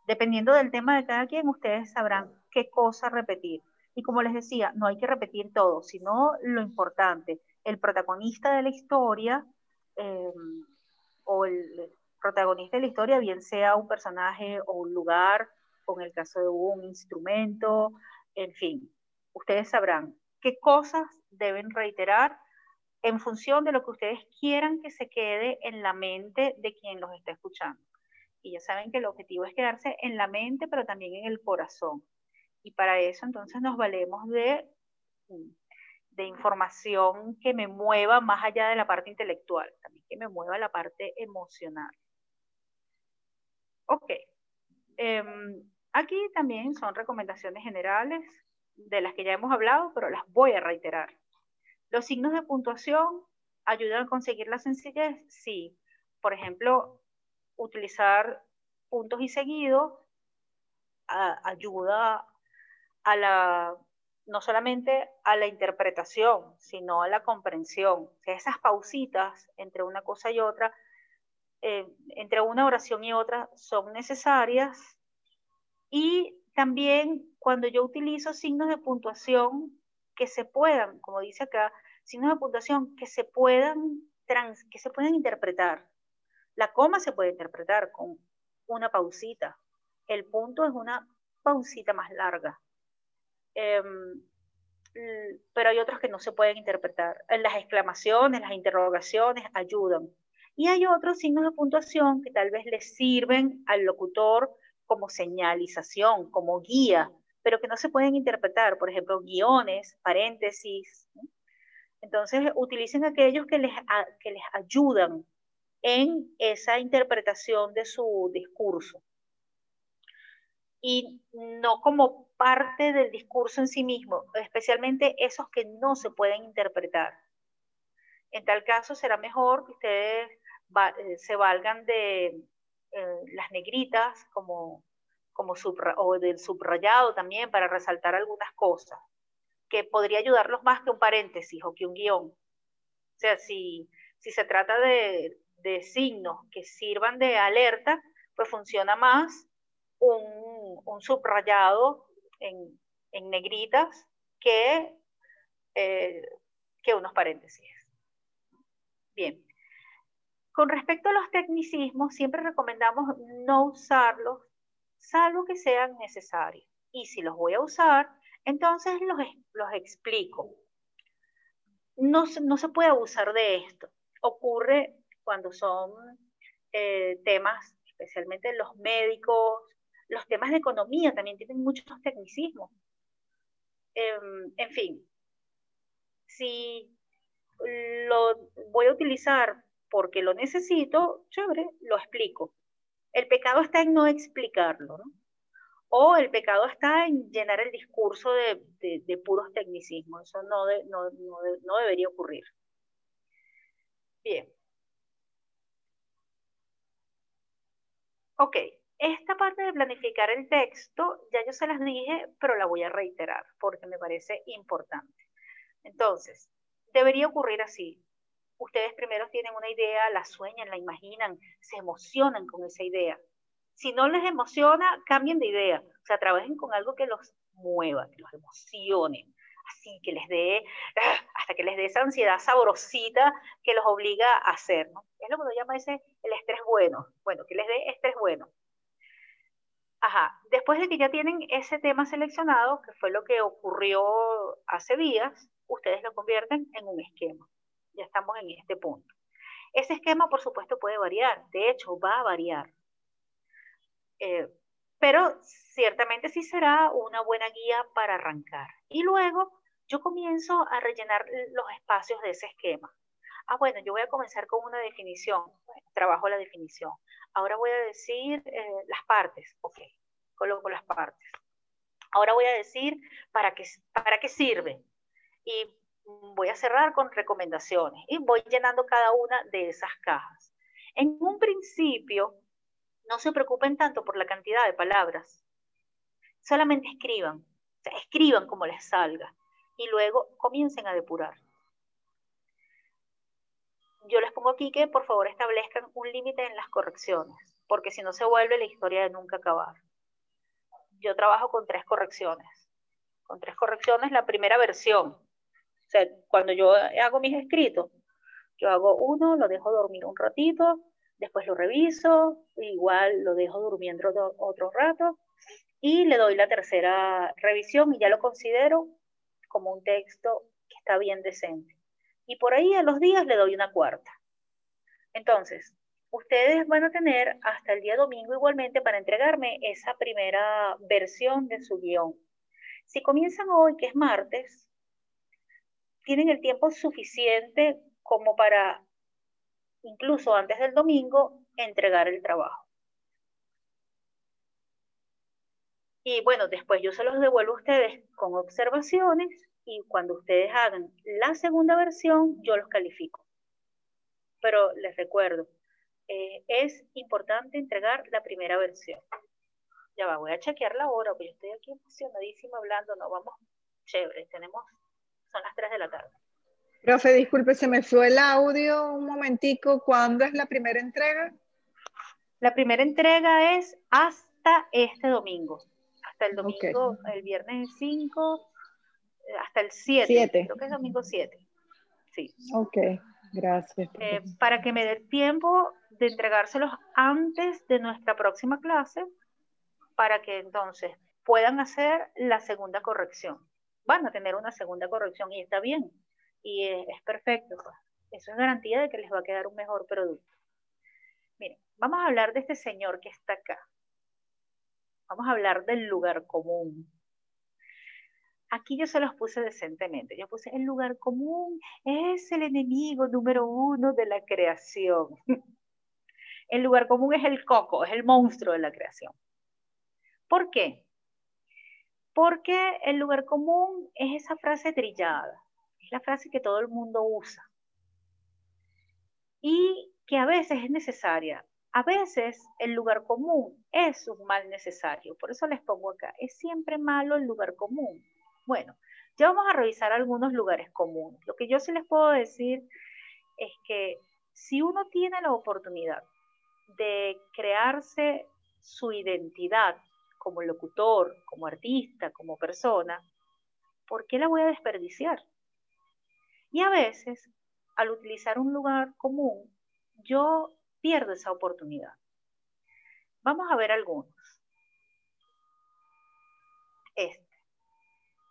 Dependiendo del tema de cada quien, ustedes sabrán qué cosa repetir. Y como les decía, no hay que repetir todo, sino lo importante. El protagonista de la historia eh, o el, protagonista de la historia, bien sea un personaje o un lugar, con el caso de un instrumento, en fin, ustedes sabrán qué cosas deben reiterar en función de lo que ustedes quieran que se quede en la mente de quien los está escuchando. Y ya saben que el objetivo es quedarse en la mente, pero también en el corazón. Y para eso entonces nos valemos de, de información que me mueva más allá de la parte intelectual, también que me mueva la parte emocional. Ok. Em, aquí también son recomendaciones generales de las que ya hemos hablado, pero las voy a reiterar. Los signos de puntuación ayudan a conseguir la sencillez, sí. Por ejemplo, utilizar puntos y seguidos ayuda a la, no solamente a la interpretación, sino a la comprensión. Esas pausitas entre una cosa y otra eh, entre una oración y otra son necesarias. Y también cuando yo utilizo signos de puntuación que se puedan, como dice acá, signos de puntuación que se puedan, trans, que se puedan interpretar. La coma se puede interpretar con una pausita. El punto es una pausita más larga. Em, pero hay otros que no se pueden interpretar. Las exclamaciones, las interrogaciones ayudan. Y hay otros signos de puntuación que tal vez les sirven al locutor como señalización, como guía, pero que no se pueden interpretar, por ejemplo, guiones, paréntesis. Entonces, utilicen aquellos que les, que les ayudan en esa interpretación de su discurso. Y no como parte del discurso en sí mismo, especialmente esos que no se pueden interpretar. En tal caso, será mejor que ustedes eh, se valgan de eh, las negritas como, como o del subrayado también para resaltar algunas cosas, que podría ayudarlos más que un paréntesis o que un guion. O sea, si, si se trata de, de signos que sirvan de alerta, pues funciona más un, un subrayado en, en, negritas que, eh, que unos paréntesis. Bien, con respecto a los tecnicismos, siempre recomendamos no usarlos, salvo que sean necesarios. Y si los voy a usar, entonces los, los explico. No, no, se puede abusar de esto. Ocurre cuando son eh, temas, especialmente los médicos, los temas de economía también tienen muchos tecnicismos. Em, en fin, si lo voy a utilizar porque lo necesito, chévere, lo explico. El pecado está en no explicarlo, ¿no? O el pecado está en llenar el discurso de, puros tecnicismos. Eso no, no, no debería ocurrir. Bien. Ok, esta parte de planificar el texto, ya yo se las dije, pero la voy a reiterar porque me parece importante. Entonces, debería ocurrir así. Ustedes primero tienen una idea, la sueñan, la imaginan, se emocionan con esa idea. Si no les emociona, cambien de idea. O sea, trabajen con algo que los mueva, que los emocione. Así, que les dé, ah, hasta que les dé esa ansiedad sabrosita que los obliga a hacer, ¿no? Es lo que uno llama ese, el estrés bueno. Bueno, que les dé estrés bueno. Ajá, después de que ya tienen ese tema seleccionado, que fue lo que ocurrió hace días, ustedes lo convierten en un esquema. Ya estamos en este punto. Ese esquema, por supuesto, puede variar. De hecho, va a variar. Eh, pero ciertamente sí será una buena guía para arrancar. Y luego yo comienzo a rellenar los espacios de ese esquema. Ah, bueno, yo voy a comenzar con una definición. trabajo la definición. Ahora voy a decir eh, las partes. Ok, coloco las partes. Ahora voy a decir para qué, para qué sirve. Y voy a cerrar con recomendaciones. Y voy llenando cada una de esas cajas. En un principio, no se preocupen tanto por la cantidad de palabras. Solamente escriban. Escriban como les salga. Y luego comiencen a depurar. Yo les pongo aquí que por favor establezcan un límite en las correcciones, porque si no se vuelve la historia de nunca acabar. Yo trabajo con tres correcciones. Con tres correcciones, la primera versión. Sea, cuando yo hago mis escritos, yo hago uno, lo dejo dormir un ratito, después lo reviso, igual lo dejo durmiendo otro rato y le doy la tercera revisión y ya lo considero como un texto que está bien decente. Y por ahí a los días le doy una cuarta. Entonces, ustedes van a tener hasta el día domingo igualmente para entregarme esa primera versión de su guion. Si comienzan hoy, que es martes, tienen el tiempo suficiente como para incluso antes del domingo, entregar el trabajo. Y bueno, después yo se los devuelvo a ustedes con observaciones y cuando ustedes hagan la segunda versión, yo los califico. Pero les recuerdo, eh, es importante entregar la primera versión. Ya va, voy a chequear la hora, porque yo estoy aquí emocionadísima hablando, no vamos, chévere, tenemos, son las 3 de la tarde. Profe, disculpe, se me fue el audio un momentico. ¿Cuándo es la primera entrega? La primera entrega es hasta este domingo. Hasta el domingo, el viernes 5, eh, hasta el 7. 7. Creo que es domingo 7. Sí. Ok, gracias. Eh, para que me dé tiempo de entregárselos antes de nuestra próxima clase, para que entonces puedan hacer la segunda corrección. Van a tener una segunda corrección y está bien y es, perfecto. Pues. Eso es garantía de que les va a quedar un mejor producto. Miren, vamos a hablar de este señor que está acá. Vamos a hablar del lugar común. Aquí yo se los puse decentemente. Yo puse el lugar común es el enemigo número uno de la creación. El lugar común es el coco, es el monstruo de la creación. ¿Por qué? Porque el lugar común es esa frase trillada la frase que todo el mundo usa y que a veces es necesaria. A veces el lugar común es un mal necesario, por eso les pongo acá, es siempre malo el lugar común. Bueno, ya vamos a revisar algunos lugares comunes. Lo que yo sí les puedo decir es que si uno tiene la oportunidad de crearse su identidad como locutor, como artista, como persona, ¿por qué la voy a desperdiciar? Y a veces, al utilizar un lugar común, yo pierdo esa oportunidad. Vamos a ver algunos. Este.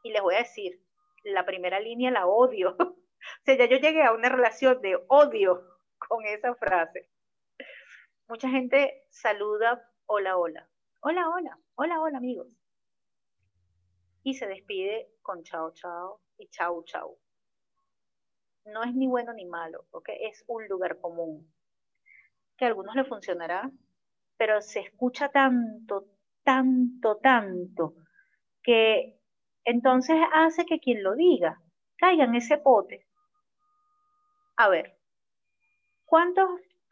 Y les voy a decir, la primera línea la odio. o sea, ya yo llegué a una relación de odio con esa frase. Mucha gente saluda, hola, hola. Hola, hola, hola, hola, amigos. Y se despide con chao, chao y chao, chao no es ni bueno ni malo, porque es un lugar común, que a algunos le funcionará, pero se escucha tanto, tanto, tanto, que entonces hace que quien lo diga caiga en ese pote. A ver, ¿cuántas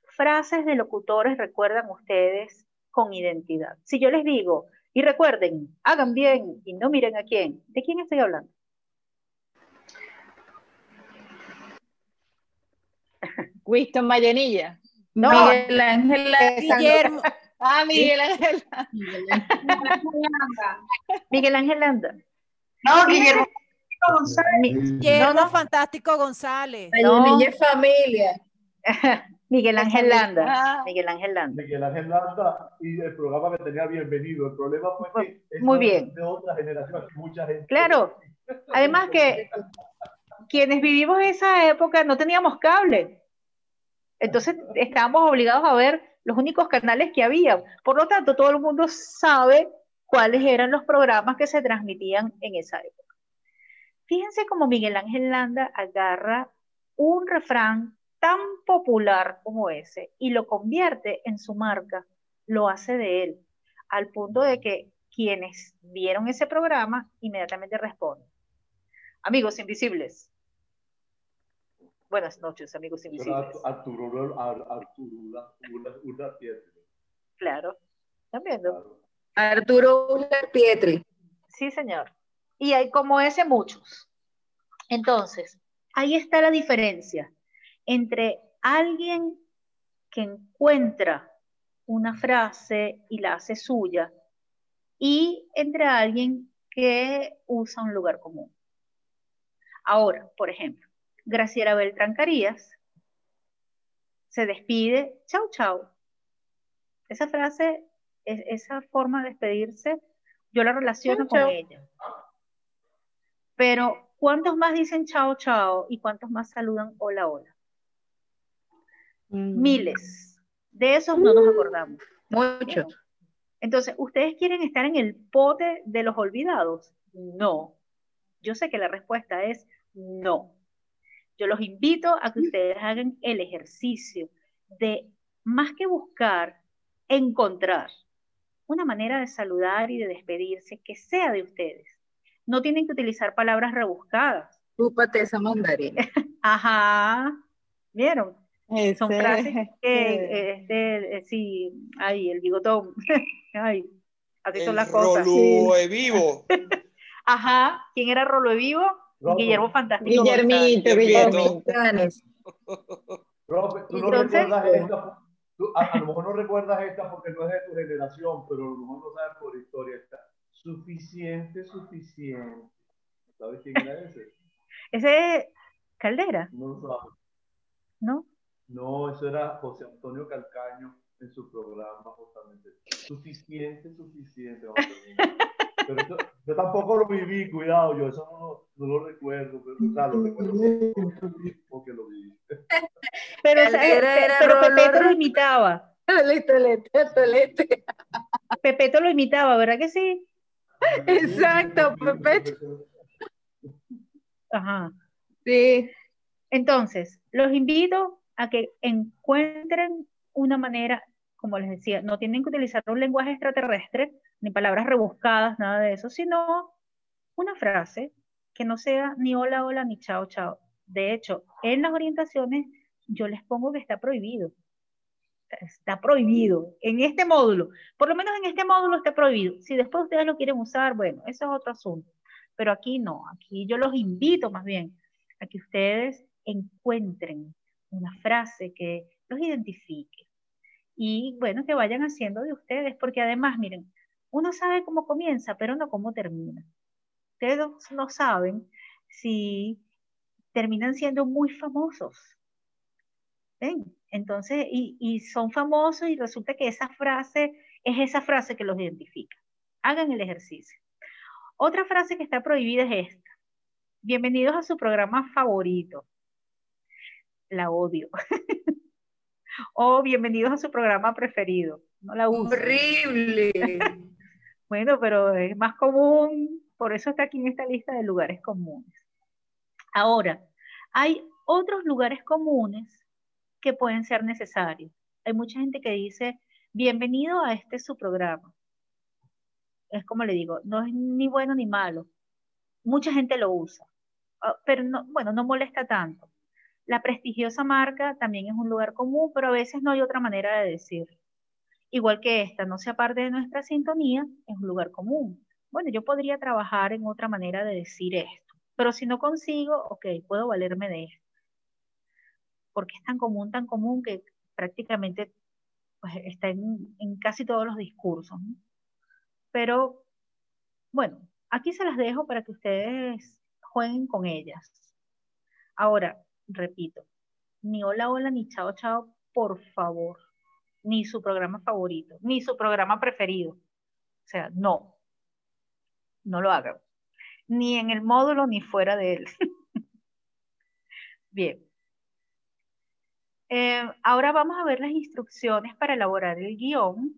frases de locutores recuerdan ustedes con identidad. Si yo les digo, y recuerden, hagan bien y no miren a quién, ¿de quién estoy hablando? Winston Mayenilla. No, Miguel Ángel Guillermo. Ah, Miguel Ángel. Miguel Ángel Landa. No, Guillermo González. Guillermo no, Fantástico González. No. familia. Miguel Ángel Landa. Ah. Miguel Ángel Landa. Miguel Ángel Landa y el programa que tenía bienvenido. El problema fue que es Muy bien. de otra generación, mucha gente. Claro. Además que quienes vivimos esa época no teníamos cable. Entonces estábamos obligados a ver los únicos canales que había. Por lo tanto, todo el mundo sabe cuáles eran los programas que se transmitían en esa época. Fíjense cómo Miguel Ángel Landa agarra un refrán tan popular como ese y lo convierte en su marca, lo hace de él, al punto de que quienes vieron ese programa inmediatamente responden. Amigos invisibles, Buenas noches, amigos invisibles. Arturo, Arturo. Claro, ¿están viendo? Arturo Pietri. Sí, señor. Y hay como ese muchos. Entonces, ahí está la diferencia entre alguien que encuentra una frase y la hace suya y entre alguien que usa un lugar común. Ahora, por ejemplo, Graciela Beltrán Carías se despide, chau, chau. Esa frase, esa forma de despedirse, yo la relaciono con ella. Pero, ¿cuántos más dicen chao, chao? ¿Y cuántos más saludan hola, hola? Mm. Miles. De esos no nos acordamos. Muchos. Entonces, ¿ustedes quieren estar en el pote de los olvidados? No. Yo sé que la respuesta es no. Yo los invito a que ustedes hagan el ejercicio de, más que buscar, encontrar una manera de saludar y de despedirse que sea de ustedes. No tienen que utilizar palabras rebuscadas. Chúpate esa mandarina. Ajá. ¿Vieron? Son frases que, este, eh, sí, ay, el bigotón. ay, así son las cosas. Rolo vivo. Ajá. ¿Quién era Rolo Vivo? Guillermo Fantástico. Guillermito, Guillermito. Profe, tú no recuerdas esta, a, lo mejor no recuerdas esta porque no es de tu generación, pero a lo mejor no sabes por historia esta. Suficiente, suficiente. ¿Sabes quién era ese? Ese es Caldera. No sabes. ¿No? No, eso era José Antonio Calcaño en su programa justamente. Suficiente, suficiente. Pero yo tampoco lo viví, cuidado, yo eso no, no lo recuerdo, pero claro, lo recuerdo porque lo viví. Pero, pero Pepeto lo imitaba. Tolete, tolete. Pepeto lo imitaba, ¿verdad que sí? Exacto, Pepeto. Ajá. Sí. Entonces, los invito a que encuentren una manera, como les decía, no tienen que utilizar un lenguaje extraterrestre, ni palabras rebuscadas, nada de eso, sino una frase que no sea ni hola, hola, ni chao, chao. De hecho, en las orientaciones yo les pongo que está prohibido. Está prohibido en este módulo. Por lo menos en este módulo está prohibido. Si después ustedes lo quieren usar, bueno, eso es otro asunto. Pero aquí no, aquí yo los invito más bien a que ustedes encuentren una frase que los identifique. Y bueno, que vayan haciendo de ustedes, porque además, miren, uno sabe cómo comienza, pero no cómo termina. Ustedes no saben si terminan siendo muy famosos. ¿Ven? Entonces, y, y son famosos y resulta que esa frase es esa frase que los identifica. Hagan el ejercicio. Otra frase que está prohibida es esta. Bienvenidos a su programa favorito. La odio. o bienvenidos a su programa preferido. No la uso. Horrible. Bueno, pero es más común, por eso está aquí en esta lista de lugares comunes. Ahora, hay otros lugares comunes que pueden ser necesarios. Hay mucha gente que dice, bienvenido a este su programa. Es como le digo, no es ni bueno ni malo. Mucha gente lo usa, ah, pero no, bueno, no molesta tanto. La prestigiosa marca también es un lugar común, pero a veces no hay otra manera de decirlo. igual que esta no sea parte de nuestra sintonía, es un lugar común. Bueno, yo podría trabajar en otra manera de decir esto, pero si no consigo, ok, puedo valerme de esto. Porque es tan común, tan común que prácticamente pues, está en, casi todos los discursos. Pero, bueno, aquí se las dejo para que ustedes jueguen con ellas. Ahora, repito, ni hola, hola, ni chao, chao, por favor. Ni su programa favorito, ni su programa preferido. O sea, no. No lo hagan. Ni en el módulo ni fuera de él. Bien. Eh, ahora vamos a ver las instrucciones para elaborar el guion.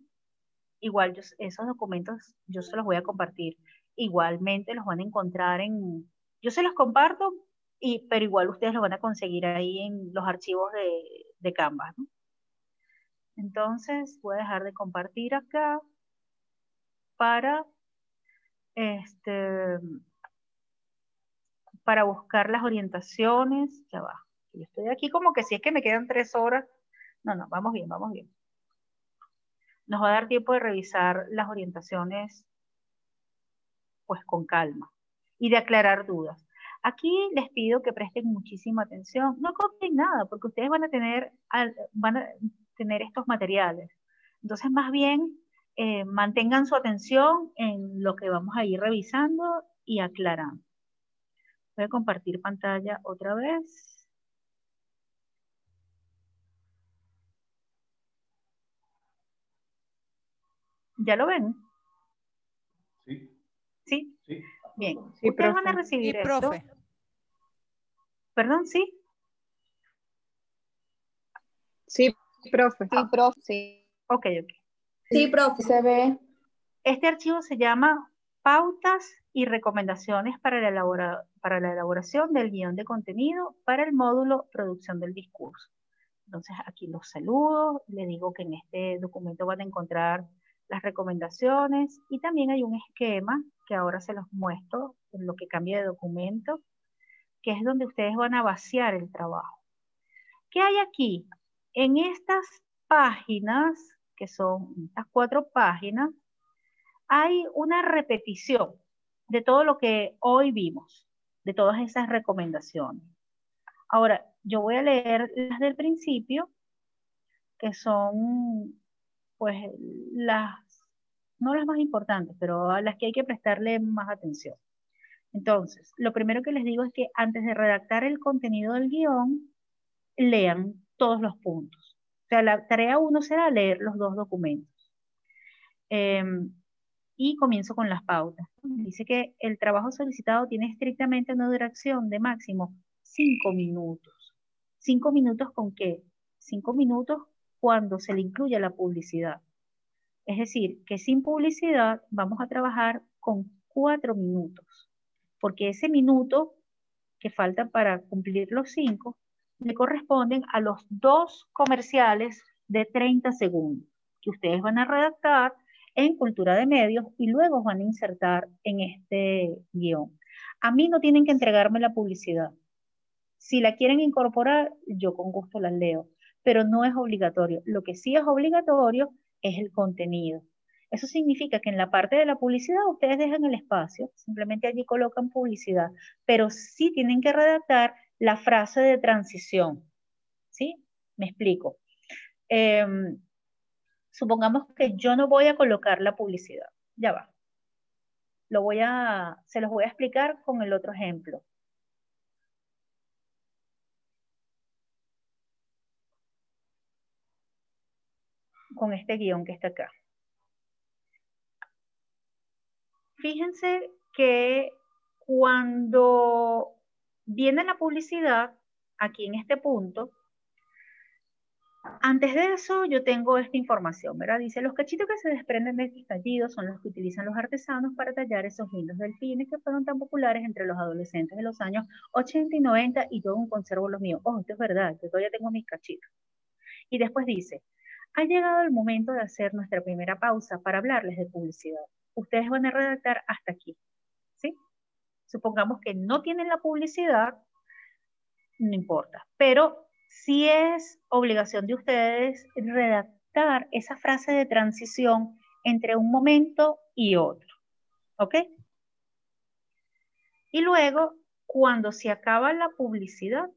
Igual esos documentos yo se los voy a compartir. Igualmente los van a encontrar en... Yo se los comparto, pero igual ustedes los van a conseguir ahí en los archivos de, de Canva. Entonces voy a dejar de compartir acá para este para buscar las orientaciones. Ya va. Yo estoy aquí como que si es que me quedan tres horas. No, no, vamos bien, vamos bien. Nos va a dar tiempo de revisar las orientaciones pues con calma y de aclarar dudas. Aquí les pido que presten muchísima atención. No copien nada, porque ustedes van a tener, van a tener estos materiales. Entonces, más bien, eh, mantengan su atención en lo que vamos a ir revisando y aclarando. Voy a compartir pantalla otra vez. ¿Ya lo ven? Sí. ¿Sí? Sí. Bien. Ustedes van a recibir esto. Profe. Perdón, ¿sí? Sí, profe. Sí, profe. Sí. Ok, ok. Sí, profe. Se ve. Este archivo se llama Pautas y recomendaciones para la, para la elaboración del guion de contenido para el módulo Producción del Discurso. Entonces aquí los saludo, le digo que en este documento van a encontrar las recomendaciones y también hay un esquema que ahora se los muestro en lo que cambia de documento, que es donde ustedes van a vaciar el trabajo. ¿Qué hay aquí? En estas páginas, que son estas cuatro páginas, hay una repetición de todo lo que hoy vimos, de todas esas recomendaciones. Ahora, yo voy a leer las del principio, que son pues las, no las más importantes, pero a las que hay que prestarle más atención. Entonces, lo primero que les digo es que antes de redactar el contenido del guion, lean todos los puntos. O sea, la tarea uno será leer los dos documentos. Em, y comienzo con las pautas. Dice que el trabajo solicitado tiene estrictamente una duración de máximo cinco minutos. ¿Cinco minutos con qué? Cinco minutos cuando se le incluye la publicidad. Es decir, que sin publicidad vamos a trabajar con cuatro minutos, porque ese minuto que falta para cumplir los cinco le corresponden a los dos comerciales de 30 segundos que ustedes van a redactar en cultura de medios y luego van a insertar en este guion. A mí no tienen que entregarme la publicidad. Si la quieren incorporar, yo con gusto la leo pero no es obligatorio. Lo que sí es obligatorio es el contenido. Eso significa que en la parte de la publicidad ustedes dejan el espacio, simplemente allí colocan publicidad, pero sí tienen que redactar la frase de transición. ¿Sí? Me explico. Em, supongamos que yo no voy a colocar la publicidad. Ya va. Lo voy a, se los voy a explicar con el otro ejemplo. Con este guion que está acá. Fíjense que cuando viene la publicidad, aquí en este punto, antes de eso yo tengo esta información, ¿verdad? Dice, los cachitos que se desprenden de este estallido son los que utilizan los artesanos para tallar esos lindos delfines que fueron tan populares entre los adolescentes de los años 80 y 90 y todo un conservo los míos. Oh, esto es verdad, yo todavía tengo mis cachitos. Y después dice, ha llegado el momento de hacer nuestra primera pausa para hablarles de publicidad. Ustedes van a redactar hasta aquí, ¿sí? Supongamos que no tienen la publicidad, no importa, pero sí es obligación de ustedes adoptar esa frase de transición entre un momento y otro. ¿Ok? Y luego, cuando se acaba la publicidad,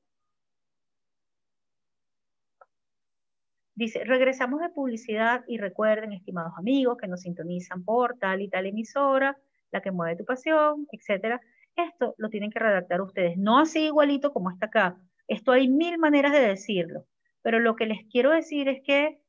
dice, regresamos de publicidad y recuerden, estimados amigos, que nos sintonizan por tal y tal emisora, la que mueve tu pasión, etcétera. Esto lo tienen que redactar ustedes, no así igualito como está acá. Esto hay mil maneras de decirlo, pero lo que les quiero decir es que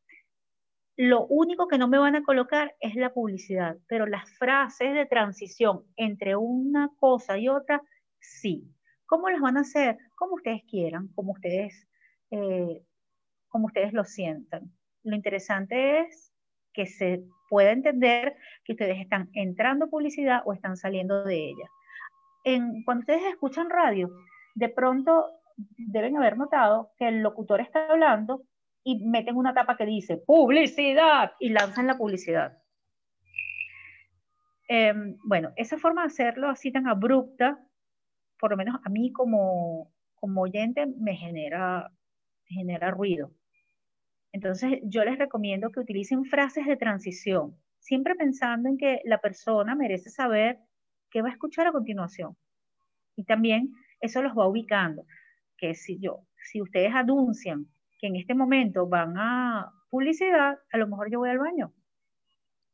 lo único que no me van a colocar es la publicidad, pero las frases de transición entre una cosa y otra, sí. ¿Cómo las van a hacer? Como ustedes quieran, como ustedes, eh, como ustedes lo sientan. Lo interesante es que se pueda entender que ustedes están entrando publicidad o están saliendo de ella. En, cuando ustedes escuchan radio, de pronto deben haber notado que el locutor está hablando y meten una tapa que dice publicidad y lanzan la publicidad. Em, bueno, esa forma de hacerlo así tan abrupta, por lo menos a mí como, como oyente, me genera, genera ruido. Entonces, yo les recomiendo que utilicen frases de transición, siempre pensando en que la persona merece saber qué va a escuchar a continuación. Y también eso los va ubicando, que si yo, si ustedes anuncian que en este momento van a publicidad, a lo mejor yo voy al baño.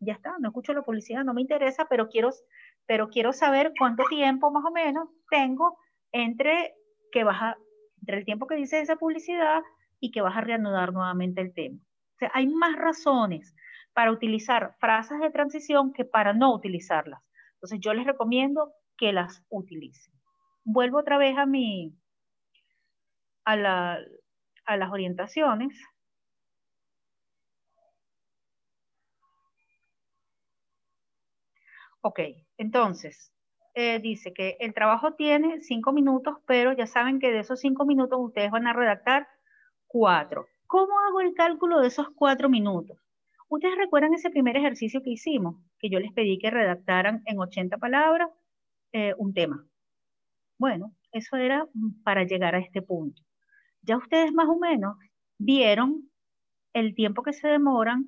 Ya está, no escucho la publicidad, no me interesa, pero quiero, pero quiero saber cuánto tiempo más o menos tengo entre que vas entre el tiempo que dice esa publicidad y que vas a reanudar nuevamente el tema. O sea, hay más razones para utilizar frases de transición que para no utilizarlas. Entonces, yo les recomiendo que las utilicen. Vuelvo otra vez a mi, a la, a las orientaciones. Ok, entonces, eh, dice que el trabajo tiene cinco minutos, pero ya saben que de esos cinco minutos ustedes van a redactar cuatro. ¿Cómo hago el cálculo de esos cuatro minutos? Ustedes recuerdan ese primer ejercicio que hicimos, que yo les pedí que redactaran en 80 palabras eh, un tema. Bueno, eso era para llegar a este punto. Ya ustedes más o menos vieron el tiempo que se demoran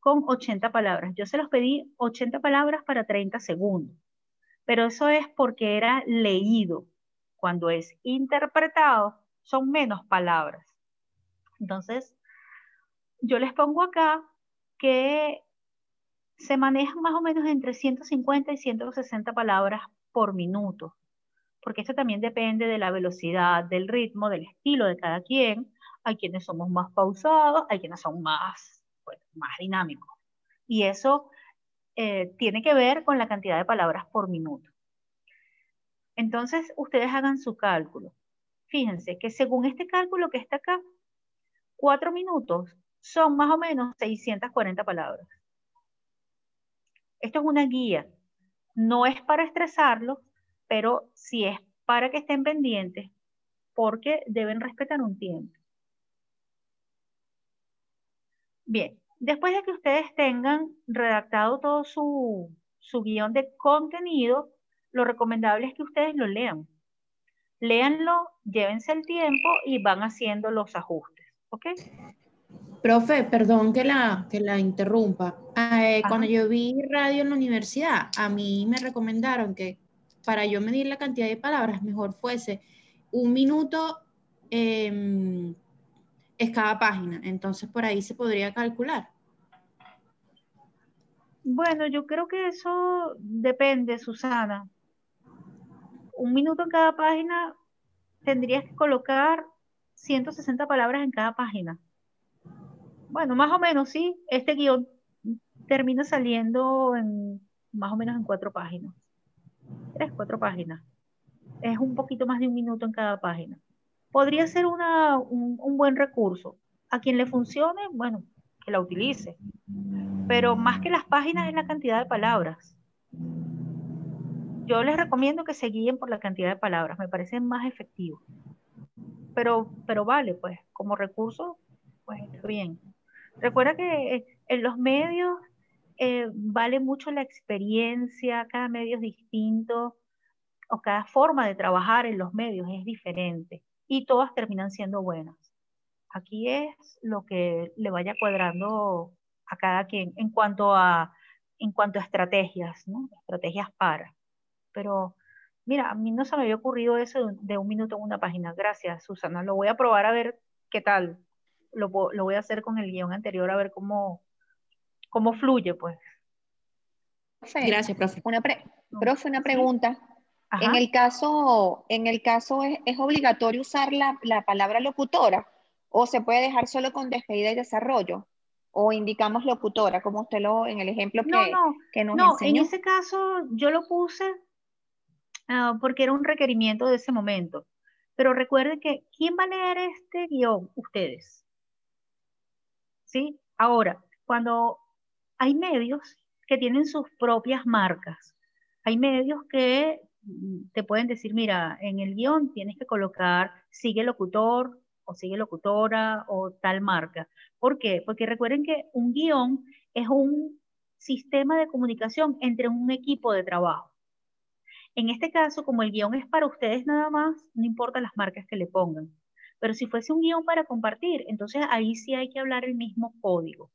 con 80 palabras. Yo se los pedí 80 palabras para 30 segundos, pero eso es porque era leído. Cuando es interpretado, son menos palabras. Entonces, yo les pongo acá que se manejan más o menos entre 150 y 160 palabras por minuto porque esto también depende de la velocidad, del ritmo, del estilo de cada quien. Hay quienes somos más pausados, hay quienes son más, más dinámicos. Y eso eh, tiene que ver con la cantidad de palabras por minuto. Entonces, ustedes hagan su cálculo. Fíjense que según este cálculo que está acá, cuatro minutos son más o menos 640 palabras. Esto es una guía. No es para estresarlo, pero sí es para que estén pendientes porque deben respetar un tiempo. Bien, después de que ustedes tengan redactado todo su, su guion de contenido, lo recomendable es que ustedes lo lean. Léanlo, llévense el tiempo y van haciendo los ajustes. ¿Ok? Profe, perdón que la, que la interrumpa. Eh, cuando yo vi radio en la universidad, a mí me recomendaron que para yo medir la cantidad de palabras, mejor fuese un minuto em, es cada página. Entonces por ahí se podría calcular. Bueno, yo creo que eso depende, Susana. Un minuto en cada página tendrías que colocar 160 palabras en cada página. Bueno, más o menos, sí. Este guion termina saliendo en más o menos en cuatro páginas tres, cuatro páginas. Es un poquito más de un minuto en cada página. Podría ser una, un, buen recurso. A quien le funcione, bueno, que la utilice. Pero más que las páginas es la cantidad de palabras. Yo les recomiendo que se guíen por la cantidad de palabras, me parece más efectivo. Pero, pero vale, pues, como recurso, pues está bien. Recuerda que en los medios eh, vale mucho la experiencia, cada medio es distinto, o cada forma de trabajar en los medios es diferente, y todas terminan siendo buenas. Aquí es lo que le vaya cuadrando a cada quien en cuanto a, en cuanto a estrategias, ¿no? Estrategias para. Pero mira, a mí no se me había ocurrido eso de un minuto en una página. Gracias, Susana. Lo voy a probar a ver qué tal. Lo, lo voy a hacer con el guion anterior a ver cómo, cómo fluye, pues. Gracias, profe. Una, profe, una pregunta. En el caso, en el caso es, es obligatorio usar la, la, palabra locutora o se puede dejar solo con despedida y desarrollo o indicamos locutora como usted lo en el ejemplo que, no, no, que nos no, en ese caso yo lo puse uh, porque era un requerimiento de ese momento. Pero recuerden que ¿quién va a leer este guion? Ustedes. ¿Sí? Ahora, cuando hay medios que tienen sus propias marcas, hay medios que te pueden decir, mira, en el guion tienes que colocar sigue locutor o sigue locutora o tal marca. ¿Por qué? Porque recuerden que un guion es un sistema de comunicación entre un equipo de trabajo. En este caso, como el guion es para ustedes nada más, no importa las marcas que le pongan. Pero si fuese un guion para compartir, entonces ahí sí hay que hablar el mismo código.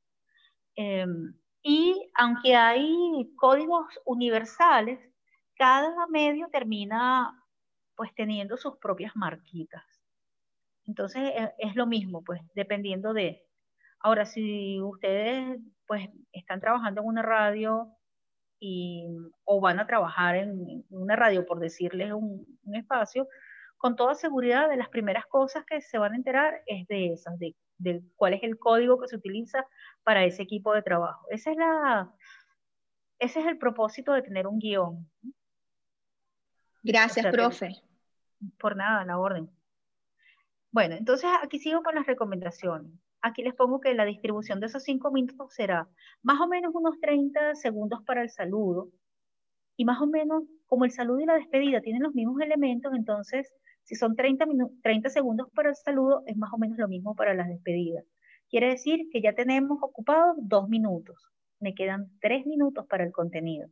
Em, y aunque hay códigos universales, cada medio termina pues teniendo sus propias marquitas. Entonces e, es, lo mismo, pues dependiendo de... Ahora, si ustedes pues están trabajando en una radio y, o van a trabajar en, una radio, por decirles un, espacio, con toda seguridad de las primeras cosas que se van a enterar es de esas, de, de cuál es el código que se utiliza para ese equipo de trabajo. Esa es la, ese es el propósito de tener un guion. Gracias, profe. Por nada, la orden. Bueno, entonces aquí sigo con las recomendaciones. Aquí les pongo que la distribución de esos cinco minutos será más o menos unos 30 segundos para el saludo y más o menos como el saludo y la despedida tienen los mismos elementos, entonces si son 30, 30 segundos para el saludo, es más o menos lo mismo para las despedidas. Quiere decir que ya tenemos ocupados dos minutos. Me quedan tres minutos para el contenido.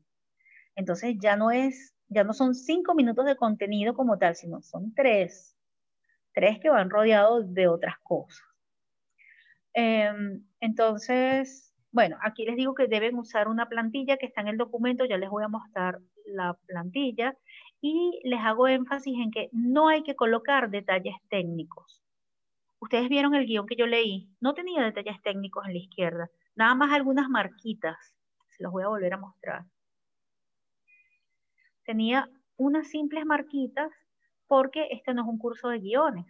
Entonces ya no es, ya no son cinco minutos de contenido como tal, sino son tres. Tres que van rodeados de otras cosas. Em, entonces, bueno, aquí les digo que deben usar una plantilla que está en el documento, ya les voy a mostrar la plantilla y les hago énfasis en que no hay que colocar detalles técnicos. Ustedes vieron el guion que yo leí, no tenía detalles técnicos en la izquierda, nada más algunas marquitas, se los voy a volver a mostrar. Tenía unas simples marquitas porque este no es un curso de guiones.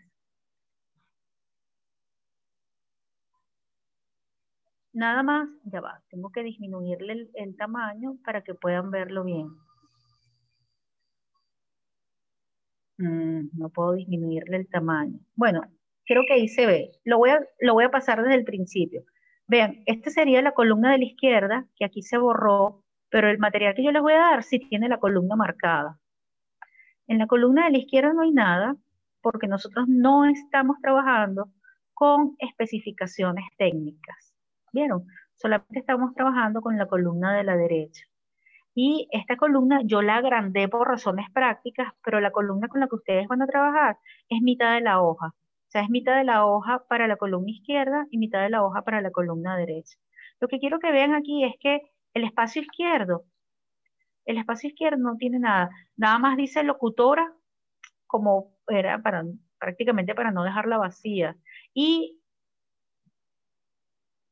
Nada más, ya va, tengo que disminuirle el, tamaño para que puedan verlo bien. Mm, no puedo disminuirle el tamaño. Bueno, creo que ahí se ve. Lo voy, a, lo voy a pasar desde el principio. Vean, esta sería la columna de la izquierda, que aquí se borró, pero el material que yo les voy a dar sí tiene la columna marcada. En la columna de la izquierda no hay nada, porque nosotros no estamos trabajando con especificaciones técnicas. Solamente estamos trabajando con la columna de la derecha. Y esta columna yo la agrandé por razones prácticas, pero la columna con la que ustedes van a trabajar es mitad de la hoja. O sea, es mitad de la hoja para la columna izquierda y mitad de la hoja para la columna derecha. Lo que quiero que vean aquí es que el espacio izquierdo, el espacio izquierdo no tiene nada. Nada más dice locutora, como era para, prácticamente para no dejarla vacía. Y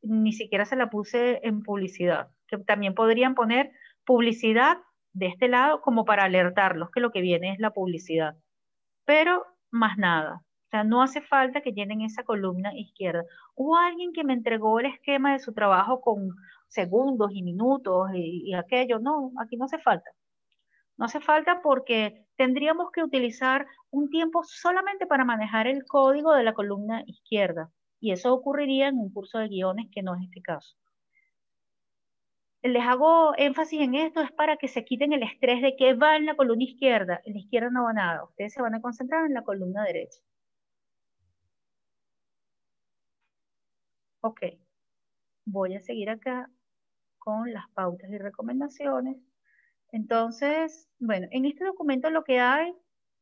ni siquiera se la puse en publicidad, que también podrían poner publicidad de este lado como para alertarlos que lo que viene es la publicidad. Pero más nada. O sea, no hace falta que llenen esa columna izquierda. Hubo alguien que me entregó el esquema de su trabajo con segundos y minutos y, y aquello. No, aquí no hace falta. No hace falta porque tendríamos que utilizar un tiempo solamente para manejar el código de la columna izquierda. Y eso ocurriría en un curso de guiones que no es este caso les hago énfasis en esto es para que se quiten el estrés de que va en la columna izquierda. En la izquierda no va nada. Ustedes se van a concentrar en la columna derecha. Ok. Voy a seguir acá con las pautas y recomendaciones. Entonces, bueno, en este documento lo que hay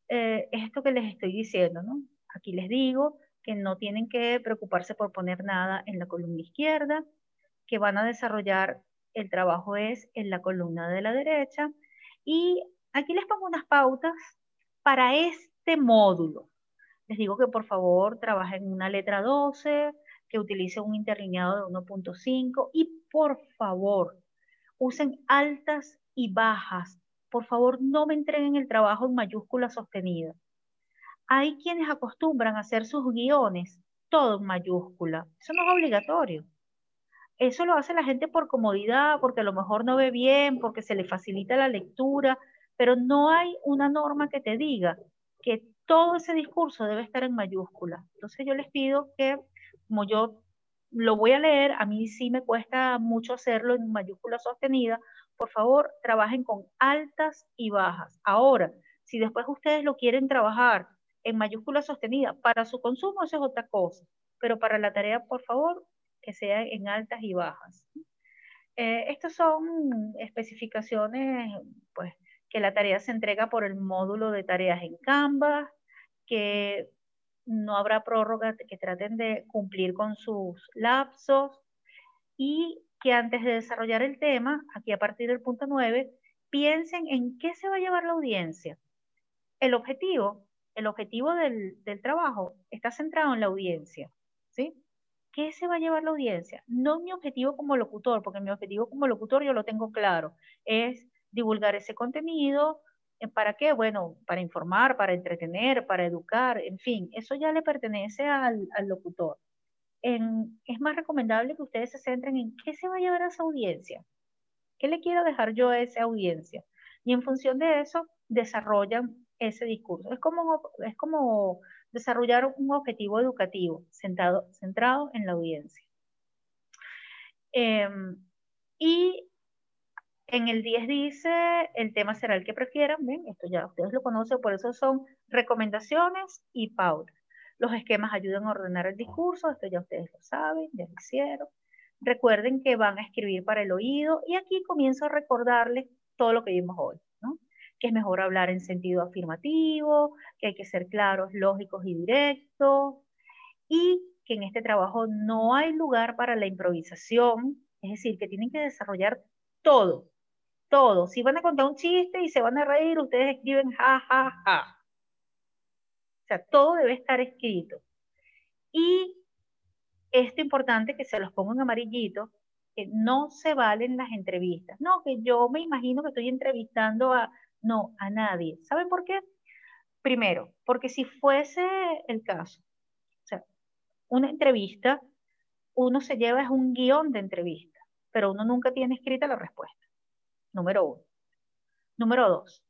eh, es esto que les estoy diciendo, ¿no? Aquí les digo que no tienen que preocuparse por poner nada en la columna izquierda, que van a desarrollar el trabajo es en la columna de la derecha. Y aquí les pongo unas pautas para este módulo. Les digo que por favor trabajen una letra 12, que utilicen un interlineado de 1.5 y por favor usen altas y bajas. Por favor no me entreguen el trabajo en mayúscula sostenida. Hay quienes acostumbran a hacer sus guiones todo en mayúscula. Eso no es obligatorio. Eso lo hace la gente por comodidad, porque a lo mejor no ve bien, porque se le facilita la lectura, pero no hay una norma que te diga que todo ese discurso debe estar en mayúscula. Entonces yo les pido que, como yo lo voy a leer, a mí sí me cuesta mucho hacerlo en mayúscula sostenida, por favor, trabajen con altas y bajas. Ahora, si después ustedes lo quieren trabajar en mayúscula sostenida para su consumo, eso es otra cosa, pero para la tarea, por favor, que sea en altas y bajas. Eh, estas son especificaciones, pues, que la tarea se entrega por el módulo de tareas en Canva, que no habrá prórroga, que traten de cumplir con sus lapsos y que antes de desarrollar el tema, aquí a partir del punto 9, piensen en qué se va a llevar la audiencia. El objetivo, el objetivo del, del trabajo está centrado en la audiencia, ¿sí? ¿Qué se va a llevar la audiencia? No mi objetivo como locutor, porque mi objetivo como locutor yo lo tengo claro, es divulgar ese contenido. Eh, ¿Para qué? Bueno, para informar, para entretener, para educar, en fin, eso ya le pertenece al, locutor. es más recomendable que ustedes se centren en qué se va a llevar a esa audiencia, qué le quiero dejar yo a esa audiencia. Y en función de eso, desarrollan ese discurso. Es como, es como desarrollar un objetivo educativo centrado, centrado en la audiencia. Em, y en el 10 dice, el tema será el que prefieran, ven, esto ya ustedes lo conocen, por eso son recomendaciones y pautas. Los esquemas ayudan a ordenar el discurso, esto ya ustedes lo saben, ya lo hicieron. Recuerden que van a escribir para el oído y aquí comienzo a recordarles todo lo que vimos hoy que es mejor hablar en sentido afirmativo, que hay que ser claros, lógicos y directos, y que en este trabajo no hay lugar para la improvisación, es decir, que tienen que desarrollar todo, todo. Si van a contar un chiste y se van a reír, ustedes escriben ja, ja, ja. O sea, todo debe estar escrito. Y esto importante que se los pongo en amarillito, que no se valen las entrevistas. No, que yo me imagino que estoy entrevistando a no, a nadie. ¿Saben por qué? Primero, porque si fuese el caso, o sea, una entrevista, uno se lleva es un guion de entrevista, pero uno nunca tiene escrita la respuesta. Número uno. Número dos,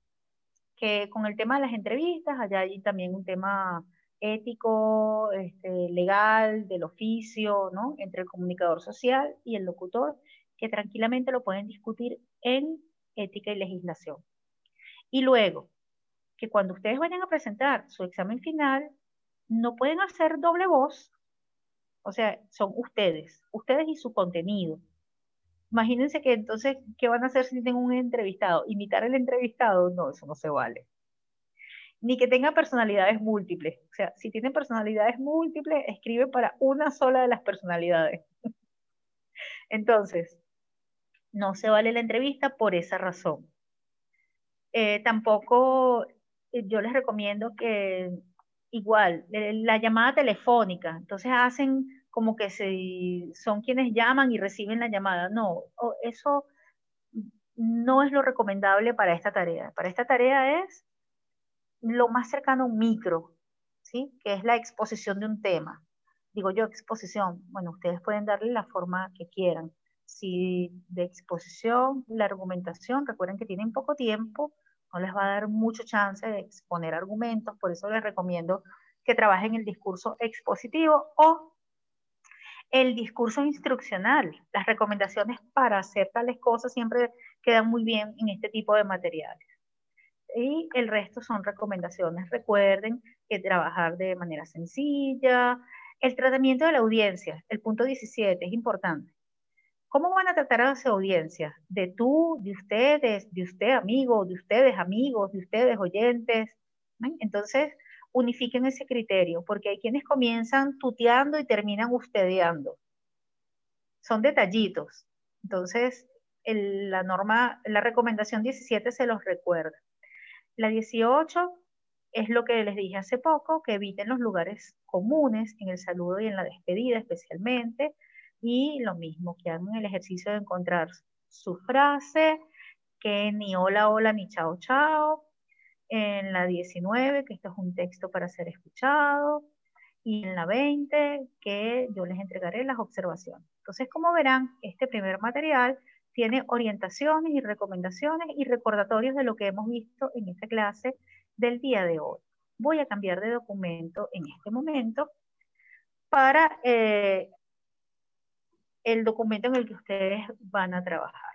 que con el tema de las entrevistas, allá hay también un tema ético, este, legal, del oficio, ¿no? Entre el comunicador social y el locutor, que tranquilamente lo pueden discutir en ética y legislación. Y luego, que cuando ustedes vayan a presentar su examen final, no pueden hacer doble voz, o sea, son ustedes, ustedes y su contenido. Imagínense que entonces, ¿qué van a hacer si tienen un entrevistado? ¿Imitar el entrevistado? No, eso no se vale. Ni que tenga personalidades múltiples. O sea, si tienen personalidades múltiples, escribe para una sola de las personalidades. Entonces, no se vale la entrevista por esa razón. Eh, tampoco eh, yo les recomiendo que igual, la llamada telefónica, entonces hacen como que se, son quienes llaman y reciben la llamada. No, eso no es lo recomendable para esta tarea. Para esta tarea es lo más cercano a un micro, ¿sí? que es la exposición de un tema. Digo yo, exposición, bueno, ustedes pueden darle la forma que quieran. Si de exposición, la argumentación, recuerden que tienen poco tiempo, no les va a dar mucho chance de exponer argumentos, por eso les recomiendo que trabajen el discurso expositivo o el discurso instruccional. Las recomendaciones para hacer tales cosas siempre quedan muy bien en este tipo de materiales. Y el resto son recomendaciones. Recuerden que trabajar de manera sencilla. El tratamiento de la audiencia, el punto 17, es importante. ¿Cómo van a tratar a esa audiencia? De tú, de ustedes, de usted amigo, de ustedes amigos, de ustedes oyentes. Entonces, unifiquen ese criterio, porque hay quienes comienzan tuteando y terminan ustedeando. Son detallitos. Entonces, la norma, la recomendación 17 se los recuerda. La 18 es lo que les dije hace poco, que eviten los lugares comunes en el saludo y en la despedida especialmente, y lo mismo, que hagan el ejercicio de encontrar su frase, que ni hola, hola, ni chao, chao. En la 19, que esto es un texto para ser escuchado. Y en la 20, que yo les entregaré las observaciones. Entonces, como verán, este primer material tiene orientaciones y recomendaciones y recordatorios de lo que hemos visto en esta clase del día de hoy. Voy a cambiar de documento en este momento para eh, el documento en el que ustedes van a trabajar.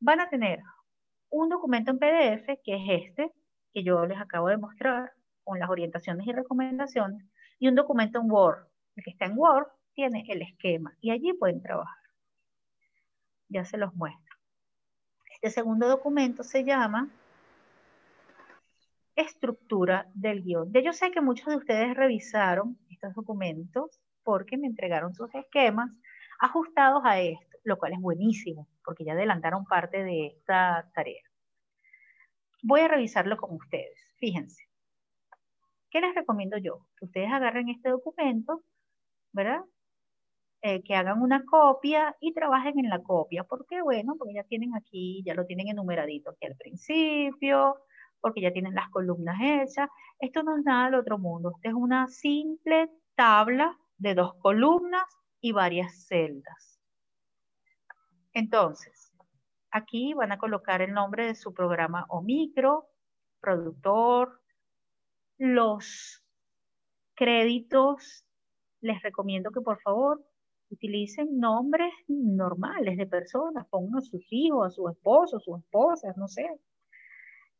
Van a tener un documento en PDF, que es este, que yo les acabo de mostrar, con las orientaciones y recomendaciones, y un documento en Word. El que está en Word tiene el esquema y allí pueden trabajar. Ya se los muestro. Este segundo documento se llama estructura del guion. De yo sé que muchos de ustedes revisaron estos documentos porque me entregaron sus esquemas ajustados a esto, lo cual es buenísimo, porque ya adelantaron parte de esta tarea. Voy a revisarlo con ustedes. Fíjense. ¿Qué les recomiendo yo? Que ustedes agarren este documento, ¿verdad? Eh, que hagan una copia y trabajen en la copia. ¿Por qué? Bueno, porque ya tienen aquí, ya lo tienen enumeradito aquí al principio, porque ya tienen las columnas hechas. Esto no es nada del otro mundo. Esto es una simple tabla de dos columnas y varias celdas. Entonces, aquí van a colocar el nombre de su programa o micro, productor, los créditos. Les recomiendo que por favor utilicen nombres normales de personas, pongan a sus hijos, a su esposo, a sus esposas, no sé,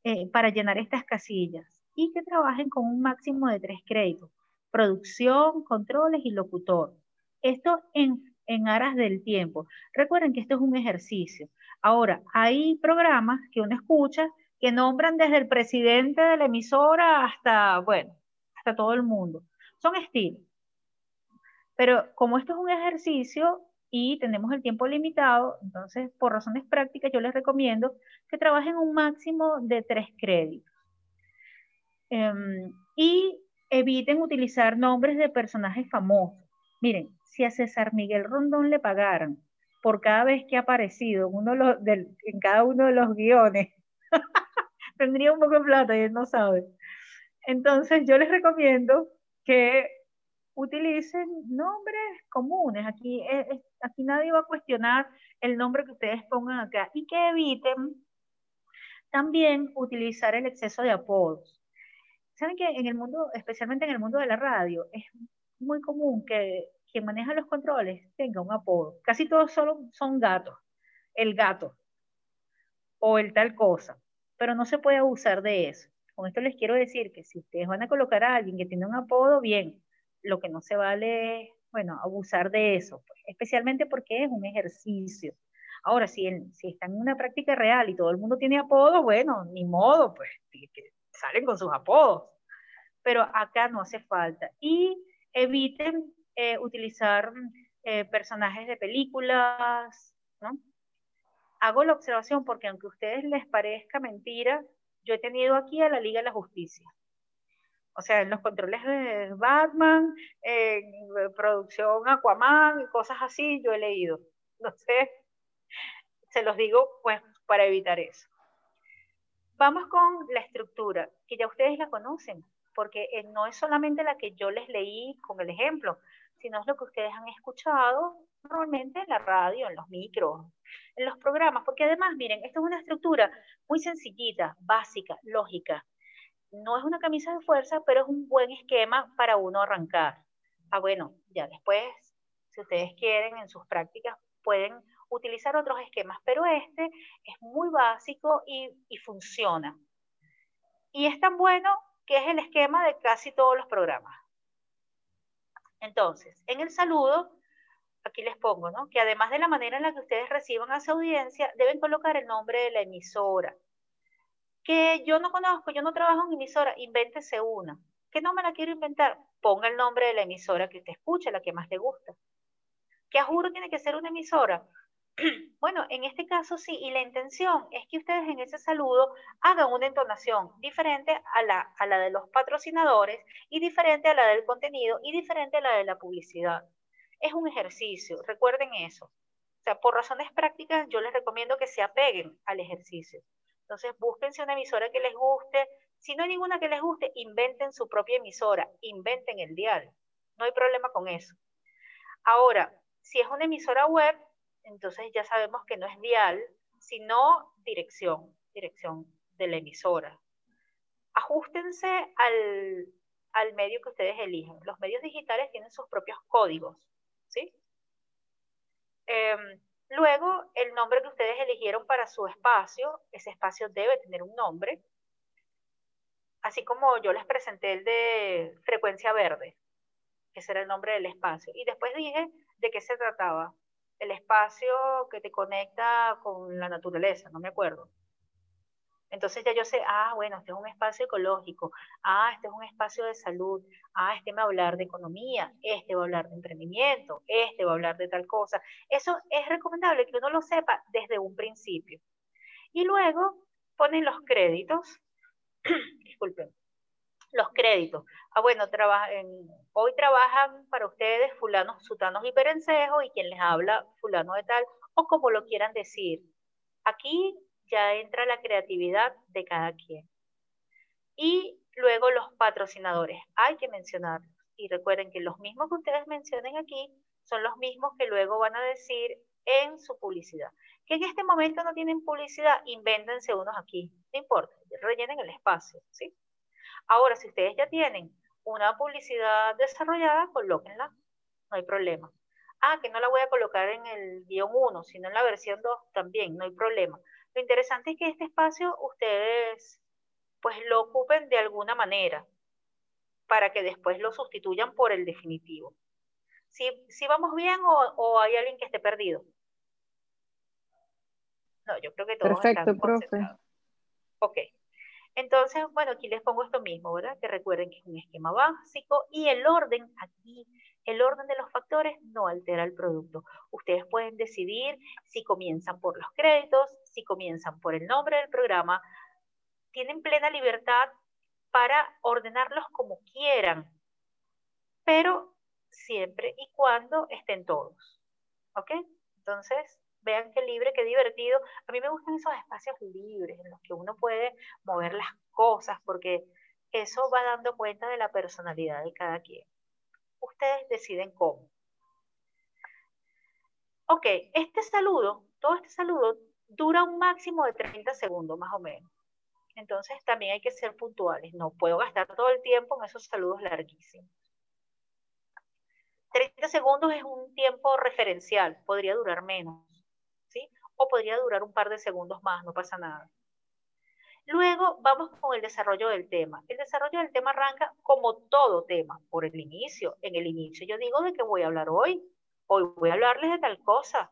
eh, para llenar estas casillas y que trabajen con un máximo de tres créditos, producción, controles y locutor. Esto en, en aras del tiempo. Recuerden que esto es un ejercicio. Ahora, hay programas que uno escucha que nombran desde el presidente de la emisora hasta, bueno, hasta todo el mundo. Son estilos. Pero como esto es un ejercicio y tenemos el tiempo limitado, entonces por razones prácticas yo les recomiendo que trabajen un máximo de tres créditos. Em, y eviten utilizar nombres de personajes famosos. Miren, si a César Miguel Rondón le pagaran por cada vez que ha aparecido en, uno en cada uno de los guiones, tendría un poco de plata y él no sabe. Entonces yo les recomiendo que utilicen nombres comunes. Aquí, aquí nadie va a cuestionar el nombre que ustedes pongan acá y que eviten también utilizar el exceso de apodos. Saben que en el mundo, especialmente en el mundo de la radio, es muy común que quien maneja los controles tenga un apodo. Casi todos solo son gatos. El gato o el tal cosa. Pero no se puede abusar de eso. Con esto les quiero decir que si ustedes van a colocar a alguien que tiene un apodo, bien, lo que no se vale bueno, abusar de eso, pues, especialmente porque es un ejercicio. Ahora, si, si están en una práctica real y todo el mundo tiene apodos, bueno, ni modo, pues salen con sus apodos. Pero acá no hace falta. Y eviten eh, utilizar eh, personajes de películas, ¿no? Hago la observación porque aunque a ustedes les parezca mentira, yo he tenido aquí a la Liga de la Justicia. O sea, en los controles de Batman, en producción Aquaman cosas así, yo he leído. No sé, se los digo pues para evitar eso. Vamos con la estructura, que ya ustedes la conocen, porque eh, no es solamente la que yo les leí con el ejemplo, sino es lo que ustedes han escuchado normalmente en la radio, en los micros, en los programas, porque además, miren, esto es una estructura muy sencillita, básica, lógica, no es una camisa de fuerza, pero es un buen esquema para uno arrancar. Ah, bueno, ya después, si ustedes quieren en sus prácticas, pueden utilizar otros esquemas, pero este es muy básico y, funciona. Y es tan bueno que es el esquema de casi todos los programas. Entonces, en el saludo, aquí les pongo, ¿no? Que además de la manera en la que ustedes reciban a su audiencia, deben colocar el nombre de la emisora, Que yo no conozco, yo no trabajo en emisora, invéntese una. Que no me la quiero inventar, ponga el nombre de la emisora que usted escuche, la que más le gusta. Que a juro tiene que ser una emisora. Bueno, en este caso sí, y la intención es que ustedes en ese saludo hagan una entonación diferente a la, a la de los patrocinadores y diferente a la del contenido y diferente a la de la publicidad. Es un ejercicio, recuerden eso. O sea, por razones prácticas yo les recomiendo que se apeguen al ejercicio. Entonces, búsquense una emisora que les guste. Si no hay ninguna que les guste, inventen su propia emisora, inventen el dial. No hay problema con eso. Ahora, si es una emisora web, entonces ya sabemos que no es dial, sino dirección, dirección de la emisora. Ajustense al, al medio que ustedes elijan. Los medios digitales tienen sus propios códigos, ¿sí? Em, luego, el nombre que ustedes eligieron para su espacio, ese espacio debe tener un nombre, así como yo les presenté el de frecuencia verde, ese era el nombre del espacio. Y después dije de qué se trataba el espacio que te conecta con la naturaleza, no me acuerdo. Entonces ya yo sé, ah, bueno, este es un espacio ecológico, ah, este es un espacio de salud, ah, este me va a hablar de economía, este va a hablar de emprendimiento, este va a hablar de tal cosa. Eso es recomendable que uno lo sepa desde un principio. Y luego ponen los créditos, disculpen, los créditos. Ah, bueno, hoy trabajan para ustedes fulanos, sutanos y perencejos y quien les habla fulano de tal, o como lo quieran decir. Aquí ya entra la creatividad de cada quien. Y luego los patrocinadores, hay que mencionarlos. Y recuerden que los mismos que ustedes mencionen aquí son los mismos que luego van a decir en su publicidad. Que en este momento no tienen publicidad, invéntense unos aquí. No importa, rellenen el espacio, ¿sí? Ahora, si ustedes ya tienen una publicidad desarrollada, colóquenla, no hay problema. Ah, que no la voy a colocar en el guion 1, sino en la versión 2 también, no hay problema. Lo interesante es que este espacio ustedes pues lo ocupen de alguna manera para que después lo sustituyan por el definitivo. Si, si vamos bien o, hay alguien que esté perdido. No, yo creo que todos Perfecto, profe. Ok. Entonces, bueno, aquí les pongo esto mismo, ¿verdad? Que recuerden que es un esquema básico y el orden aquí, el orden de los factores no altera el producto. Ustedes pueden decidir si comienzan por los créditos, si comienzan por el nombre del programa. Tienen plena libertad para ordenarlos como quieran, pero siempre y cuando estén todos. ¿Ok? Entonces, vean qué libre, qué divertido. A mí me gustan esos espacios libres en los que uno puede mover las cosas porque eso va dando cuenta de la personalidad de cada quien. Ustedes deciden cómo. Ok, este saludo, todo este saludo dura un máximo de 30 segundos más o menos. Entonces también hay que ser puntuales. No puedo gastar todo el tiempo en esos saludos larguísimos. 30 segundos es un tiempo referencial, podría durar menos podría durar un par de segundos más, no pasa nada. Luego vamos con el desarrollo del tema. El desarrollo del tema arranca como todo tema, por el inicio. En el inicio yo digo de qué voy a hablar hoy. Hoy voy a hablarles de tal cosa.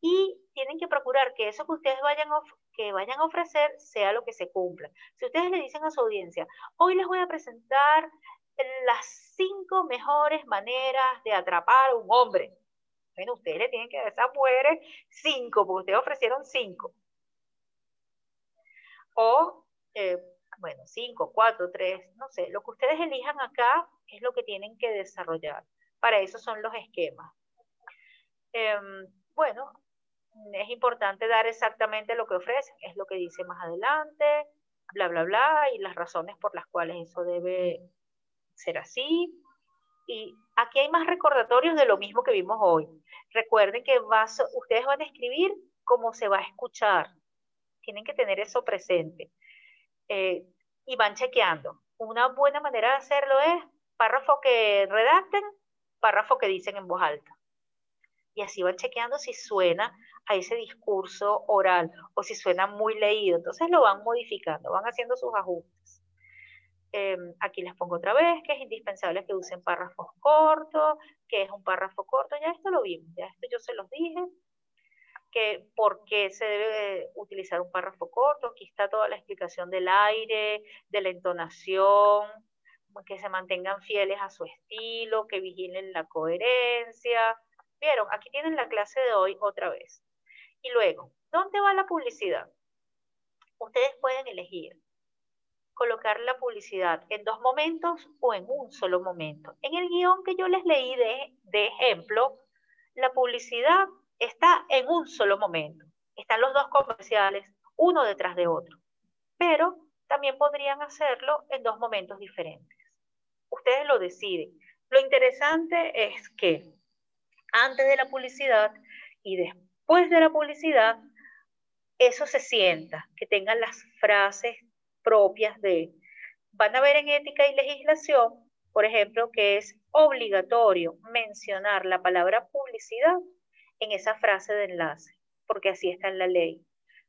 Y tienen que procurar que eso que ustedes vayan que vayan a ofrecer sea lo que se cumpla. Si ustedes le dicen a su audiencia, hoy les voy a presentar las cinco mejores maneras de atrapar a un hombre. Bueno, ustedes le tienen que dar cinco, porque ustedes ofrecieron cinco. O, eh, bueno, cinco, cuatro, tres, no sé, lo que ustedes elijan acá es lo que tienen que desarrollar. Para eso son los esquemas. Em, bueno, es importante dar exactamente lo que ofrecen, es lo que dice más adelante, bla, bla, bla, y las razones por las cuales eso debe ser así. Y aquí hay más recordatorios de lo mismo que vimos hoy. Recuerden que ustedes van a escribir como se va a escuchar. Tienen que tener eso presente. Eh, y van chequeando. Una buena manera de hacerlo es párrafo que redacten, párrafo que dicen en voz alta. Y así van chequeando si suena a ese discurso oral o si suena muy leído. Entonces lo van modificando, van haciendo sus ajustes. Em, aquí les pongo otra vez que es indispensable que usen párrafos cortos, que es un párrafo corto, ya esto lo vimos, ya esto yo se los dije. que por qué se debe utilizar un párrafo corto. Aquí está toda la explicación del aire, de la entonación, que se mantengan fieles a su estilo, que vigilen la coherencia. Vieron, aquí tienen la clase de hoy otra vez. Y luego, ¿dónde va la publicidad? Ustedes pueden elegir colocar la publicidad en dos momentos o en un solo momento. En el guion que yo les leí de, de ejemplo, la publicidad está en un solo momento. Están los dos comerciales, uno detrás de otro. Pero también podrían hacerlo en dos momentos diferentes. Ustedes lo deciden. Lo interesante es que antes de la publicidad y después de la publicidad, eso se sienta, que tengan las frases propias de... Van a ver en ética y legislación, por ejemplo, que es obligatorio mencionar la palabra publicidad en esa frase de enlace, porque así está en la ley.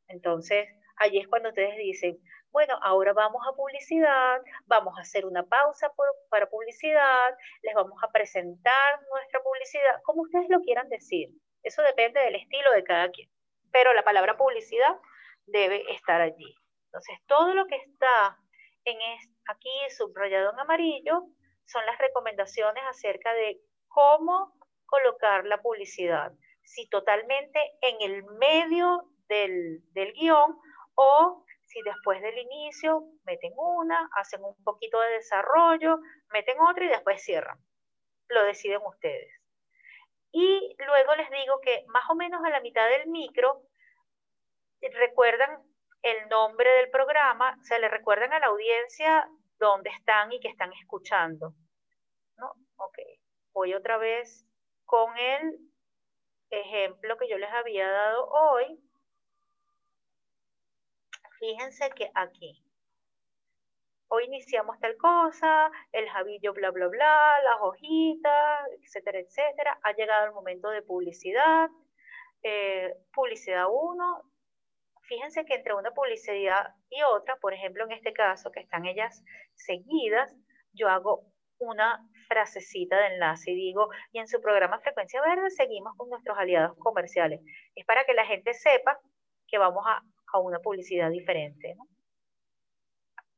Entonces, allí es cuando ustedes dicen, bueno, ahora vamos a publicidad, vamos a hacer una pausa para publicidad, les vamos a presentar nuestra publicidad, como ustedes lo quieran decir. Eso depende del estilo de cada quien. Pero la palabra publicidad debe estar allí. Entonces, todo lo que está en aquí subrayado en amarillo son las recomendaciones acerca de cómo colocar la publicidad. Si totalmente en el medio del, del guion o si después del inicio meten una, hacen un poquito de desarrollo, meten otra y después cierran. Lo deciden ustedes. Y luego les digo que más o menos a la mitad del micro, recuerdan el nombre del programa, se le recuerdan a la audiencia dónde están y que están escuchando. ¿No? Ok, voy otra vez con el ejemplo que yo les había dado hoy. Fíjense que aquí, hoy iniciamos tal cosa, el jabillo bla bla bla, las hojitas, etcétera, etcétera. Ha llegado el momento de publicidad. Eh, publicidad 1, fíjense que entre una publicidad y otra, por ejemplo, en este caso, que están ellas seguidas, yo hago una frasecita de enlace y digo, y en su programa Frecuencia Verde seguimos con nuestros aliados comerciales. Es para que la gente sepa que vamos a, una publicidad diferente.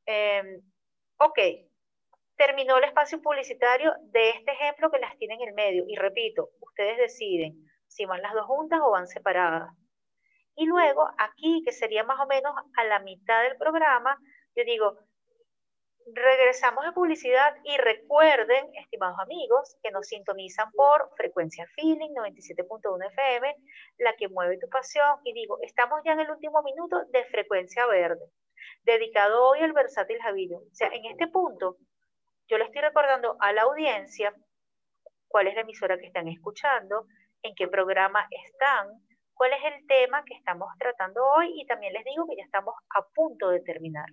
Em, ok, terminó el espacio publicitario de este ejemplo que las tiene en el medio. Y repito, ustedes deciden si van las dos juntas o van separadas. Y luego aquí, que sería más o menos a la mitad del programa, yo digo, regresamos a publicidad y recuerden, estimados amigos, que nos sintonizan por frecuencia Feeling 97.1 FM, la que mueve tu pasión. Y digo, estamos ya en el último minuto de frecuencia verde, dedicado hoy al versátil Javillo. O sea, en este punto, yo le estoy recordando a la audiencia cuál es la emisora que están escuchando, en qué programa están, cuál es el tema que estamos tratando hoy y también les digo que ya estamos a punto de terminar.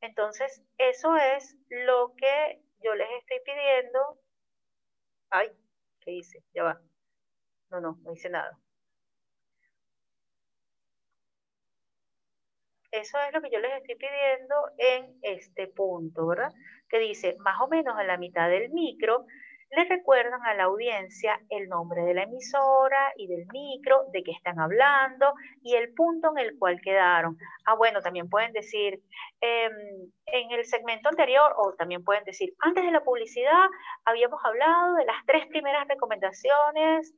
Entonces, eso es lo que yo les estoy pidiendo. Ay, ¿qué hice? Ya va. No, no, no hice nada. Eso es lo que yo les estoy pidiendo en este punto, ¿verdad? Que dice, más o menos a la mitad del micro, le recuerdan a la audiencia el nombre de la emisora y del micro, de qué están hablando y el punto en el cual quedaron. Ah, bueno, también pueden decir em, en el segmento anterior o también pueden decir, antes de la publicidad habíamos hablado de las tres primeras recomendaciones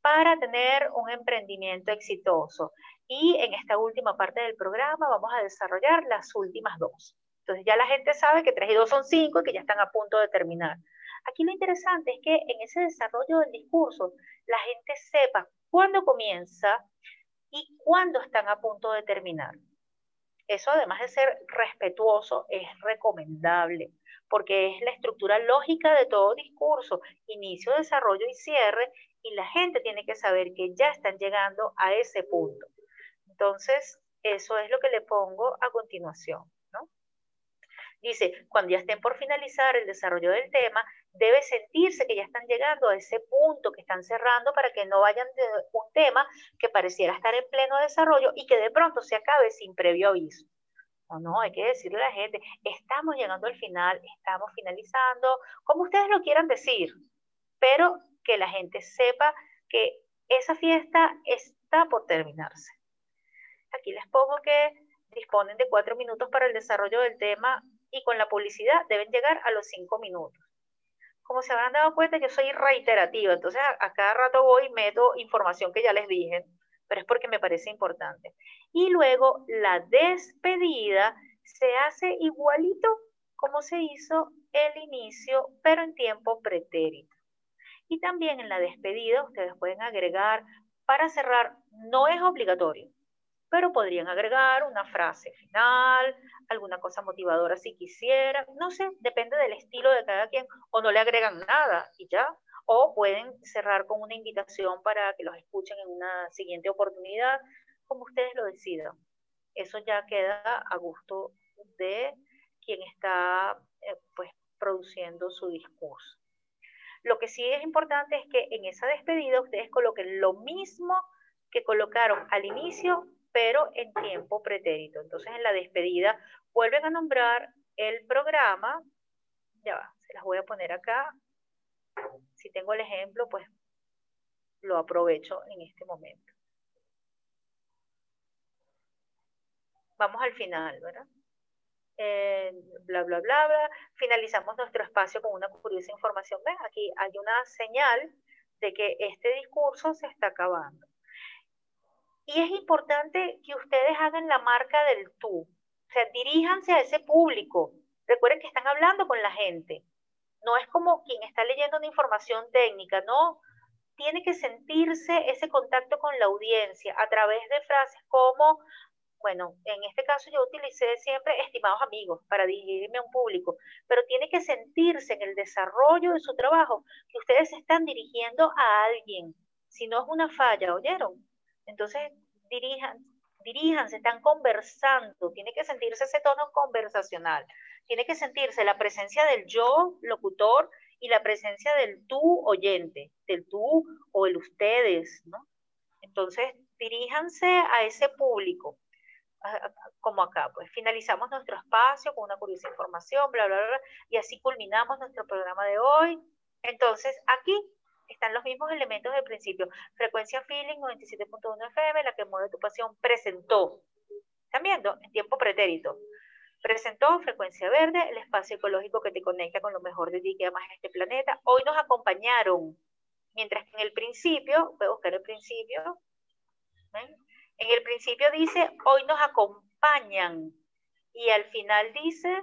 para tener un emprendimiento exitoso. Y en esta última parte del programa vamos a desarrollar las últimas dos. Entonces ya la gente sabe que tres y dos son cinco y que ya están a punto de terminar. Aquí lo interesante es que en ese desarrollo del discurso la gente sepa cuándo comienza y cuándo están a punto de terminar. Eso además de ser respetuoso es recomendable porque es la estructura lógica de todo discurso, inicio, desarrollo y cierre, y la gente tiene que saber que ya están llegando a ese punto. Entonces, eso es lo que le pongo a continuación. Dice, cuando ya estén por finalizar el desarrollo del tema, debe sentirse que ya están llegando a ese punto que están cerrando para que no vayan de un tema que pareciera estar en pleno desarrollo y que de pronto se acabe sin previo aviso. O no, hay que decirle a la gente, estamos llegando al final, estamos finalizando, como ustedes lo quieran decir, pero que la gente sepa que esa fiesta está por terminarse. Aquí les pongo que disponen de cuatro minutos para el desarrollo del tema y con la publicidad deben llegar a los cinco minutos. Como se habrán dado cuenta, yo soy reiterativa, entonces a, cada rato voy y meto información que ya les dije, pero es porque me parece importante. Y luego la despedida se hace igualito como se hizo el inicio, pero en tiempo pretérito. Y también en la despedida ustedes pueden agregar, para cerrar, no es obligatorio, pero podrían agregar una frase final, alguna cosa motivadora si quisieran, no sé, depende del estilo de cada quien, o no le agregan nada y ya, o pueden cerrar con una invitación para que los escuchen en una siguiente oportunidad, como ustedes lo decidan. Eso ya queda a gusto de quien está eh, pues, produciendo su discurso. Lo que sí es importante es que en esa despedida ustedes coloquen lo mismo que colocaron al inicio, pero en tiempo pretérito. Entonces en la despedida vuelven a nombrar el programa. Ya va, se las voy a poner acá. Si tengo el ejemplo, pues lo aprovecho en este momento. Vamos al final, ¿verdad? Eh, bla, bla, bla, bla. Finalizamos nuestro espacio con una curiosa información. ¿Ven? Aquí hay una señal de que este discurso se está acabando. Y es importante que ustedes hagan la marca del tú. O sea, diríjanse a ese público. Recuerden que están hablando con la gente. No es como quien está leyendo una información técnica, no. Tiene que sentirse ese contacto con la audiencia a través de frases como bueno, en este caso yo utilicé siempre estimados amigos para dirigirme a un público, pero tiene que sentirse en el desarrollo de su trabajo que ustedes se están dirigiendo a alguien. Si no es una falla, ¿oyeron? Entonces, dirijan, diríjanse, están conversando, tiene que sentirse ese tono conversacional, tiene que sentirse la presencia del yo, locutor, y la presencia del tú, oyente, del tú o el ustedes, ¿no? Entonces, diríjanse a ese público como acá, pues finalizamos nuestro espacio con una curiosa información, bla, bla, bla, y así culminamos nuestro programa de hoy. Entonces, aquí están los mismos elementos del principio. Frecuencia Feeling 97.1 FM, la que mueve tu pasión, presentó. ¿Están viendo? En tiempo pretérito. Presentó Frecuencia Verde, el espacio ecológico que te conecta con lo mejor de ti que amas este planeta. Hoy nos acompañaron, mientras que en el principio, voy a buscar el principio. En el principio dice, hoy nos acompañan. Y al final dice,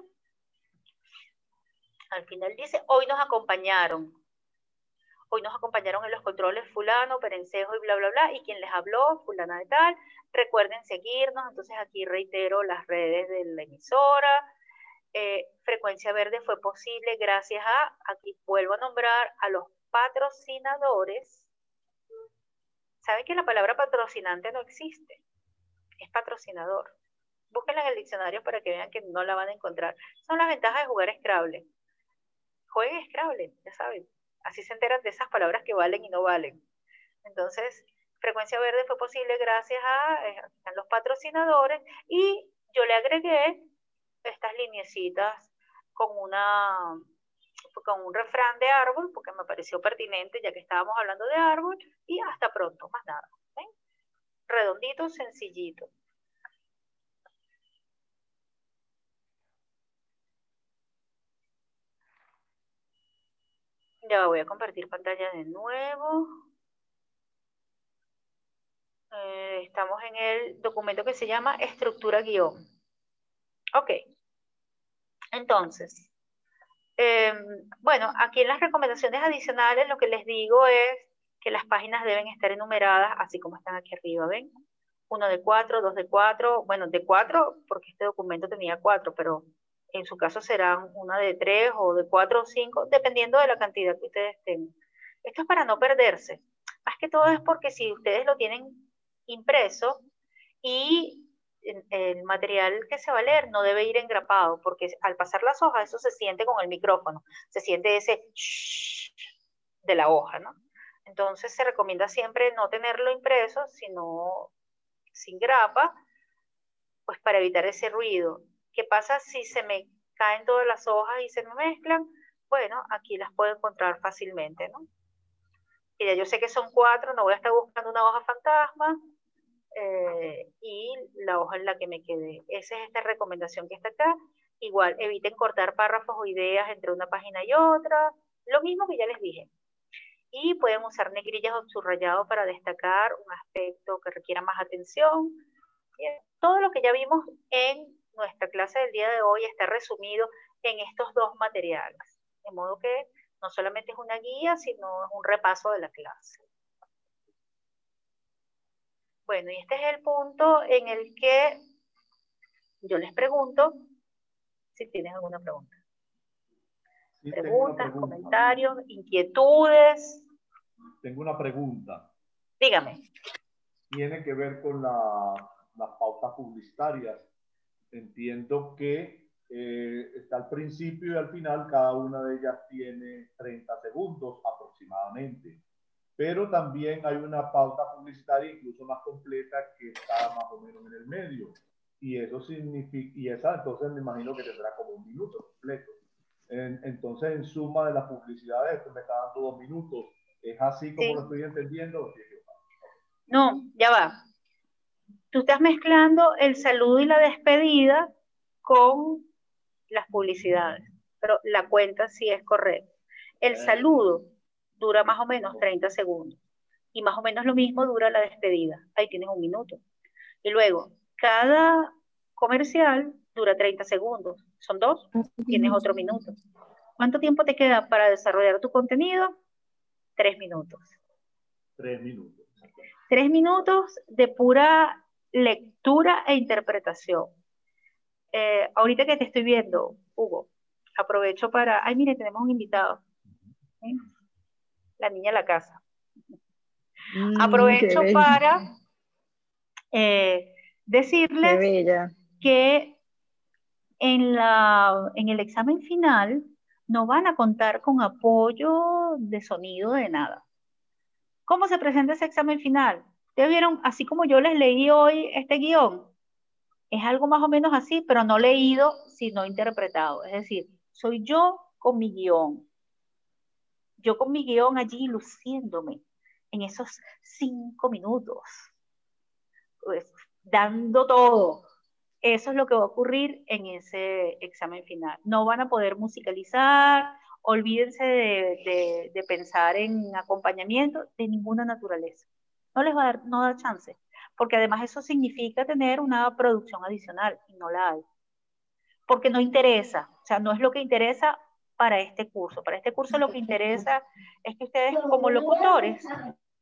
al final dice, hoy nos acompañaron. Hoy nos acompañaron en los controles fulano, perencejo y bla, bla, bla. Y quien les habló, fulana de tal. Recuerden seguirnos. Entonces aquí reitero las redes de la emisora. Eh, Frecuencia Verde fue posible gracias a, aquí vuelvo a nombrar a los patrocinadores ¿Saben que la palabra patrocinante no existe? Es patrocinador. Búsquenla en el diccionario para que vean que no la van a encontrar. Son las ventajas de jugar Scrabble. Jueguen Scrabble, ya saben. Así se enteran de esas palabras que valen y no valen. Entonces, Frecuencia Verde fue posible gracias a, eh, los patrocinadores y yo le agregué estas lineecitas con una con un refrán de árbol, porque me pareció pertinente ya que estábamos hablando de árbol, y hasta pronto, más nada. Redondito, sencillito. Ya voy a compartir pantalla de nuevo. Eh, estamos en el documento que se llama estructura guion. Ok. Entonces, Em, bueno, aquí en las recomendaciones adicionales lo que les digo es que las páginas deben estar enumeradas así como están aquí arriba, ¿ven? Uno de cuatro, dos de cuatro, bueno, de cuatro porque este documento tenía cuatro, pero en su caso serán una de tres o de cuatro o cinco, dependiendo de la cantidad que ustedes tengan. Esto es para no perderse. Más que todo es porque si ustedes lo tienen impreso y el material que se va a leer no debe ir engrapado, porque al pasar las hojas eso se siente con el micrófono, se siente ese de la hoja, ¿no? Entonces se recomienda siempre no tenerlo impreso, sino sin grapa, pues para evitar ese ruido. ¿Qué pasa si se me caen todas las hojas y se me mezclan? Bueno, aquí las puedo encontrar fácilmente, ¿no? que ya yo sé que son cuatro, no voy a estar buscando una hoja fantasma, eh, y la hoja en la que me quedé. Esa es esta recomendación que está acá. Igual, eviten cortar párrafos o ideas entre una página y otra. Lo mismo que ya les dije. Y pueden usar negrillas o subrayado para destacar un aspecto que requiera más atención. Todo lo que ya vimos en nuestra clase del día de hoy está resumido en estos dos materiales. De modo que no solamente es una guía, sino es un repaso de la clase. Bueno, y este es el punto en el que yo les pregunto si tienen alguna pregunta. Preguntas, comentarios, inquietudes. Tengo una pregunta. Dígame. Tiene que ver con las pautas publicitarias. Entiendo que eh, está al principio y al final, cada una de ellas tiene 30 segundos aproximadamente pero también hay una pauta publicitaria incluso más completa que está más o menos en el medio. Y eso significa, y esa entonces me imagino que tendrá como un minuto completo. entonces, en suma de las publicidades, esto me está dando dos minutos. ¿Es así como lo estoy entendiendo? No, ya va. Tú estás mezclando el saludo y la despedida con las publicidades, pero la cuenta sí es correcta. El saludo dura más o menos 30 segundos. Y más o menos lo mismo dura la despedida. Ahí tienes un minuto. Y luego, cada comercial dura 30 segundos. Son dos, tienes otro minuto. ¿Cuánto tiempo te queda para desarrollar tu contenido? Tres minutos. Tres minutos. Tres minutos de pura lectura e interpretación. Eh, ahorita que te estoy viendo, Hugo, aprovecho para. Ay, mire, tenemos un invitado la niña de la casa. Mm, Aprovecho para eh, decirles que en, la, en el examen final no van a contar con apoyo de sonido de nada. ¿Cómo se presenta ese examen final? Ustedes vieron, así como yo les leí hoy este guion, es algo más o menos así, pero no leído, sino interpretado. Es decir, soy yo con mi guion yo con mi guion allí luciéndome en esos cinco minutos, pues, dando todo. Eso es lo que va a ocurrir en ese examen final. No van a poder musicalizar, olvídense de, pensar en acompañamiento de ninguna naturaleza. No les va a dar, no da chance, porque además eso significa tener una producción adicional y no la hay. Porque no interesa, o sea, no es lo que interesa para este curso. Para este curso lo que interesa es que ustedes como locutores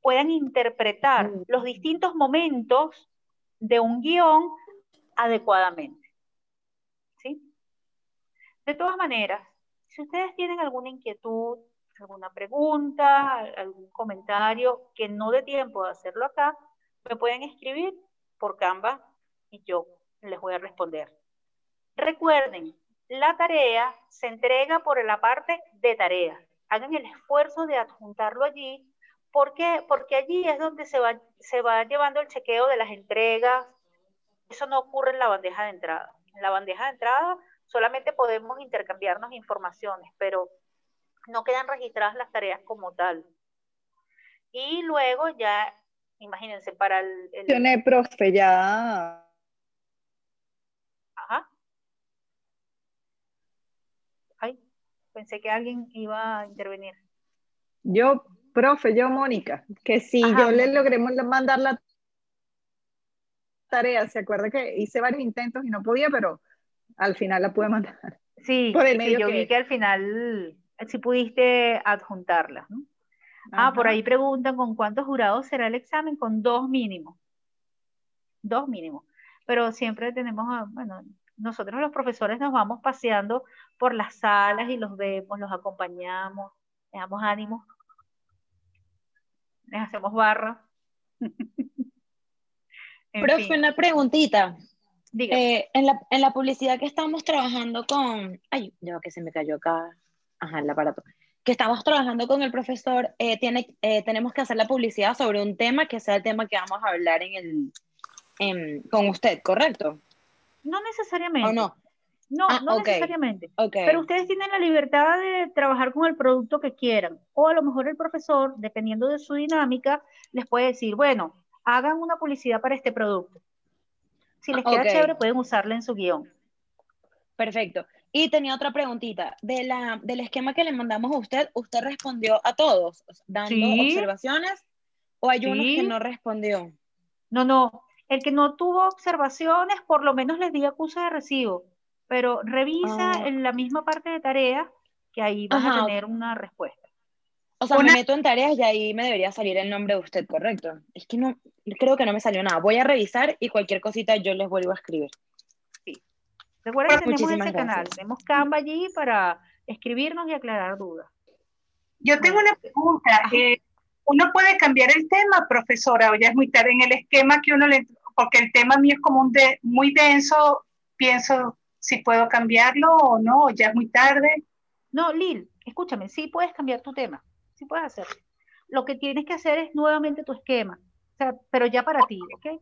puedan interpretar los distintos momentos de un guion adecuadamente. ¿Sí? De todas maneras, si ustedes tienen alguna inquietud, alguna pregunta, algún comentario que no dé tiempo de hacerlo acá, me pueden escribir por Canva y yo les voy a responder. Recuerden la tarea se entrega por la parte de tarea. Hagan el esfuerzo de adjuntarlo allí. ¿Por qué? Porque allí es donde se va, se va llevando el chequeo de las entregas. Eso no ocurre en la bandeja de entrada. En la bandeja de entrada solamente podemos intercambiarnos informaciones, pero no quedan registradas las tareas como tal. Y luego ya, imagínense, para el... el... profe, ya Pensé que alguien iba a intervenir. Yo, profe, yo, Mónica, que si yo le logré mandar la tarea, se acuerda que hice varios intentos y no podía, pero al final la pude mandar. Sí, por yo vi que al final sí pudiste adjuntarla. Ah, por ahí preguntan con cuántos jurados será el examen, con dos mínimos. Dos mínimos. Pero siempre tenemos, bueno, nosotros los profesores nos vamos paseando por las salas y los vemos, los acompañamos, les damos ánimo, les hacemos barra. Profe, una preguntita. Eh, en, la, en, la, publicidad que estamos trabajando con. Ay, ya que se me cayó acá. Ajá, el aparato. Que estamos trabajando con el profesor, eh, tiene, eh, tenemos que hacer la publicidad sobre un tema que sea el tema que vamos a hablar en el, con usted, ¿correcto? No necesariamente. no? No, ah, no necesariamente. Pero ustedes tienen la libertad de trabajar con el producto que quieran. O a lo mejor el profesor, dependiendo de su dinámica, les puede decir, bueno, hagan una publicidad para este producto. Si les queda chévere, pueden usarla en su guion. Perfecto. Y tenía otra preguntita. De la, del esquema que le mandamos a usted, ¿usted respondió a todos, dando observaciones? ¿O hay uno que no respondió? No, no. El que no tuvo observaciones, por lo menos les di acusa de recibo pero revisa ah. en la misma parte de tarea que ahí vas a tener una respuesta. O sea, me meto en tareas y ahí me debería salir el nombre de usted, ¿correcto? Es que no, creo que no me salió nada. Voy a revisar y cualquier cosita yo les vuelvo a escribir. Recuerden que tenemos ese canal, tenemos Canva allí para escribirnos y aclarar dudas. Yo tengo una pregunta. Eh, ¿Uno puede cambiar el tema, profesora, o ya es muy tarde en el esquema que uno le... Porque el tema mío es como un de, muy denso, pienso si puedo cambiarlo o no, ya es muy tarde. No, Lil, escúchame, sí puedes cambiar tu tema, sí puedes hacerlo. Lo que tienes que hacer es nuevamente tu esquema, o sea, pero ya para ti, ¿ok?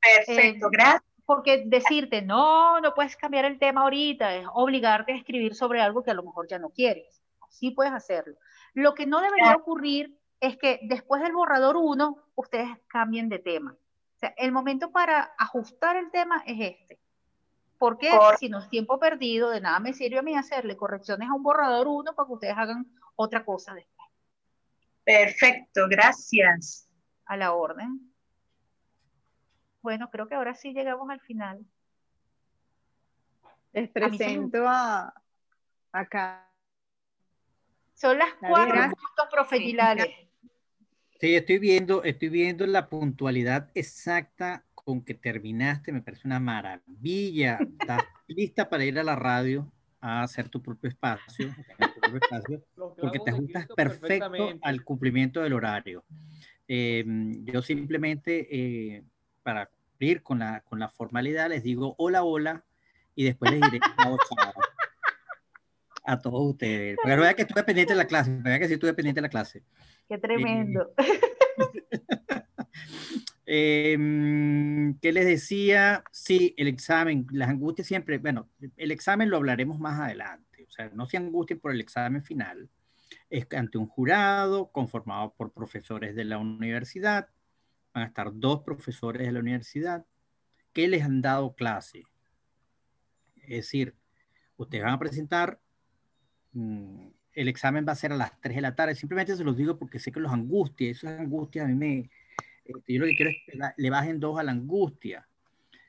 Perfecto, eh, gracias. Porque decirte, no, no puedes cambiar el tema ahorita, es obligarte a escribir sobre algo que a lo mejor ya no quieres. Sí puedes hacerlo. Lo que no debería ocurrir es que después del borrador 1, ustedes cambien de tema. O sea, el momento para ajustar el tema es este. Porque si no es tiempo perdido, de nada me sirve a mí hacerle correcciones a un borrador uno para que ustedes hagan otra cosa después. Perfecto, gracias. A la orden. Bueno, creo que ahora sí llegamos al final. Les presento a, acá. Son las cuatro puntos profesionales. Sí, estoy viendo, estoy viendo la puntualidad exacta con que terminaste me parece una maravilla. Estás lista para ir a la radio a hacer tu propio espacio, porque te ajustas perfecto al cumplimiento del horario. Em, yo simplemente, eh, para cumplir con la, con la formalidad, les digo hola, hola, y después les diré chao, a todos ustedes. Pero vea que estuve pendiente de la clase, vea que sí estuve pendiente de la clase. Qué tremendo. Eh, ¿Qué les decía? Sí, el examen, las angustias siempre, bueno, el examen lo hablaremos más adelante, o sea, no se angustien por el examen final. Es ante un jurado conformado por profesores de la universidad, van a estar dos profesores de la universidad que les han dado clase. Es decir, ustedes van a presentar, mm, el examen va a ser a las 3 de la tarde, simplemente se los digo porque sé que los angustia, esas angustias a mí me, este, yo lo que quiero es que le bajen dos a la angustia.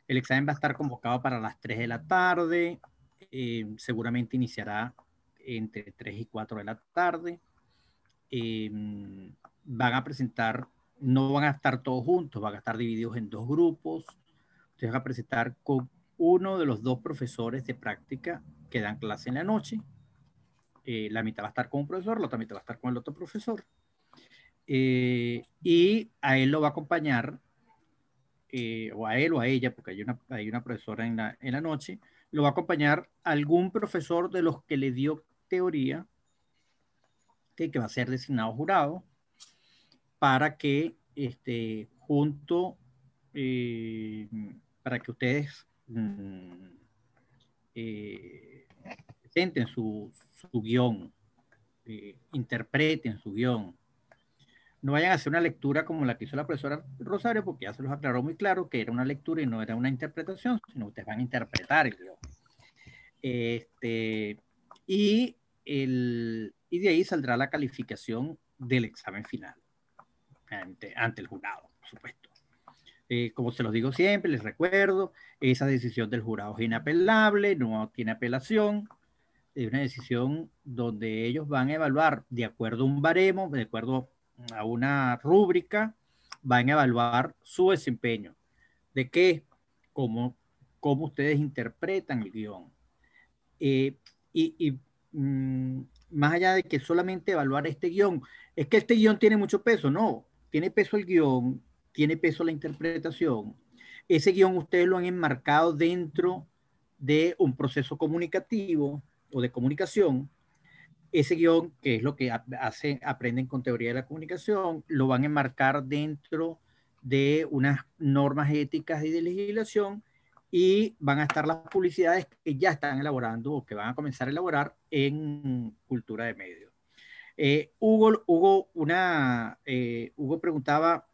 El examen va a estar convocado para las 3 de la tarde. Eh, seguramente iniciará entre 3 y 4 de la tarde. Eh, van a presentar, no van a estar todos juntos, van a estar divididos en dos grupos. Ustedes van a presentar con uno de los dos profesores de práctica que dan clase en la noche. Eh, la mitad va a estar con un profesor, la otra mitad va a estar con el otro profesor. Eh, y a él lo va a acompañar, eh, o a él o a ella, porque hay una, hay una profesora en la, en la noche, lo va a acompañar algún profesor de los que le dio teoría, que, que va a ser designado jurado, para que este, junto, eh, para que ustedes mm, presenten su, guion, interpreten su guion, no vayan a hacer una lectura como la que hizo la profesora Rosario, porque ya se los aclaró muy claro que era una lectura y no era una interpretación, sino ustedes van a interpretar el guion. Este, y, el, y de ahí saldrá la calificación del examen final ante, ante el jurado, por supuesto. Eh, como se los digo siempre, les recuerdo, esa decisión del jurado es inapelable, no tiene apelación, es una decisión donde ellos van a evaluar de acuerdo a un baremo, de acuerdo a una rúbrica, van a evaluar su desempeño. ¿De qué? Cómo, cómo ustedes interpretan el guion. Eh, y, mm, más allá de que solamente evaluar este guion, es que este guion tiene mucho peso, no, tiene peso el guion, tiene peso la interpretación. Ese guion ustedes lo han enmarcado dentro de un proceso comunicativo o de comunicación ese guion, que es lo que aprenden con teoría de la comunicación, lo van a enmarcar dentro de unas normas éticas y de legislación y van a estar las publicidades que ya están elaborando o que van a comenzar a elaborar en cultura de medios. Eh, eh, Hugo preguntaba,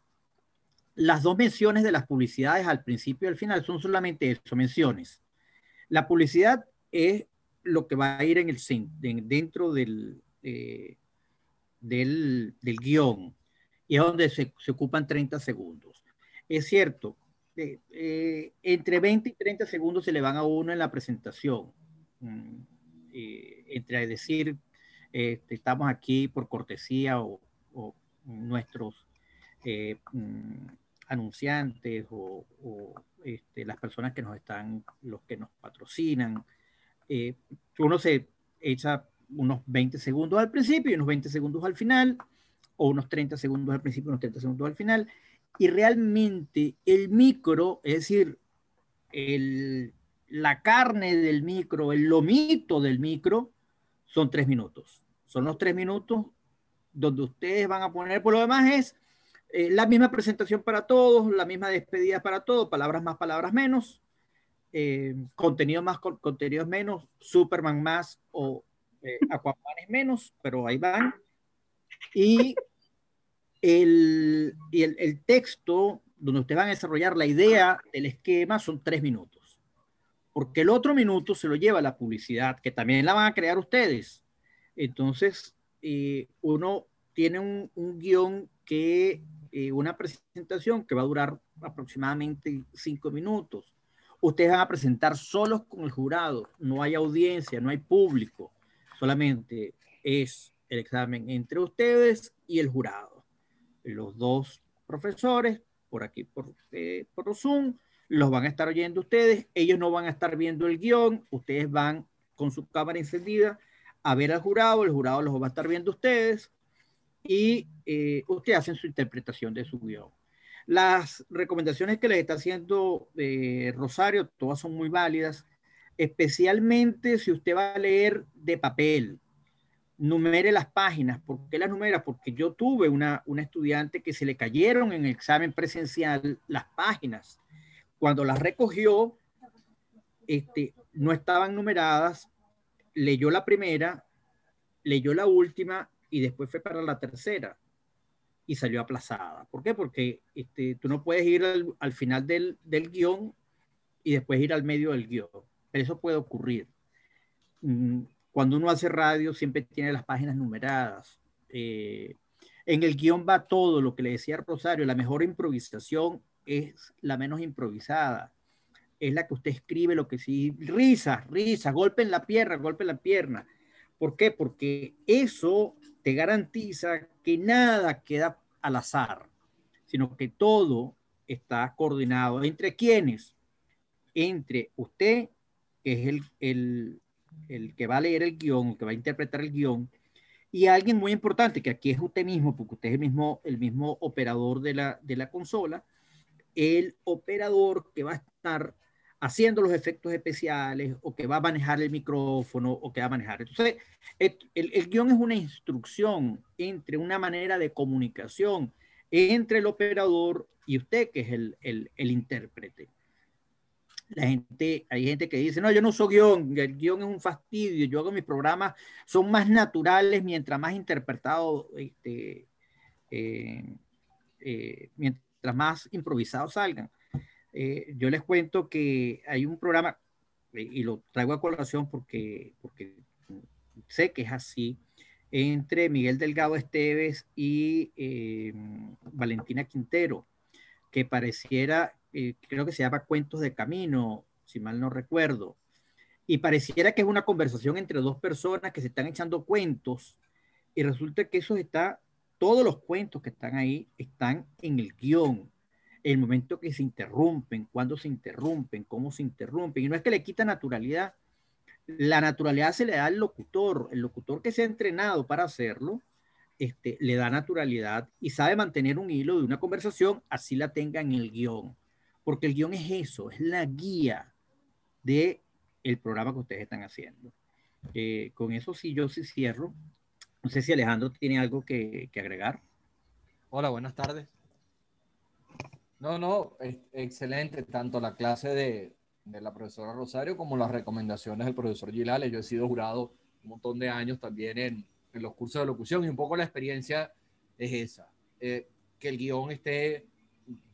las dos menciones de las publicidades al principio y al final son solamente eso, menciones. La publicidad es lo que va a ir en el dentro del, eh, del, guion y es donde se, se, ocupan 30 segundos. Es cierto, eh, entre 20 y 30 segundos se le van a uno en la presentación. Mm, entre decir, este, estamos aquí por cortesía o, nuestros eh, mm, anunciantes o, este, las personas que nos están, los que nos patrocinan. Eh, uno se echa unos 20 segundos al principio y unos 20 segundos al final, o unos 30 segundos al principio y unos 30 segundos al final, y realmente el micro, es decir, el, la carne del micro, el lomito del micro, son tres minutos. Son los tres minutos donde ustedes van a poner, por lo demás es eh, la misma presentación para todos, la misma despedida para todos, palabras más, palabras menos, eh, contenido más, contenidos menos, Superman más o eh, Aquaman es menos, pero ahí van. Y el, y el, el, texto donde ustedes van a desarrollar la idea del esquema son tres minutos. Porque el otro minuto se lo lleva la publicidad, que también la van a crear ustedes. Entonces, eh, uno tiene un, un guion que, eh, una presentación que va a durar aproximadamente cinco minutos. Ustedes van a presentar solos con el jurado, no hay audiencia, no hay público, solamente es el examen entre ustedes y el jurado los dos profesores por aquí, por, eh, por Zoom, los van a estar oyendo ustedes, ellos no van a estar viendo el guion, ustedes van con su cámara encendida a ver al jurado, el jurado los va a estar viendo ustedes y eh, ustedes hacen su interpretación de su guion. Las recomendaciones que les está haciendo eh, Rosario, todas son muy válidas, especialmente si usted va a leer de papel, numere las páginas. ¿Por qué las numera? Porque yo tuve una, una estudiante que se le cayeron en el examen presencial las páginas. Cuando las recogió, este, no estaban numeradas, leyó la primera, leyó la última y después fue para la tercera y salió aplazada. ¿Por qué? Porque este, tú no puedes ir al, al final del, del, guion y después ir al medio del guion. Pero eso puede ocurrir. Mm, cuando uno hace radio, siempre tiene las páginas numeradas. Eh, en el guion va todo lo que le decía Rosario, la mejor improvisación es la menos improvisada. Es la que usted escribe lo que sí, risa, risa, golpe en la pierna, golpe en la pierna. ¿Por qué? Porque eso te garantiza que nada queda al azar, sino que todo está coordinado. ¿Entre quiénes? Entre usted, que es el, el, el que va a leer el guion, el que va a interpretar el guion, y alguien muy importante, que aquí es usted mismo, porque usted es el mismo, el mismo operador de la, de la consola, el operador que va a estar haciendo los efectos especiales o que va a manejar el micrófono o que va a manejar. Entonces, el, el, guion es una instrucción entre una manera de comunicación entre el operador y usted, que es el, el, el intérprete la gente, hay gente que dice, no, yo no soy guion, el guion es un fastidio, yo hago mis programas, son más naturales mientras más interpretados, este, eh, eh, más improvisados salgan. Eh, yo les cuento que hay un programa, y lo traigo a colación porque, porque sé que es así, entre Miguel Delgado Esteves y Valentina Quintero, que pareciera eh, creo que se llama Cuentos de Camino, si mal no recuerdo, y pareciera que es una conversación entre dos personas que se están echando cuentos, y resulta que eso está, todos los cuentos que están ahí están en el guion, el momento que se interrumpen, cuándo se interrumpen, cómo se interrumpen, y no es que le quita naturalidad, la naturalidad se le da al locutor, el locutor que se ha entrenado para hacerlo, este, le da naturalidad y sabe mantener un hilo de una conversación, así la tenga en el guion. Porque el guion es eso, es la guía de el programa que ustedes están haciendo. Eh, con eso sí, yo sí cierro. No sé si Alejandro tiene algo que, agregar. Hola, buenas tardes. No, no, excelente, tanto la clase de, de la profesora Rosario como las recomendaciones del profesor Gilales. Yo he sido jurado un montón de años también en, en los cursos de locución y un poco la experiencia es esa, eh, que el guion esté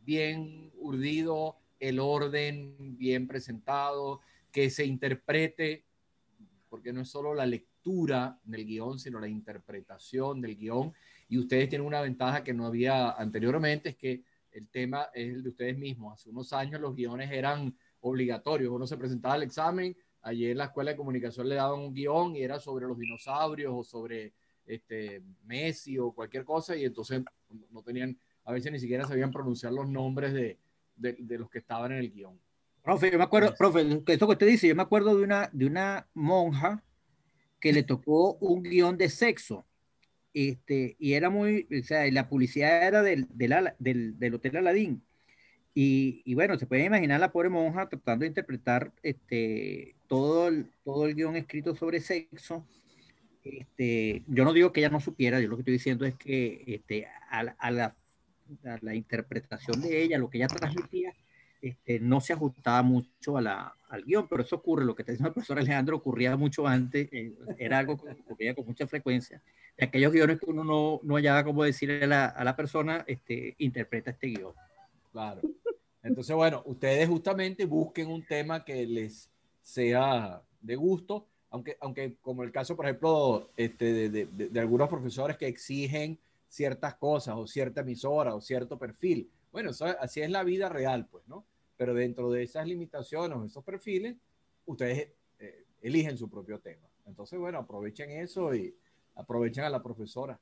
bien urdido, el orden bien presentado, que se interprete, porque no es solo la lectura del guion, sino la interpretación del guion. Y ustedes tienen una ventaja que no había anteriormente, es que el tema es el de ustedes mismos. Hace unos años los guiones eran obligatorios, uno se presentaba al examen, ayer en la escuela de comunicación le daban un guion y era sobre los dinosaurios o sobre este, Messi o cualquier cosa y entonces no tenían, a veces ni siquiera sabían pronunciar los nombres de, de, los que estaban en el guion. Profe, yo me acuerdo, profe, esto que usted dice, yo me acuerdo de una, de una monja que le tocó un guion de sexo. Este, y era muy, o sea, la publicidad era del, del, del, del Hotel Aladín. Y, y, bueno, se puede imaginar la pobre monja tratando de interpretar este, todo, el, todo el guion escrito sobre sexo. Este, yo no digo que ella no supiera, yo lo que estoy diciendo es que este, a, a la la, interpretación de ella, lo que ella transmitía, este, no se ajustaba mucho a la, al guion, pero eso ocurre, lo que está diciendo el profesor Alejandro ocurría mucho antes, eh, era algo que ocurría con mucha frecuencia. De aquellos guiones que uno no, no hallaba cómo decirle a la, a la persona, este, interpreta este guion. Claro. Entonces, bueno, ustedes justamente busquen un tema que les sea de gusto, aunque, aunque como el caso, por ejemplo, este, de, de, de algunos profesores que exigen ciertas cosas o cierta emisora o cierto perfil. Bueno, así es la vida real, pues, ¿no? Pero dentro de esas limitaciones o esos perfiles, ustedes eh, eligen su propio tema. Entonces, bueno, aprovechen eso y aprovechen a la profesora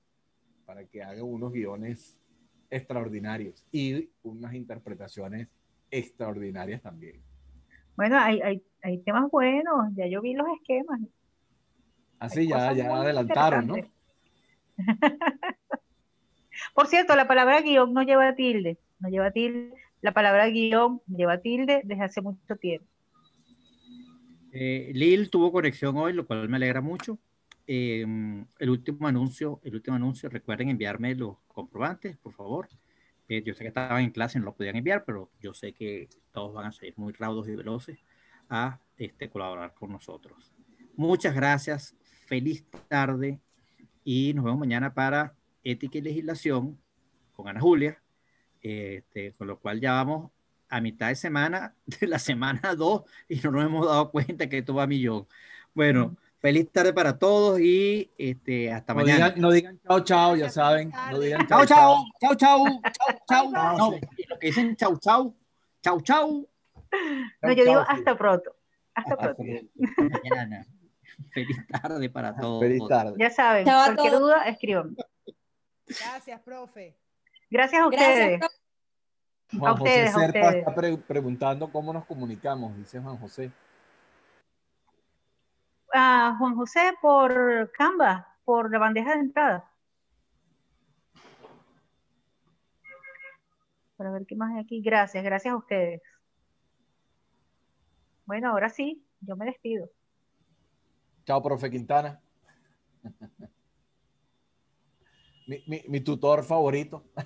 para que haga unos guiones extraordinarios y unas interpretaciones extraordinarias también. Bueno, hay, hay, hay temas buenos, ya yo vi los esquemas. Así, ah, ya, ya adelantaron, ¿no? Por cierto, la palabra guion no lleva tilde, no lleva tilde. La palabra guion lleva tilde desde hace mucho tiempo. Eh, Lil tuvo conexión hoy, lo cual me alegra mucho. Em, el último anuncio, el último anuncio, recuerden enviarme los comprobantes, por favor. Eh, yo sé que estaban en clase, no lo podían enviar, pero yo sé que todos van a ser muy raudos y veloces a este, colaborar con nosotros. Muchas gracias, feliz tarde y nos vemos mañana para Ética y Legislación con Ana Julia, este, con lo cual ya vamos a mitad de semana de la semana 2 y no nos hemos dado cuenta que esto va a millón. Bueno, feliz tarde para todos y este, hasta mañana. no digan chao, chao, ya saben. No digan chao, chao, chao, chao, chao, chao. No, lo que dicen chao, chao, chao, chao. No, yo digo hasta pronto. Hasta pronto. Mañana. Feliz tarde para todos. Feliz tarde. Ya saben, cualquier duda, escriban. Gracias, profe. Gracias a ustedes. Juan a ustedes, José Serpa está preguntando cómo nos comunicamos, dice Juan José. Ah, Juan José por Canva, por la bandeja de entrada. Para ver qué más hay aquí. Gracias, gracias a ustedes. Bueno, ahora sí, yo me despido. Chao, profe Quintana. mi, mi, tutor favorito.